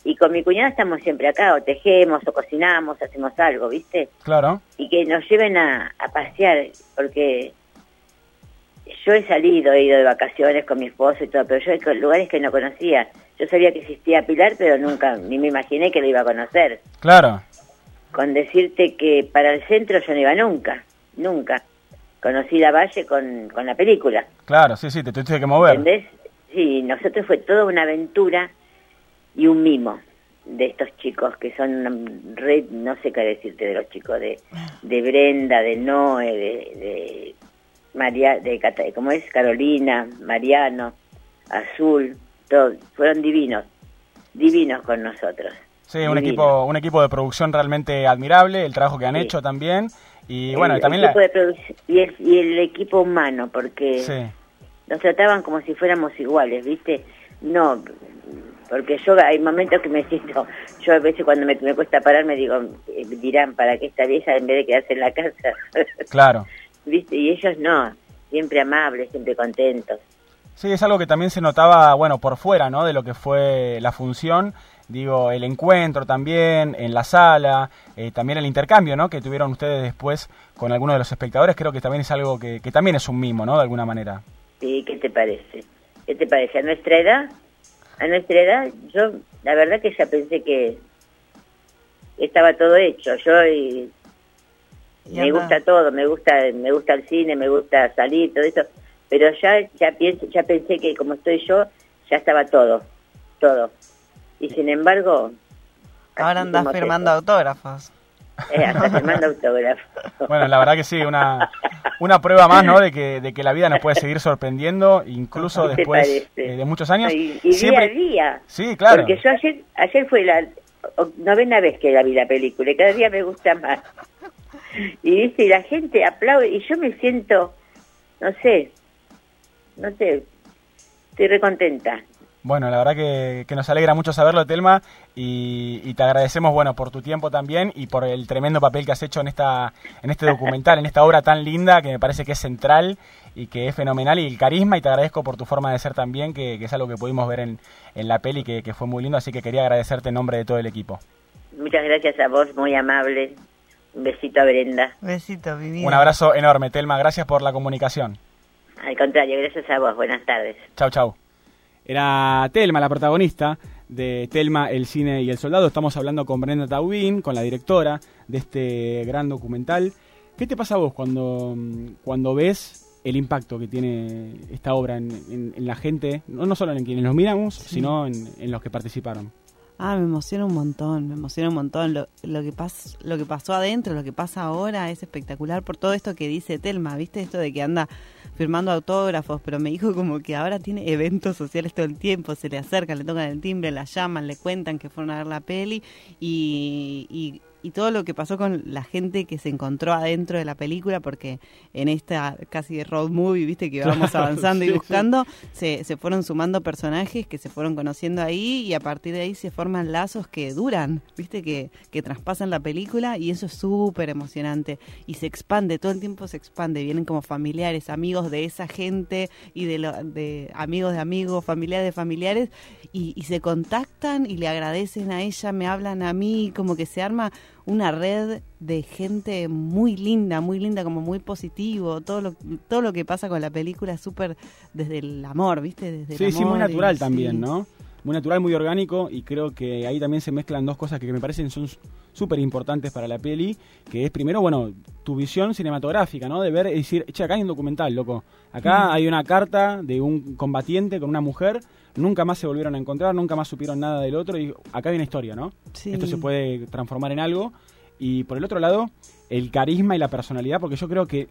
Speaker 22: Y con mi cuñada estamos siempre acá, o tejemos, o cocinamos, hacemos algo, ¿viste?
Speaker 2: Claro.
Speaker 22: Y que nos lleven a, a pasear, porque yo he salido, he ido de vacaciones con mi esposo y todo, pero yo he lugares que no conocía. Yo sabía que existía Pilar, pero nunca, ni me imaginé que lo iba a conocer.
Speaker 2: Claro.
Speaker 22: Con decirte que para el centro yo no iba nunca, nunca. Conocí la Valle con, con la película.
Speaker 2: Claro, sí, sí, te tuviste que mover.
Speaker 22: ¿Entendés? Sí, nosotros fue toda una aventura y un mimo de estos chicos que son red, no sé qué decirte de los chicos, de, de Brenda, de Noé, de, de María, de, ¿cómo es? Carolina, Mariano, Azul, todos, fueron divinos, divinos con nosotros.
Speaker 2: Sí, un equipo, un equipo de producción realmente admirable, el trabajo que han
Speaker 22: Sí.
Speaker 2: hecho también. Y bueno,
Speaker 22: el,
Speaker 2: también la...
Speaker 22: de y, el, y el equipo humano, porque
Speaker 2: Sí.
Speaker 22: nos trataban como si fuéramos iguales, ¿viste? No, porque yo hay momentos que me siento, yo a veces cuando me, me cuesta parar me digo, eh, dirán, ¿para qué esta vieja en vez de quedarse en la casa?
Speaker 2: Claro.
Speaker 22: ¿Viste? Y ellos no, siempre amables, siempre contentos.
Speaker 2: Sí, es algo que también se notaba, bueno, por fuera, ¿no? De lo que fue la función. Digo, el encuentro también, en la sala, eh, también el intercambio, ¿no? Que tuvieron ustedes después con algunos de los espectadores, creo que también es algo que, que también es un mimo, ¿no? De alguna manera.
Speaker 22: Sí, ¿qué te parece? ¿Qué te parece? A nuestra edad, a nuestra edad, yo la verdad que ya pensé que estaba todo hecho. Yo y, me
Speaker 24: anda.
Speaker 22: gusta todo, me gusta, me gusta el cine, me gusta salir, todo eso. Pero ya, ya pienso, ya pensé que como estoy yo, ya estaba todo, todo. Y sin embargo,
Speaker 24: Ahora andás
Speaker 22: te-
Speaker 24: firmando autógrafos.
Speaker 22: eh, hasta firmando autógrafos.
Speaker 2: Bueno, la verdad que sí, una, una prueba más, ¿no? De que, de que la vida nos puede seguir sorprendiendo, incluso
Speaker 22: ¿Qué te
Speaker 2: después eh, de muchos años.
Speaker 22: Y, y
Speaker 2: Siempre-
Speaker 22: día a día.
Speaker 2: Sí, claro.
Speaker 22: Porque yo ayer, ayer fue la novena vez que la vi la película y cada día me gusta más. Y y la gente aplaude y yo me siento, no sé, no sé, estoy recontenta.
Speaker 2: Bueno, la verdad que, que nos alegra mucho saberlo, Telma, y, y te agradecemos, bueno, por tu tiempo también y por el tremendo papel que has hecho en esta, en este documental, en esta obra tan linda que me parece que es central y que es fenomenal y el carisma y te agradezco por tu forma de ser también, que, que es algo que pudimos ver en, en la peli que, que fue muy lindo, así que quería agradecerte en nombre de todo el equipo.
Speaker 22: Muchas gracias a vos, muy amable. Un besito a Brenda.
Speaker 24: Besito, mi vida.
Speaker 2: Un abrazo enorme, Telma, gracias por la comunicación.
Speaker 22: Al contrario, gracias a vos. Buenas tardes.
Speaker 2: Chau, chau. Era Telma, la protagonista de Telma, el cine y el soldado. Estamos hablando con Brenda Taubín, con la directora de este gran documental. ¿Qué te pasa a vos cuando, cuando ves el impacto que tiene esta obra en, en- en la gente, no, no solo en quienes nos miramos, sino en, en los que participaron?
Speaker 24: Ah, me emociona un montón, me emociona un montón. Lo, lo, que pas, lo que pasó adentro, lo que pasa ahora es espectacular por todo esto que dice Telma, ¿viste? Esto de que anda firmando autógrafos, pero me dijo como que ahora tiene eventos sociales todo el tiempo, se le acercan, le tocan el timbre, la llaman, le cuentan que fueron a ver la peli y, y, y todo lo que pasó con la gente que se encontró adentro de la película, porque en esta casi road movie, ¿viste? Que vamos
Speaker 25: Claro,
Speaker 24: avanzando
Speaker 25: sí,
Speaker 24: y
Speaker 25: sí.
Speaker 24: buscando se, se fueron sumando personajes que se fueron conociendo ahí y a partir de ahí se forman lazos que duran, viste, que, que traspasan la película y eso es súper emocionante y se expande, todo el tiempo se expande, vienen como familiares, amigos de esa gente y de, lo- de amigos de amigos, familiares de familiares y, y se contactan y le agradecen a ella, me hablan a mí, como que se arma una red de gente muy linda, muy linda, como muy positivo. Todo lo, todo lo que pasa con la película es súper desde el amor, ¿viste? Desde el
Speaker 2: Sí, sí, muy
Speaker 24: amor y-
Speaker 2: natural
Speaker 24: sí.
Speaker 2: también, ¿no? Muy natural, muy orgánico y creo que ahí también se mezclan dos cosas que me parecen son súper importantes para la peli, que es primero, bueno, tu visión cinematográfica, ¿no? De ver y decir, che, acá hay un documental, loco. Acá hay una carta de un combatiente con una mujer, nunca más se volvieron a encontrar, nunca más supieron nada del otro y acá hay una historia, ¿no?
Speaker 24: Sí.
Speaker 2: Esto se puede transformar en algo. Y por el otro lado, el carisma y la personalidad, porque yo creo que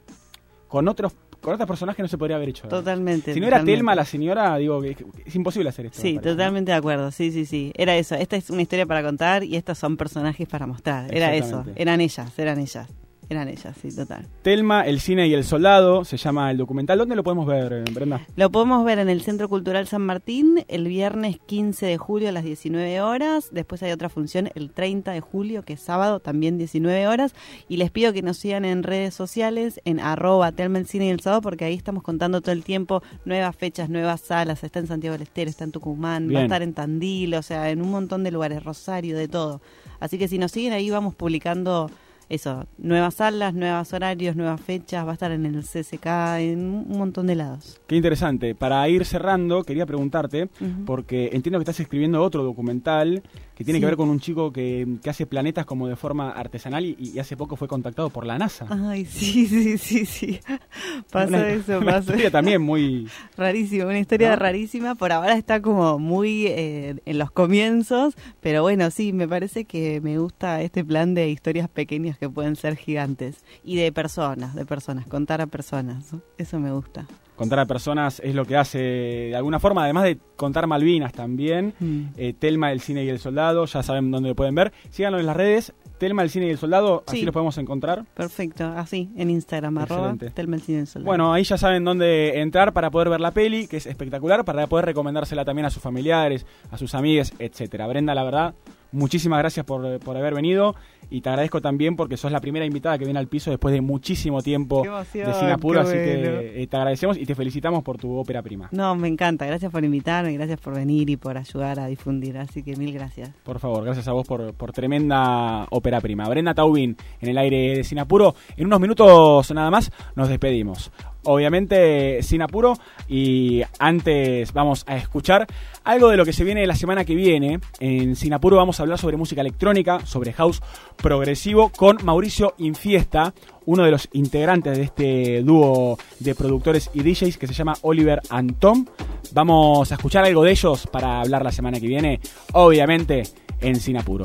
Speaker 2: con otros con otros personajes no se podría haber hecho.
Speaker 24: Totalmente.
Speaker 2: Si no era
Speaker 24: totalmente.
Speaker 2: Telma la señora, digo que es, imposible hacer esto.
Speaker 24: Sí,
Speaker 2: parece, ¿no?
Speaker 24: totalmente de acuerdo. Sí, sí, sí. Era eso. Esta es una historia para contar y estos son personajes para mostrar. Era eso. Eran ellas, eran ellas. Eran ellas, sí, total.
Speaker 2: Telma, el cine y el soldado, se llama el documental. ¿Dónde lo podemos ver, eh, Brenda?
Speaker 24: Lo podemos ver en el Centro Cultural San Martín el viernes 15 de julio a las 19 horas. Después hay otra función el 30 de julio, que es sábado, también 19 horas. Y les pido que nos sigan en redes sociales, en arroba Telma el Cine y el Sábado, porque ahí estamos contando todo el tiempo nuevas fechas, nuevas salas. Está en Santiago del Estero, está en Tucumán, va a estar en Tandil, o sea, en un montón de lugares, Rosario, de todo. Así que si nos siguen ahí vamos publicando eso, nuevas salas, nuevos horarios, nuevas fechas, va a estar en el CCK, en un montón de lados.
Speaker 2: Qué interesante. Para ir cerrando, quería preguntarte, porque entiendo que estás escribiendo otro documental que tiene que ver con un chico que, que hace planetas como de forma artesanal y, y hace poco fue contactado por la NASA.
Speaker 24: Ay, sí, sí, sí, sí. Pasa
Speaker 2: Una-
Speaker 24: eso,
Speaker 2: una
Speaker 24: pasa.
Speaker 2: historia también muy...
Speaker 24: Rarísimo, una historia
Speaker 2: ¿No?
Speaker 24: rarísima. Por ahora está como muy eh, en los comienzos, pero bueno, sí, me parece que me gusta este plan de historias pequeñas que pueden ser gigantes y de personas, de personas, contar a personas. Eso me gusta.
Speaker 2: Contar a personas es lo que hace de alguna forma, además de contar Malvinas también.
Speaker 24: Mm.
Speaker 2: Eh, Telma, el cine y el soldado, ya saben dónde lo pueden ver. Síganos en las redes. Telma, el cine y el soldado, así
Speaker 24: Sí.
Speaker 2: lo podemos encontrar.
Speaker 24: Perfecto, así, en Instagram, arroba. Telma el Cine del Soldado.
Speaker 2: Bueno, ahí ya saben dónde entrar para poder ver la peli, que es espectacular, para poder recomendársela también a sus familiares, a sus amigas, etcétera. Brenda, la verdad, muchísimas gracias por, por haber venido y te agradezco también porque sos la primera invitada que viene al piso después de muchísimo tiempo
Speaker 24: emoción,
Speaker 2: de Singapur, así
Speaker 24: qué bueno.
Speaker 2: que eh, te agradecemos y te felicitamos por tu ópera prima.
Speaker 24: No, me encanta. Gracias por invitarme, gracias por venir y por ayudar a difundir. Así que mil gracias.
Speaker 2: Por favor, gracias a vos por, por tremenda ópera prima. Brenda Taubin en el aire de Sinapuro. En unos minutos nada más nos despedimos. Obviamente sin apuro y antes vamos a escuchar algo de lo que se viene la semana que viene. En Sin Apuro vamos a hablar sobre música electrónica, sobre house progresivo con Mauricio Infiesta, uno de los integrantes de este dúo de productores y DJs que se llama Oliver and Tom. Vamos a escuchar algo de ellos para hablar la semana que viene, obviamente en Sin Apuro.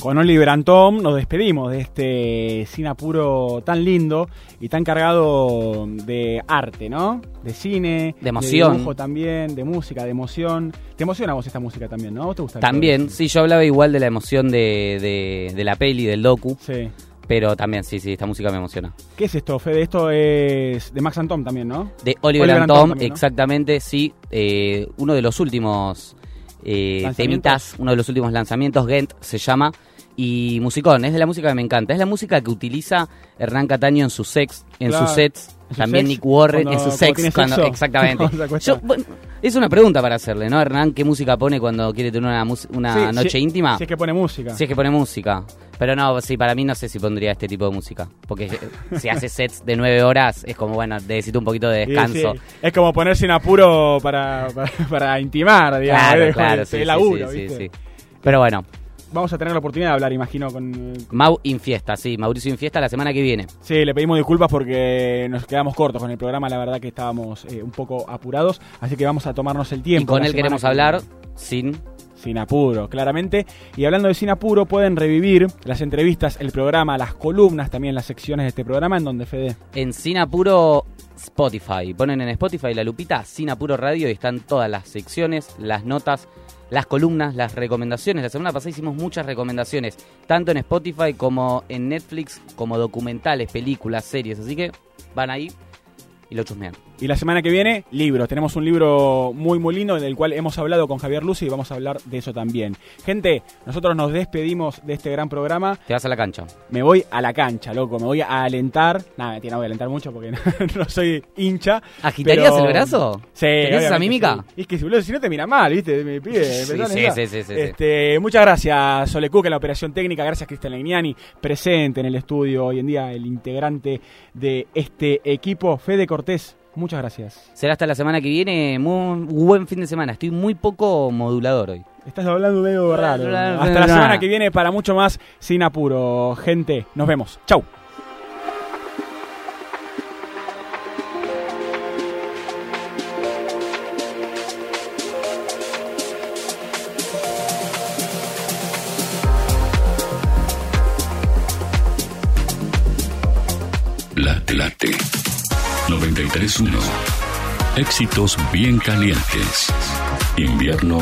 Speaker 2: Con Oliver and Tom nos despedimos de este cine apuro tan lindo y tan cargado de arte, ¿no? De cine,
Speaker 25: De emoción.
Speaker 2: dibujo también, de música, de emoción. ¿Te emociona a vos esta música también, no? ¿A vos te gusta?
Speaker 25: También, sí, yo hablaba igual de la emoción de, de, de la peli, del docu.
Speaker 2: Sí.
Speaker 25: Pero también, sí, sí, esta música me emociona.
Speaker 2: ¿Qué es esto, Fede? Esto es de Max and Tom también, ¿no?
Speaker 25: De Oliver,
Speaker 2: Oliver
Speaker 25: and
Speaker 2: and Tom
Speaker 25: Tom,
Speaker 2: también, ¿no?
Speaker 25: exactamente, sí. eh, uno de los últimos eh, temitas, uno de los últimos lanzamientos, Gent se llama. Y musicón, es de la música que me encanta. Es la música que utiliza Hernán Cataño en sus, sex, en
Speaker 2: Claro.
Speaker 25: sus sets
Speaker 3: También
Speaker 2: sex?
Speaker 3: Nick Warren
Speaker 2: Cuando-
Speaker 3: en su sex. cuando-
Speaker 2: sexo.
Speaker 3: exactamente. Yo, bueno, es una pregunta para hacerle, ¿no, Hernán? ¿Qué música pone cuando quiere tener una, una
Speaker 2: Sí,
Speaker 3: noche
Speaker 2: si-
Speaker 3: íntima?
Speaker 2: Si es que pone música.
Speaker 3: Si es que pone música. Pero no, sí, para mí no sé si pondría este tipo de música. Porque si hace sets de nueve horas, es como, bueno, necesito un poquito de descanso.
Speaker 2: sí. Es como ponerse en apuro para, para, para intimar, digamos.
Speaker 3: Claro, claro, sí, sí,
Speaker 2: laburo.
Speaker 3: Pero bueno,
Speaker 2: Vamos a tener la oportunidad de hablar, imagino, con...
Speaker 3: Mau Infiesta, sí, Mauricio Infiesta la semana que viene.
Speaker 2: Sí, le pedimos disculpas porque nos quedamos cortos con el programa, la verdad que estábamos eh, un poco apurados, así que vamos a tomarnos el tiempo.
Speaker 3: Y con él queremos
Speaker 2: que
Speaker 3: hablar sin
Speaker 2: Sin apuro, claramente. Y hablando de Sin apuro, pueden revivir las entrevistas, el programa, las columnas, también las secciones de este programa, en donde Fede.
Speaker 3: en Sin Apuro Spotify. Ponen en Spotify la lupita Sin Apuro Radio y están todas las secciones, las notas, las columnas, las recomendaciones. La semana pasada hicimos muchas recomendaciones, tanto en Spotify como en Netflix, como documentales, películas, series. Así que van ahí y lo chusmean.
Speaker 2: Y la semana que viene, libros. Tenemos un libro muy, muy lindo del cual hemos hablado con Javier Lucy y vamos a hablar de eso también. Gente, nosotros nos despedimos de este gran programa.
Speaker 3: Te vas a la cancha.
Speaker 2: Me voy a la cancha, loco. Me voy a alentar. Nada, mentira, no voy a alentar mucho porque no, soy hincha.
Speaker 3: ¿Agitarías
Speaker 2: pero-
Speaker 3: el brazo?
Speaker 2: Sí.
Speaker 3: ¿Tenés esa mímica?
Speaker 2: sí. Es que boludo, si no te mira mal, ¿viste? Me pide.
Speaker 3: Sí, sí, sí, sí, sí, sí.
Speaker 2: Este, Muchas gracias, Sole Cook, en la operación técnica. Gracias, Cristian Legnani, presente en el estudio hoy en día, el integrante de este equipo. Fede Cortés, muchas gracias.
Speaker 3: Será hasta la semana que viene. Muy buen fin de semana. Estoy muy poco modulador hoy.
Speaker 2: Estás hablando medio raro. Hasta la semana que viene para mucho más sin apuro. Gente, nos vemos. Chau.
Speaker 1: 931. Éxitos bien calientes. Invierno